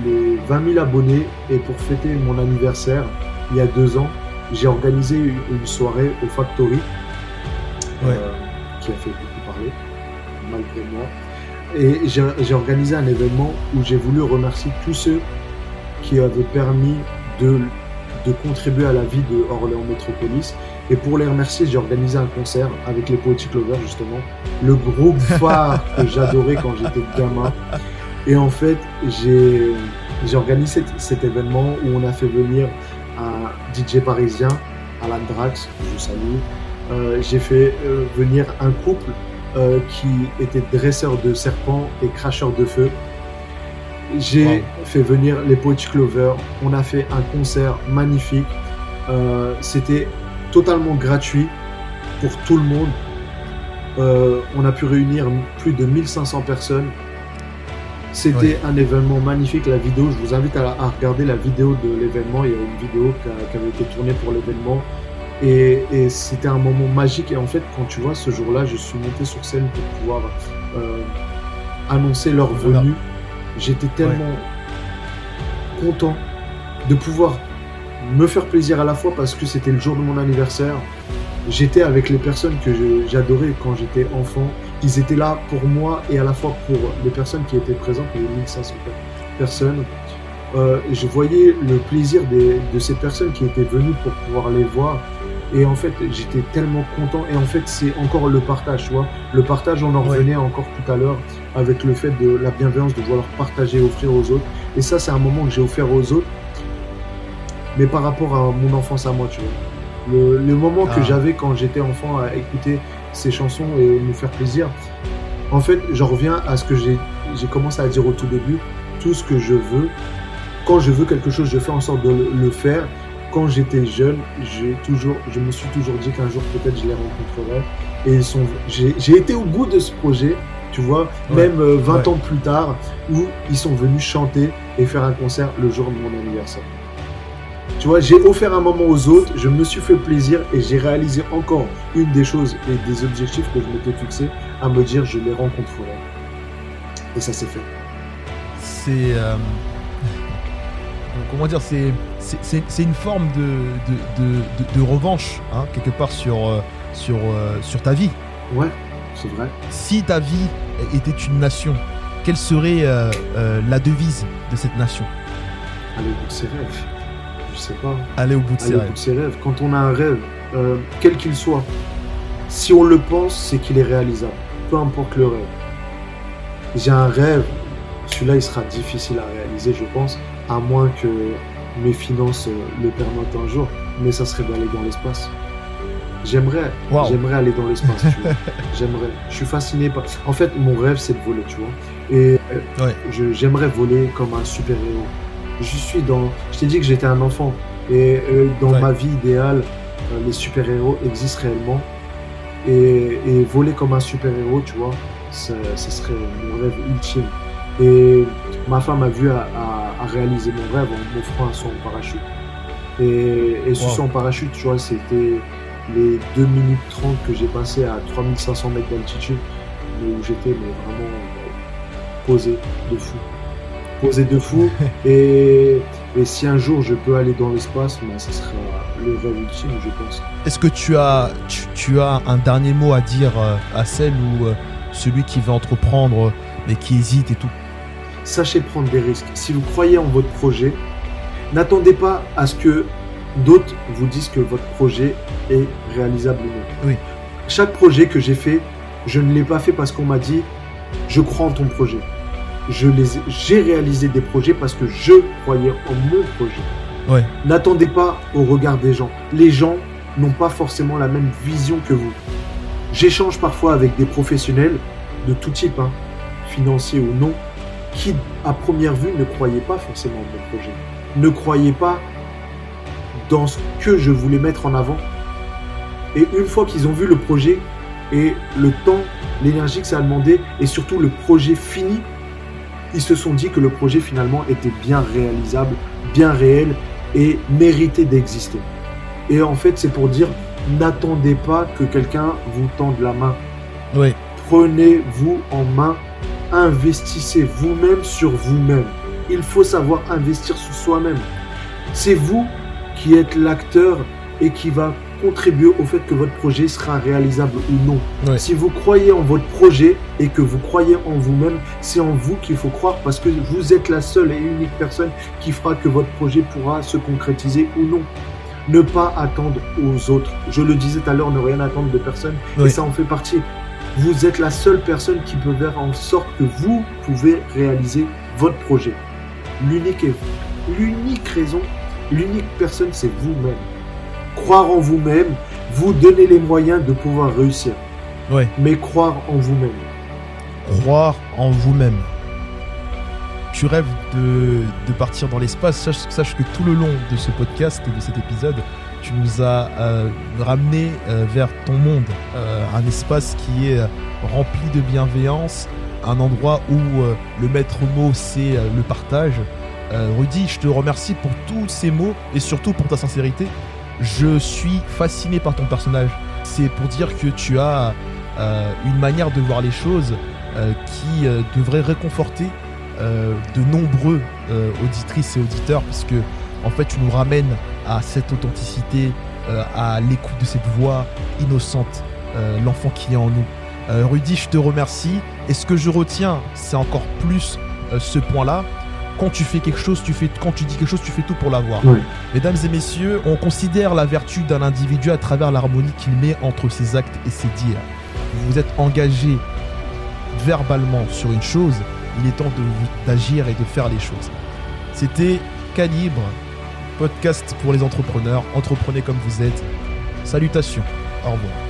les 20 000 abonnés et pour fêter mon anniversaire, il y a deux ans, j'ai organisé une soirée au Factory euh, qui a fait beaucoup parler, malgré moi. Et j'ai organisé un événement où j'ai voulu remercier tous ceux qui avaient permis de, de contribuer à la vie de Orléans Métropolis Et pour les remercier, j'ai organisé un concert avec les Poetic Lovers, justement. Le groupe phare que j'adorais quand j'étais gamin. Et en fait, j'ai organisé cet, événement où on a fait venir un DJ parisien, Alan Drax, que je salue. Euh, j'ai fait euh, venir un couple euh, qui était dresseur de serpents et cracheur de feu. J'ai fait venir les Poetic Lovers. On a fait un concert magnifique. C'était totalement gratuit pour tout le monde. On a pu réunir plus de 1500 personnes. C'était un événement magnifique. La vidéo, je vous invite à, regarder la vidéo de l'événement. Il y a une vidéo qui, avait été tournée pour l'événement. Et, c'était un moment magique. Et en fait, quand tu vois, ce jour-là, je suis monté sur scène pour pouvoir euh, annoncer leur venue. J'étais tellement content de pouvoir me faire plaisir à la fois parce que c'était le jour de mon anniversaire. J'étais avec les personnes que j'adorais quand j'étais enfant. Ils étaient là pour moi et à la fois pour les personnes qui étaient présentes, les 1500 personnes. Euh, et je voyais le plaisir de ces personnes qui étaient venues pour pouvoir les voir. Et en fait, j'étais tellement content. Et en fait, c'est encore le partage, tu vois. Le partage, on en revenait encore tout à l'heure avec le fait de la bienveillance, de vouloir partager, offrir aux autres. Et ça, c'est un moment que j'ai offert aux autres mais par rapport à mon enfance à moi, tu vois. Le, moment que ah. j'avais quand j'étais enfant à écouter ces chansons et nous faire plaisir, en fait, j'en reviens à ce que j'ai commencé à dire au tout début. Tout ce que je veux, quand je veux quelque chose, je fais en sorte de le, faire. Quand j'étais jeune, j'ai toujours, je me suis toujours dit qu'un jour peut-être je les rencontrerai. Et j'ai été au bout de ce projet, tu vois, même 20 euh, ans plus tard, où ils sont venus chanter et faire un concert le jour de mon anniversaire. Tu vois, j'ai offert un moment aux autres, je me suis fait plaisir et j'ai réalisé encore une des choses et des objectifs que je m'étais fixé à me dire je les rencontrerai. Et ça s'est fait. C'est. Euh, comment dire C'est une forme de, de, revanche, hein, quelque part, sur, euh, sur, euh, sur ta vie. Ouais, c'est vrai. Si ta vie était une nation, quelle serait la devise de cette nation? Allez, c'est rêves sais pas. Aller au bout de, ses, rêves. Quand on a un rêve, euh, quel qu'il soit, si on le pense, c'est qu'il est réalisable. Peu importe le rêve. J'ai un rêve, celui-là il sera difficile à réaliser, je pense, à moins que mes finances euh, le permettent un jour, mais ça serait d'aller dans l'espace. J'aimerais, j'aimerais aller dans l'espace. j'aimerais. Je suis fasciné par. En fait, mon rêve c'est de voler, tu vois. Et j'aimerais voler comme un super héros je suis dans. Je t'ai dit que j'étais un enfant. Et euh, dans ma vie idéale, euh, les super-héros existent réellement. Et, voler comme un super-héros, tu vois, ce serait mon rêve ultime. Et ma femme a vu à, réaliser mon rêve en m'offrant en parachute. Et, et en parachute, tu vois, c'était les 2 minutes 30 que j'ai passé à 3500 mètres d'altitude, où j'étais vraiment posé de fou posé de fou. et, si un jour je peux aller dans l'espace, ben, ce sera le rêve ultime, je pense. Est-ce que tu as, tu, as un dernier mot à dire euh, à celle ou euh, celui qui veut entreprendre mais qui hésite et tout? Sachez prendre des risques. Si vous croyez en votre projet, n'attendez pas à ce que d'autres vous disent que votre projet est réalisable ou non. Oui. Chaque projet que j'ai fait, je ne l'ai pas fait parce qu'on m'a dit je crois en ton projet je les, j'ai réalisé des projets parce que je croyais en mon projet. Ouais. N'attendez pas au regard des gens. Les gens n'ont pas forcément la même vision que vous. J'échange parfois avec des professionnels de tout type, hein, financiers ou non, qui à première vue ne croyaient pas forcément en mon projet, ne croyaient pas dans ce que je voulais mettre en avant. Et une fois qu'ils ont vu le projet et le temps, l'énergie que ça a demandé, et surtout le projet fini, ils se sont dit que le projet finalement était bien réalisable, bien réel et méritait d'exister. Et en fait, c'est pour dire, n'attendez pas que quelqu'un vous tende la main. Oui. Prenez-vous en main, investissez vous-même sur vous-même. Il faut savoir investir sur soi-même. C'est vous qui êtes l'acteur et qui va contribuer au fait que votre projet sera réalisable ou non. Si vous croyez en votre projet et que vous croyez en vous-même, c'est en vous qu'il faut croire parce que vous êtes la seule et unique personne qui fera que votre projet pourra se concrétiser ou non. Ne pas attendre aux autres. Je le disais tout à l'heure, ne rien attendre de personne. Et ça en fait partie. Vous êtes la seule personne qui peut faire en sorte que vous pouvez réaliser votre projet. L'unique l'unique raison, l'unique personne, c'est vous-même. Croire en vous-même, vous donner les moyens de pouvoir réussir. Ouais. Mais croire en vous-même. Croire en vous-même. Tu rêves de, partir dans l'espace. Sache, sache, que tout le long de ce podcast et de cet épisode, tu nous as euh, ramené euh, vers ton monde. Euh, un espace qui est rempli de bienveillance. Un endroit où le maître mot, c'est le partage. Rudy, je te remercie pour tous ces mots et surtout pour ta sincérité. Je suis fasciné par ton personnage. C'est pour dire que tu as euh, une manière de voir les choses euh, qui euh, devrait réconforter de nombreux auditrices et auditeurs parce que en fait tu nous ramènes à cette authenticité, à l'écoute de cette voix innocente, l'enfant qui est en nous. Rudy, je te remercie. Et ce que je retiens, c'est encore plus ce point-là quand tu fais quelque chose, tu fais, quand tu dis quelque chose, tu fais tout pour l'avoir. Mesdames et messieurs, on considère la vertu d'un individu à travers l'harmonie qu'il met entre ses actes et ses dires. Vous vous êtes engagé verbalement sur une chose, il est temps d'agir et de faire les choses. C'était Calibre, podcast pour les entrepreneurs. Entreprenez comme vous êtes. Salutations. Au revoir.